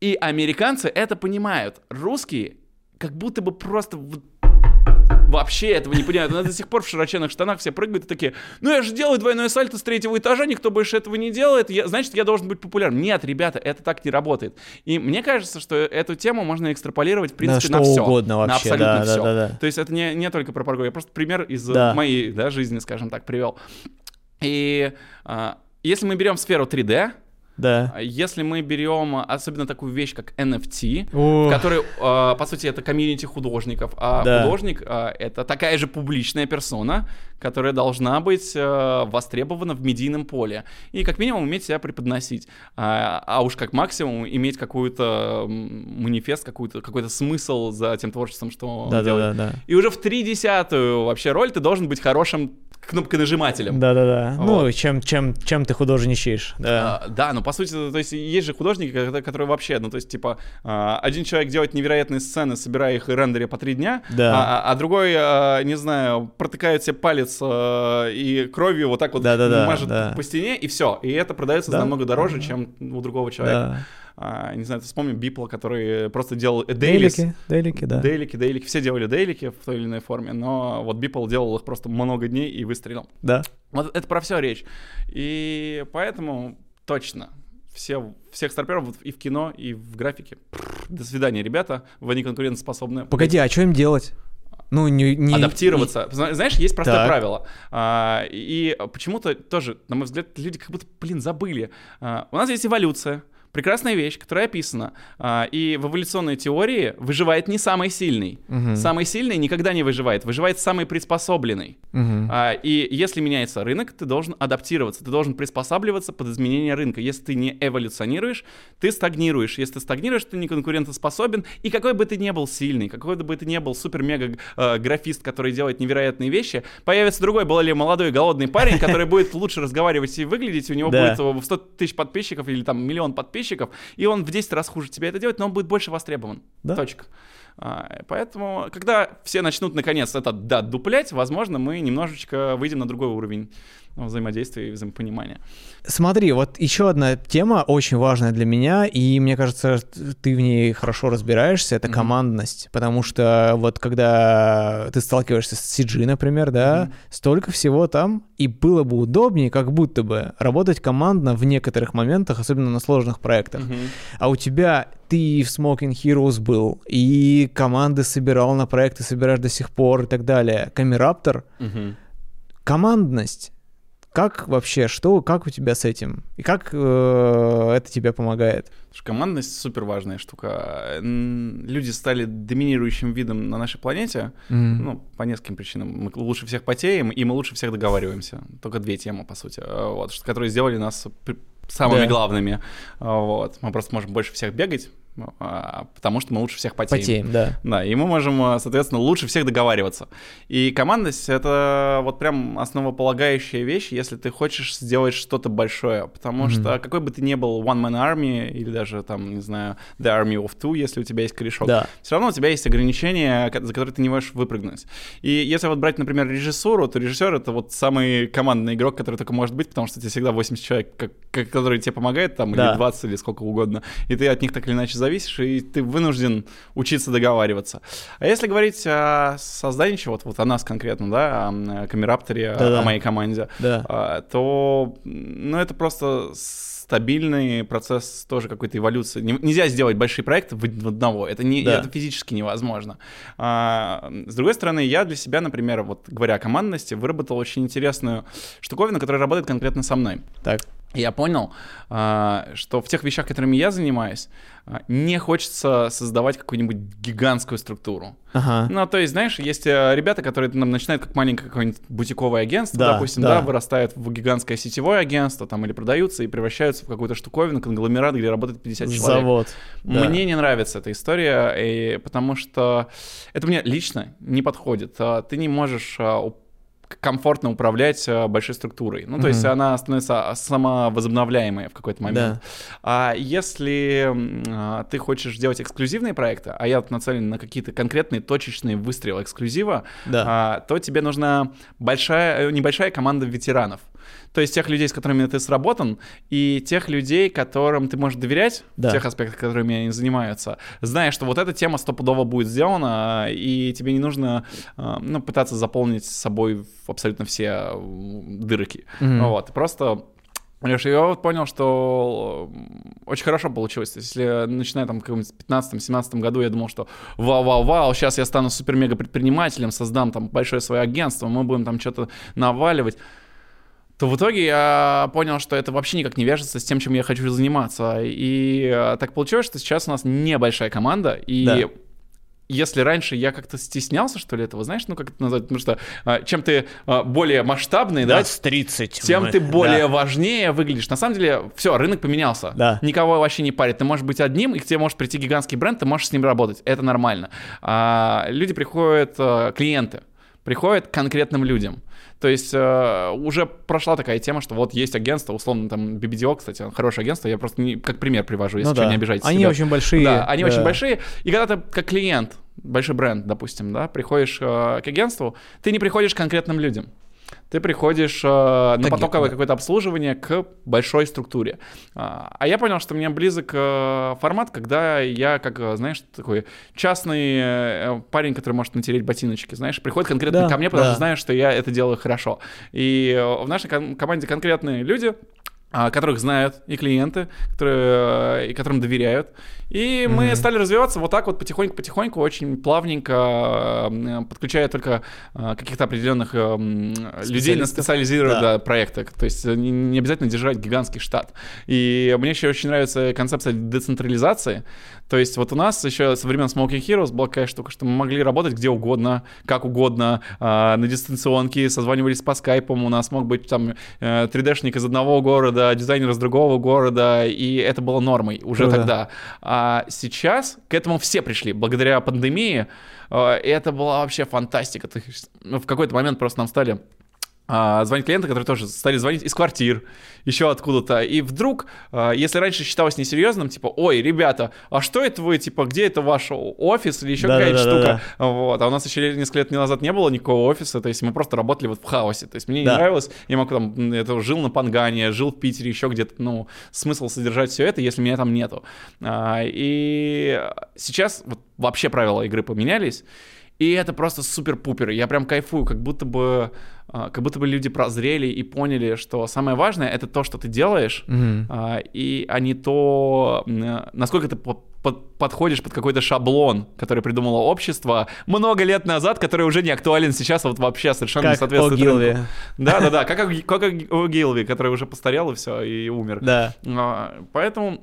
И американцы это понимают. Русские как будто бы просто вообще этого не понимают. У нас до сих пор в широченных штанах все прыгают и такие, ну я же делаю двойное сальто с третьего этажа, никто больше этого не делает, я- значит, я должен быть популярным. Нет, ребята, это так не работает. И мне кажется, что эту тему можно экстраполировать, в принципе, что на все. угодно На вообще, абсолютно да, да, все. да, да. То есть это не, не только про паркур, я просто пример из Да. моей да, жизни, скажем так, привел. И а, если мы берем сферу 3D, Да. а Если мы берем а, особенно такую вещь, как NFT, О. в которой, а, по сути, это комьюнити художников, а Да. художник а, это такая же публичная персона, которая должна быть а, востребована в медийном поле. И как минимум уметь себя преподносить. А, а уж как максимум иметь какую-то манифест, какую-то, какой-то смысл за тем творчеством, что он Да, делает. да, да. И уже в три десятую вообще роль ты должен быть хорошим кнопконажимателем. Да, да, да. Ну, Вот. чем, чем, чем ты художничаешь, да. А, да, ну по сути, то есть есть же художники, ко- которые вообще, ну то есть типа а, один человек делает невероятные сцены, собирая их и рендеря по три дня, Да. а, а другой, а, не знаю, протыкает себе палец а, и кровью вот так вот Да-да-да, мажет да. по стене и все, и это продается Да. намного дороже, чем у другого человека. Да. А, не знаю, ты вспомни Бипла, который просто делал дейлис. Дейлики, дейлики, да. Дейлики, дейлики, все делали дейлики в той или иной форме, но вот Бипл делал их просто много дней и выстрелил. Да. Вот это про все речь. И поэтому точно все, всех старперов и в кино, и в графике. До свидания, ребята. Вы не конкурентоспособны. Погоди, а что им делать? Ну, не... не Адаптироваться. Зна- Знаешь, есть простое Так. правило. А, и почему-то тоже, на мой взгляд, люди как будто, блин, забыли. А, у нас есть эволюция. Прекрасная вещь, которая описана. А, и в эволюционной теории выживает не самый сильный. Мгм. Самый сильный никогда не выживает. Выживает самый приспособленный. А, и если меняется рынок, ты должен адаптироваться, ты должен приспосабливаться под изменение рынка. Если ты не эволюционируешь, ты стагнируешь. Если ты стагнируешь, ты не конкурентоспособен. И какой бы ты ни был сильный, какой бы ты ни был супер-мега э, графист, который делает невероятные вещи, появится другой более молодой голодный парень, который будет лучше разговаривать и выглядеть. У него будет э, 100 тысяч подписчиков или там миллион подписчиков, и он в 10 раз хуже тебя это делает, но он будет больше востребован. Да. Точка. А, Поэтому, когда все начнут наконец это да, дуплять, возможно, мы немножечко выйдем на другой уровень взаимодействия и взаимопонимания. Смотри, вот еще одна тема очень важная для меня, и мне кажется, ты в ней хорошо разбираешься, это Мгм. командность, потому что вот когда ты сталкиваешься с CG, например, да, Мгм. столько всего там, и было бы удобнее, как будто бы работать командно в некоторых моментах, особенно на сложных проектах. А у тебя ты в Smoking Heroes был, и команды собирал на проекты, собираешь до сих пор и так далее. Камераптор, командность. Как вообще, что, как у тебя с этим? И как э, это тебе помогает? Командность супер важная штука. Люди стали доминирующим видом на нашей планете, mm-hmm. ну, по нескольким причинам. Мы лучше всех потеем, и мы лучше всех договариваемся. Только две темы, по сути, вот, которые сделали нас самыми да. главными. Вот. Мы просто можем больше всех бегать, потому что мы лучше всех потеем. Потеем, да. Да, и мы можем, а, соответственно, лучше всех договариваться. И командность — это вот прям основополагающая вещь, если ты хочешь сделать что-то большое, потому mm-hmm. что какой бы ты ни был one-man army или даже там, не знаю, the army of two, если у тебя есть корешок, да. все равно у тебя есть ограничения, за которые ты не можешь выпрыгнуть. И если вот брать, например, режиссуру, то режиссер — это вот самый командный игрок, который только может быть, потому что тебе всегда 80 человек, которые тебе помогают, там, да. или 20, или сколько угодно, и ты от них так или иначе зависишь, и ты вынужден учиться договариваться. А если говорить о создании чего-то, вот о нас конкретно, да, о Камерапторе, да, о моей команде, да. А, то, ну, это просто стабильный процесс тоже какой-то эволюции. Нельзя сделать большие проекты в одного. Это, не, да. это физически невозможно. А, с другой стороны, я для себя, например, вот говоря о командности, выработал очень интересную штуковину, которая работает конкретно со мной. Так я понял, а, что в тех вещах, которыми я занимаюсь, а, не хочется создавать какую-нибудь гигантскую структуру. Ага. Ну, то есть, знаешь, есть э, ребята, которые нам начинают как маленькое какое-нибудь бутиковое агентство, да, допустим, да. да, вырастают в гигантское сетевое агентство, там, или продаются и превращаются в какую-то штуковину, конгломерат, где работает 50 человек. Завод. Да. Мне не нравится эта история, и потому что это мне лично не подходит. А, ты не можешь комфортно управлять э, большой структурой. Ну, то mm-hmm. есть она становится самовозобновляемой в какой-то момент. Да. А если а, ты хочешь делать эксклюзивные проекты, а я вот нацелен на какие-то конкретные точечные выстрелы эксклюзива, да. а, то тебе нужна большая, небольшая команда ветеранов. То есть тех людей, с которыми ты сработан, и тех людей, которым ты можешь доверять да. в тех аспектах, которыми они занимаются, зная, что вот эта тема стопудово будет сделана, и тебе не нужно а, ну, пытаться заполнить собой абсолютно все дырки. Mm-hmm. Вот, просто Леша, я вот понял, что очень хорошо получилось. Если начиная там в 15-17 году, я думал, что вау-вау-вау, сейчас я стану супер-мега предпринимателем, создам там большое свое агентство, мы будем там что-то наваливать то в итоге я понял, что это вообще никак не вяжется с тем, чем я хочу заниматься. И э, так получилось, что сейчас у нас небольшая команда, и да. если раньше я как-то стеснялся, что ли, этого, знаешь, ну как это назвать, потому что а, чем ты а, более масштабный, да, 30, тем мы... ты более да. важнее выглядишь. На самом деле, все, рынок поменялся. Да. Никого вообще не парит. Ты можешь быть одним, и к тебе может прийти гигантский бренд, ты можешь с ним работать. Это нормально. А, люди приходят, а, клиенты приходят к конкретным людям. То есть э, уже прошла такая тема, что вот есть агентство, условно там BBDO, кстати, хорошее агентство, я просто не, как пример привожу, если ну, что, да. не обижайтесь. Они себя. очень большие. Да, они да. очень большие. И когда ты как клиент, большой бренд, допустим, да, приходишь э, к агентству, ты не приходишь к конкретным людям ты приходишь э, на потоковое какое-то обслуживание к большой структуре. А, а я понял, что мне близок э, формат, когда я, как, э, знаешь, такой частный э, парень, который может натереть ботиночки, знаешь, приходит конкретно да, ко мне, потому да. что знаю, что я это делаю хорошо. И э, в нашей ком- команде конкретные люди, которых знают и клиенты, которые, и которым доверяют. И mm-hmm. мы стали развиваться вот так вот потихоньку-потихоньку, очень плавненько, э, подключая только э, каких-то определенных э, людей на специализированные да. Да, проекты. То есть не обязательно держать гигантский штат. И мне еще очень нравится концепция децентрализации. То есть вот у нас еще со времен Smoking Heroes была такая штука, что мы могли работать где угодно, как угодно, на дистанционке, созванивались по скайпам, у нас мог быть там 3D-шник из одного города, дизайнер из другого города, и это было нормой уже ну, тогда. А сейчас к этому все пришли благодаря пандемии. И это была вообще фантастика. Ну, в какой-то момент просто нам стали а, звонить клиенты, которые тоже стали звонить из квартир, еще откуда-то. И вдруг, а, если раньше считалось несерьезным, типа, ой, ребята, а что это вы, типа, где это ваш офис или еще да, какая-то да, штука? Да, да. Вот. А у нас еще несколько лет назад не было никакого офиса, то есть мы просто работали вот в хаосе. То есть мне да. не нравилось, я мог там, это жил на Пангане, жил в Питере, еще где-то, ну, смысл содержать все это, если меня там нету. А, и сейчас вот вообще правила игры поменялись, И это просто супер-пупер. Я прям кайфую, как будто бы а, как будто бы люди прозрели и поняли, что самое важное это то, что ты делаешь, mm-hmm. и а не то, насколько ты под, подходишь под какой-то шаблон, который придумало общество много лет назад, который уже не актуален сейчас, вот вообще совершенно как не соответствует рынку. Да-да-да, как, как о Гилви, который уже постарел и все, и умер. Да. Поэтому а,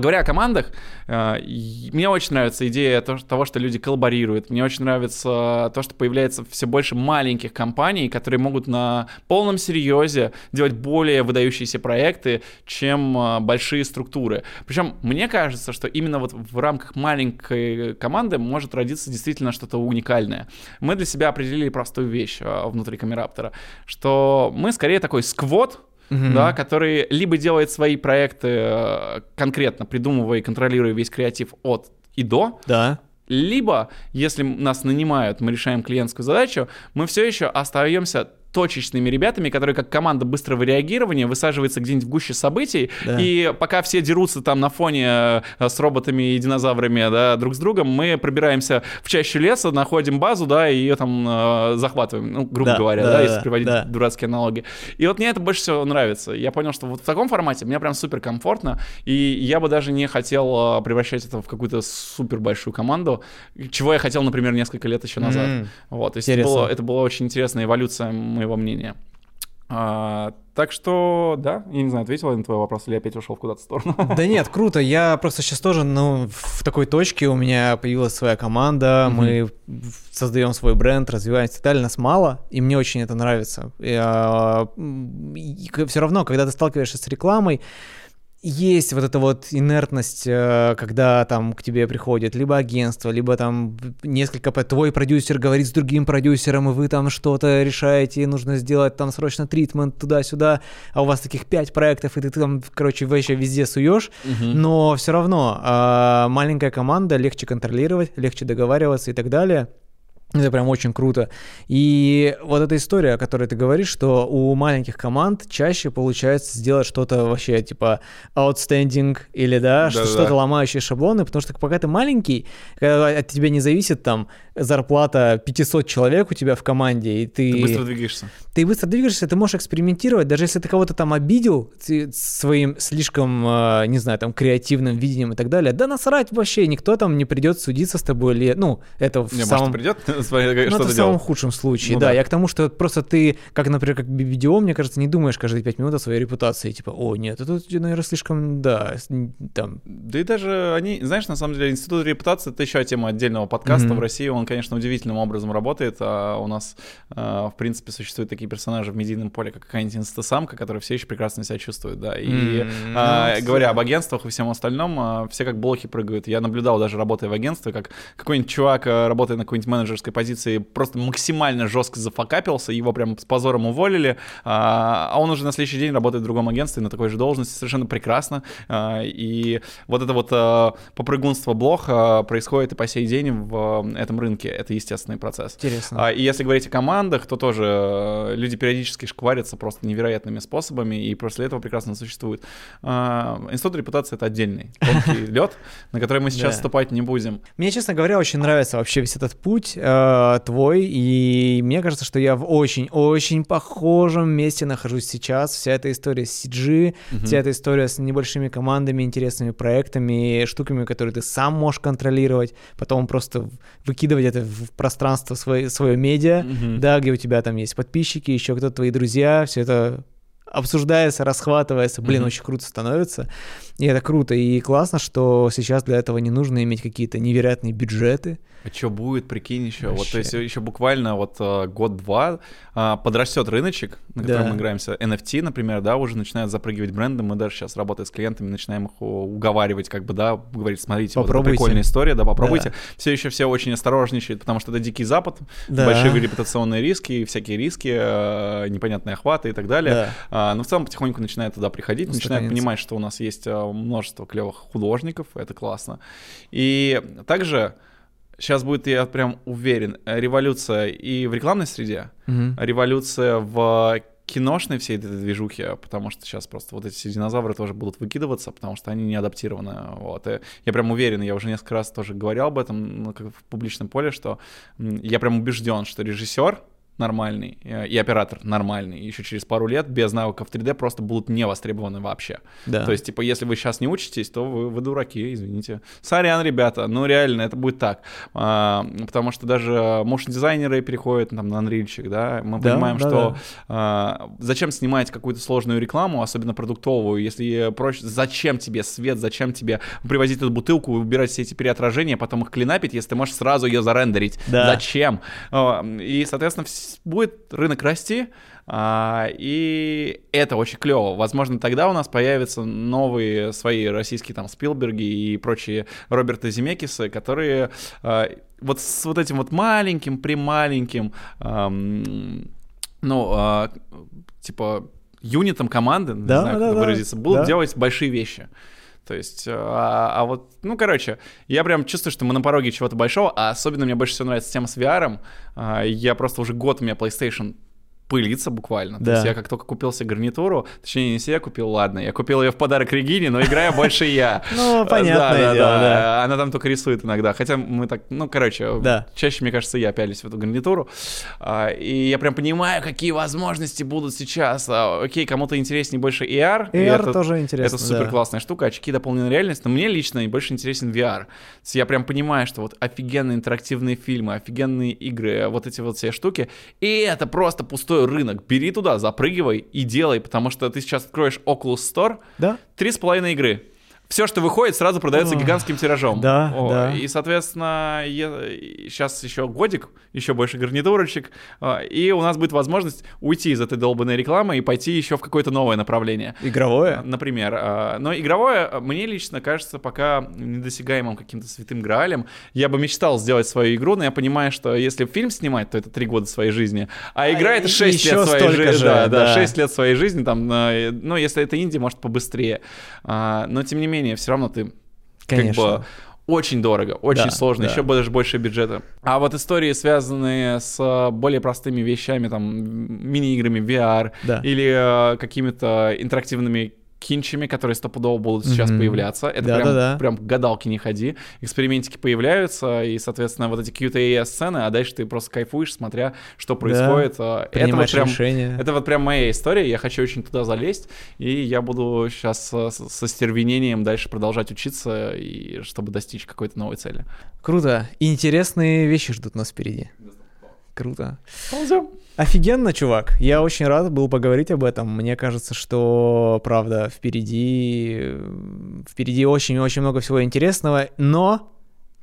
говоря о командах, а, мне очень нравится идея того, что люди коллаборируют. Мне очень нравится то, что появляется все больше маленьких компаний, которые могут на полном серьезе делать более выдающиеся проекты, чем а, большие структуры. Причем мне кажется, что именно вот в рамках маленькой команды может родиться действительно что-то уникальное. Мы для себя определили простую вещь внутри Камераптора, что мы скорее такой сквот, угу. да, который либо делает свои проекты э, конкретно, придумывая и контролируя весь креатив от и до, да. либо, если нас нанимают, мы решаем клиентскую задачу, мы все еще остаемся точечными ребятами, которые как команда быстрого реагирования высаживается где-нибудь в гуще событий, да. и пока все дерутся там на фоне э, с роботами и динозаврами, да, друг с другом, мы пробираемся в чащу леса, находим базу, да, и ее там э, захватываем, ну, грубо да, говоря, да, да, если приводить да. дурацкие аналоги. И вот мне это больше всего нравится. Я понял, что вот в таком формате мне прям супер комфортно, и я бы даже не хотел э, превращать это в какую-то супер большую команду, чего я хотел, например, несколько лет еще назад. Mm, вот, то есть это было, это была очень интересная эволюция моего мнения. А, так что, да, я не знаю, ответил я на твой вопрос или опять ушел в куда-то сторону. Да нет, круто. Я просто сейчас тоже, ну, в такой точке у меня появилась своя команда, mm-hmm. мы создаем свой бренд, развиваемся и так далее. Нас мало, и мне очень это нравится. И, а, и, все равно, когда ты сталкиваешься с рекламой, есть вот эта вот инертность, э, когда там к тебе приходит либо агентство, либо там несколько... Твой продюсер говорит с другим продюсером, и вы там что-то решаете, нужно сделать там срочно тритмент туда-сюда, а у вас таких пять проектов, и ты там, короче, вообще везде суешь, угу. но все равно а, маленькая команда, легче контролировать, легче договариваться и так далее. Это прям очень круто. И вот эта история, о которой ты говоришь, что у маленьких команд чаще получается сделать что-то вообще типа outstanding или да, да что-то ломающее шаблоны, потому что пока ты маленький, когда от тебя не зависит там зарплата 500 человек у тебя в команде, и ты... Ты быстро двигаешься. Ты быстро двигаешься, ты можешь экспериментировать, даже если ты кого-то там обидел ты своим слишком, а, не знаю, там, креативным видением и так далее, да насрать вообще, никто там не придет судиться с тобой или, ну, это в не, самом... Может, придет, смотри, ну, это в самом худшем случае, ну, да. Я к тому, что просто ты, как, например, как BBDO, мне кажется, не думаешь каждые пять минут о своей репутации, типа, о, нет, это, наверное, слишком, да, там... Да и даже они, знаешь, на самом деле, институт репутации — это еще тема отдельного подкаста в России, он, конечно, удивительным образом работает, а у нас, а, в принципе, существуют такие персонажи в медийном поле, как какая-нибудь инстасамка, которая все еще прекрасно себя чувствует, да, и а, ну, говоря об агентствах и всем остальном, а, все как блохи прыгают. Я наблюдал даже работая в агентстве, как какой-нибудь чувак, работая на какой-нибудь менеджерской позиции, просто максимально жестко зафакапился, его прям с позором уволили, а, а он уже на следующий день работает в другом агентстве на такой же должности, совершенно прекрасно. А, и вот это вот а, попрыгунство блох происходит и по сей день в этом рынке. Это естественный процесс. Интересно. И если говорить о командах, то тоже люди периодически шкварятся просто невероятными способами, и после этого прекрасно существует. Институт репутации — это отдельный тонкий лед, на который мы сейчас ступать не будем. Мне, честно говоря, очень нравится вообще весь этот путь э, твой, и мне кажется, что я в очень-очень похожем месте нахожусь сейчас. Вся эта история с CG, угу. вся эта история с небольшими командами, интересными проектами, штуками, которые ты сам можешь контролировать, потом просто выкидывать это в пространство свое, свое медиа, угу. да, где у тебя там есть подписчики, еще кто-то твои друзья, все это обсуждается, расхватывается, блин, mm-hmm. очень круто становится. И это круто. И классно, что сейчас для этого не нужно иметь какие-то невероятные бюджеты. А что будет, прикинь, еще? Вообще. Вот, то есть еще буквально вот uh, год-два uh, подрастет рыночек, на котором да. мы играемся. NFT, например, да, уже начинают запрыгивать бренды. Мы даже сейчас, работая с клиентами, начинаем их уговаривать, как бы, да, говорить, смотрите, попробуйте. вот прикольная история, да, попробуйте. Да. Все еще все очень осторожничают, потому что это дикий запад, да. большие репутационные риски, всякие риски, uh, непонятные охваты и так далее. Да. но в целом потихоньку начинают туда приходить, начинают понимать, что у нас есть множество клевых художников, это классно. И также сейчас будет, я прям уверен, революция и в рекламной среде, угу. революция в киношной всей этой движухи, потому что сейчас просто вот эти динозавры тоже будут выкидываться, потому что они не адаптированы. Вот. И я прям уверен, я уже несколько раз тоже говорил об этом ну, как в публичном поле, что я прям убежден, что режиссер, нормальный э, и оператор нормальный, еще через пару лет без навыков 3D просто будут не востребованы вообще. Да. То есть, типа, если вы сейчас не учитесь, то вы, вы дураки, извините. Сорян, ребята, ну реально, это будет так. А, потому что даже моушн-дизайнеры переходят там, на Unreal, да, мы да, понимаем, да, что да. А, зачем снимать какую-то сложную рекламу, особенно продуктовую, если проще, зачем тебе свет, зачем тебе привозить эту бутылку, выбирать все эти переотражения, потом их клинапить, если ты можешь сразу ее зарендерить. Да. Зачем? А, и, соответственно, будет рынок расти, а, и это очень клево. Возможно, тогда у нас появятся новые свои российские там Спилберги и прочие Роберты Земекисы, которые а, вот с вот этим вот маленьким, прималеньким, ну, а, типа юнитом команды, да, не знаю, да, как да, выразиться, будут да. делать большие вещи. То есть, а, а вот, ну, короче, я прям чувствую, что мы на пороге чего-то большого, а особенно мне больше всего нравится тема с VR. А, я просто уже год у меня PlayStation пылиться буквально. Да. То есть я как только купил себе гарнитуру, точнее не себе купил, ладно, я купил ее в подарок Регине, но играю больше я. Ну, понятное дело, да. Она там только рисует иногда, хотя мы так, ну, короче, чаще, мне кажется, я пялись в эту гарнитуру, а, и я прям понимаю, какие возможности будут сейчас. А, окей, кому-то интереснее больше AR. AR тоже интересно, Это супер классная штука, очки дополненной реальности, но мне лично больше интересен VR. То есть я прям понимаю, что вот офигенные интерактивные фильмы, офигенные игры, вот эти вот все штуки, и это просто пустой крутой рынок. Бери туда, запрыгивай и делай, потому что ты сейчас откроешь Oculus Store, да? три с половиной игры все, что выходит, сразу продается О, гигантским тиражом. Да, О, да. И, соответственно, я, сейчас еще годик, еще больше гарнитурочек, а, и у нас будет возможность уйти из этой долбанной рекламы и пойти еще в какое-то новое направление. Игровое? Например. А, но игровое мне лично кажется пока недосягаемым каким-то святым граалем. Я бы мечтал сделать свою игру, но я понимаю, что если фильм снимать, то это три года своей жизни, а, а игра это 6 лет своей жизни. Да, да, да, 6 лет своей жизни, там, ну, если это инди, может, побыстрее. Но, тем не менее, менее, все равно ты Конечно. как бы очень дорого, очень да, сложно, да. еще даже больше бюджета. А вот истории, связанные с более простыми вещами, там, мини-играми VR да. или э, какими-то интерактивными кинчами, которые стопудово будут сейчас mm-hmm. появляться. Это да, прям, да, да. прям гадалки не ходи. Экспериментики появляются, и, соответственно, вот эти QTA-сцены, а дальше ты просто кайфуешь, смотря, что происходит. Да, это вот прям, решения. Это вот прям моя история, я хочу очень туда залезть, и я буду сейчас со, со стервенением дальше продолжать учиться, и чтобы достичь какой-то новой цели. Круто. интересные вещи ждут нас впереди. Круто. Ползем. Офигенно, чувак. Я очень рад был поговорить об этом. Мне кажется, что, правда, впереди, впереди очень-очень много всего интересного, но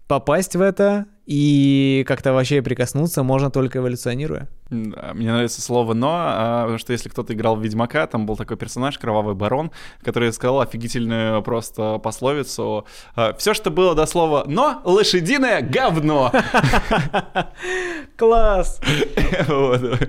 попасть в это и как-то вообще прикоснуться можно только эволюционируя. Мне нравится слово «но», а, потому что если кто-то играл в «Ведьмака», там был такой персонаж, Кровавый Барон, который сказал офигительную просто пословицу а, «Все, что было до слова «но», лошадиное говно». Класс!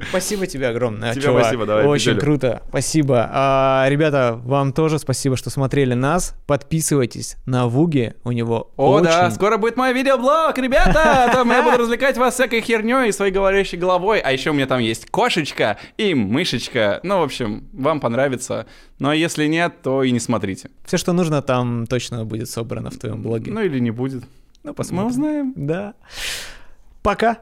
Спасибо тебе огромное, Тебе спасибо, давай. Очень круто, спасибо. А, ребята, вам тоже спасибо, что смотрели нас. Подписывайтесь на Вуги, у него О, да, скоро будет мой видеоблог, ребята! Там я буду развлекать вас всякой херней и своей говорящей головой. А еще у меня там есть кошечка и мышечка. Ну, в общем, вам понравится. Ну, а если нет, то и не смотрите. Все, что нужно, там точно будет собрано в твоем блоге. Ну, или не будет. Ну, посмотрим. Мы узнаем. Да. Пока.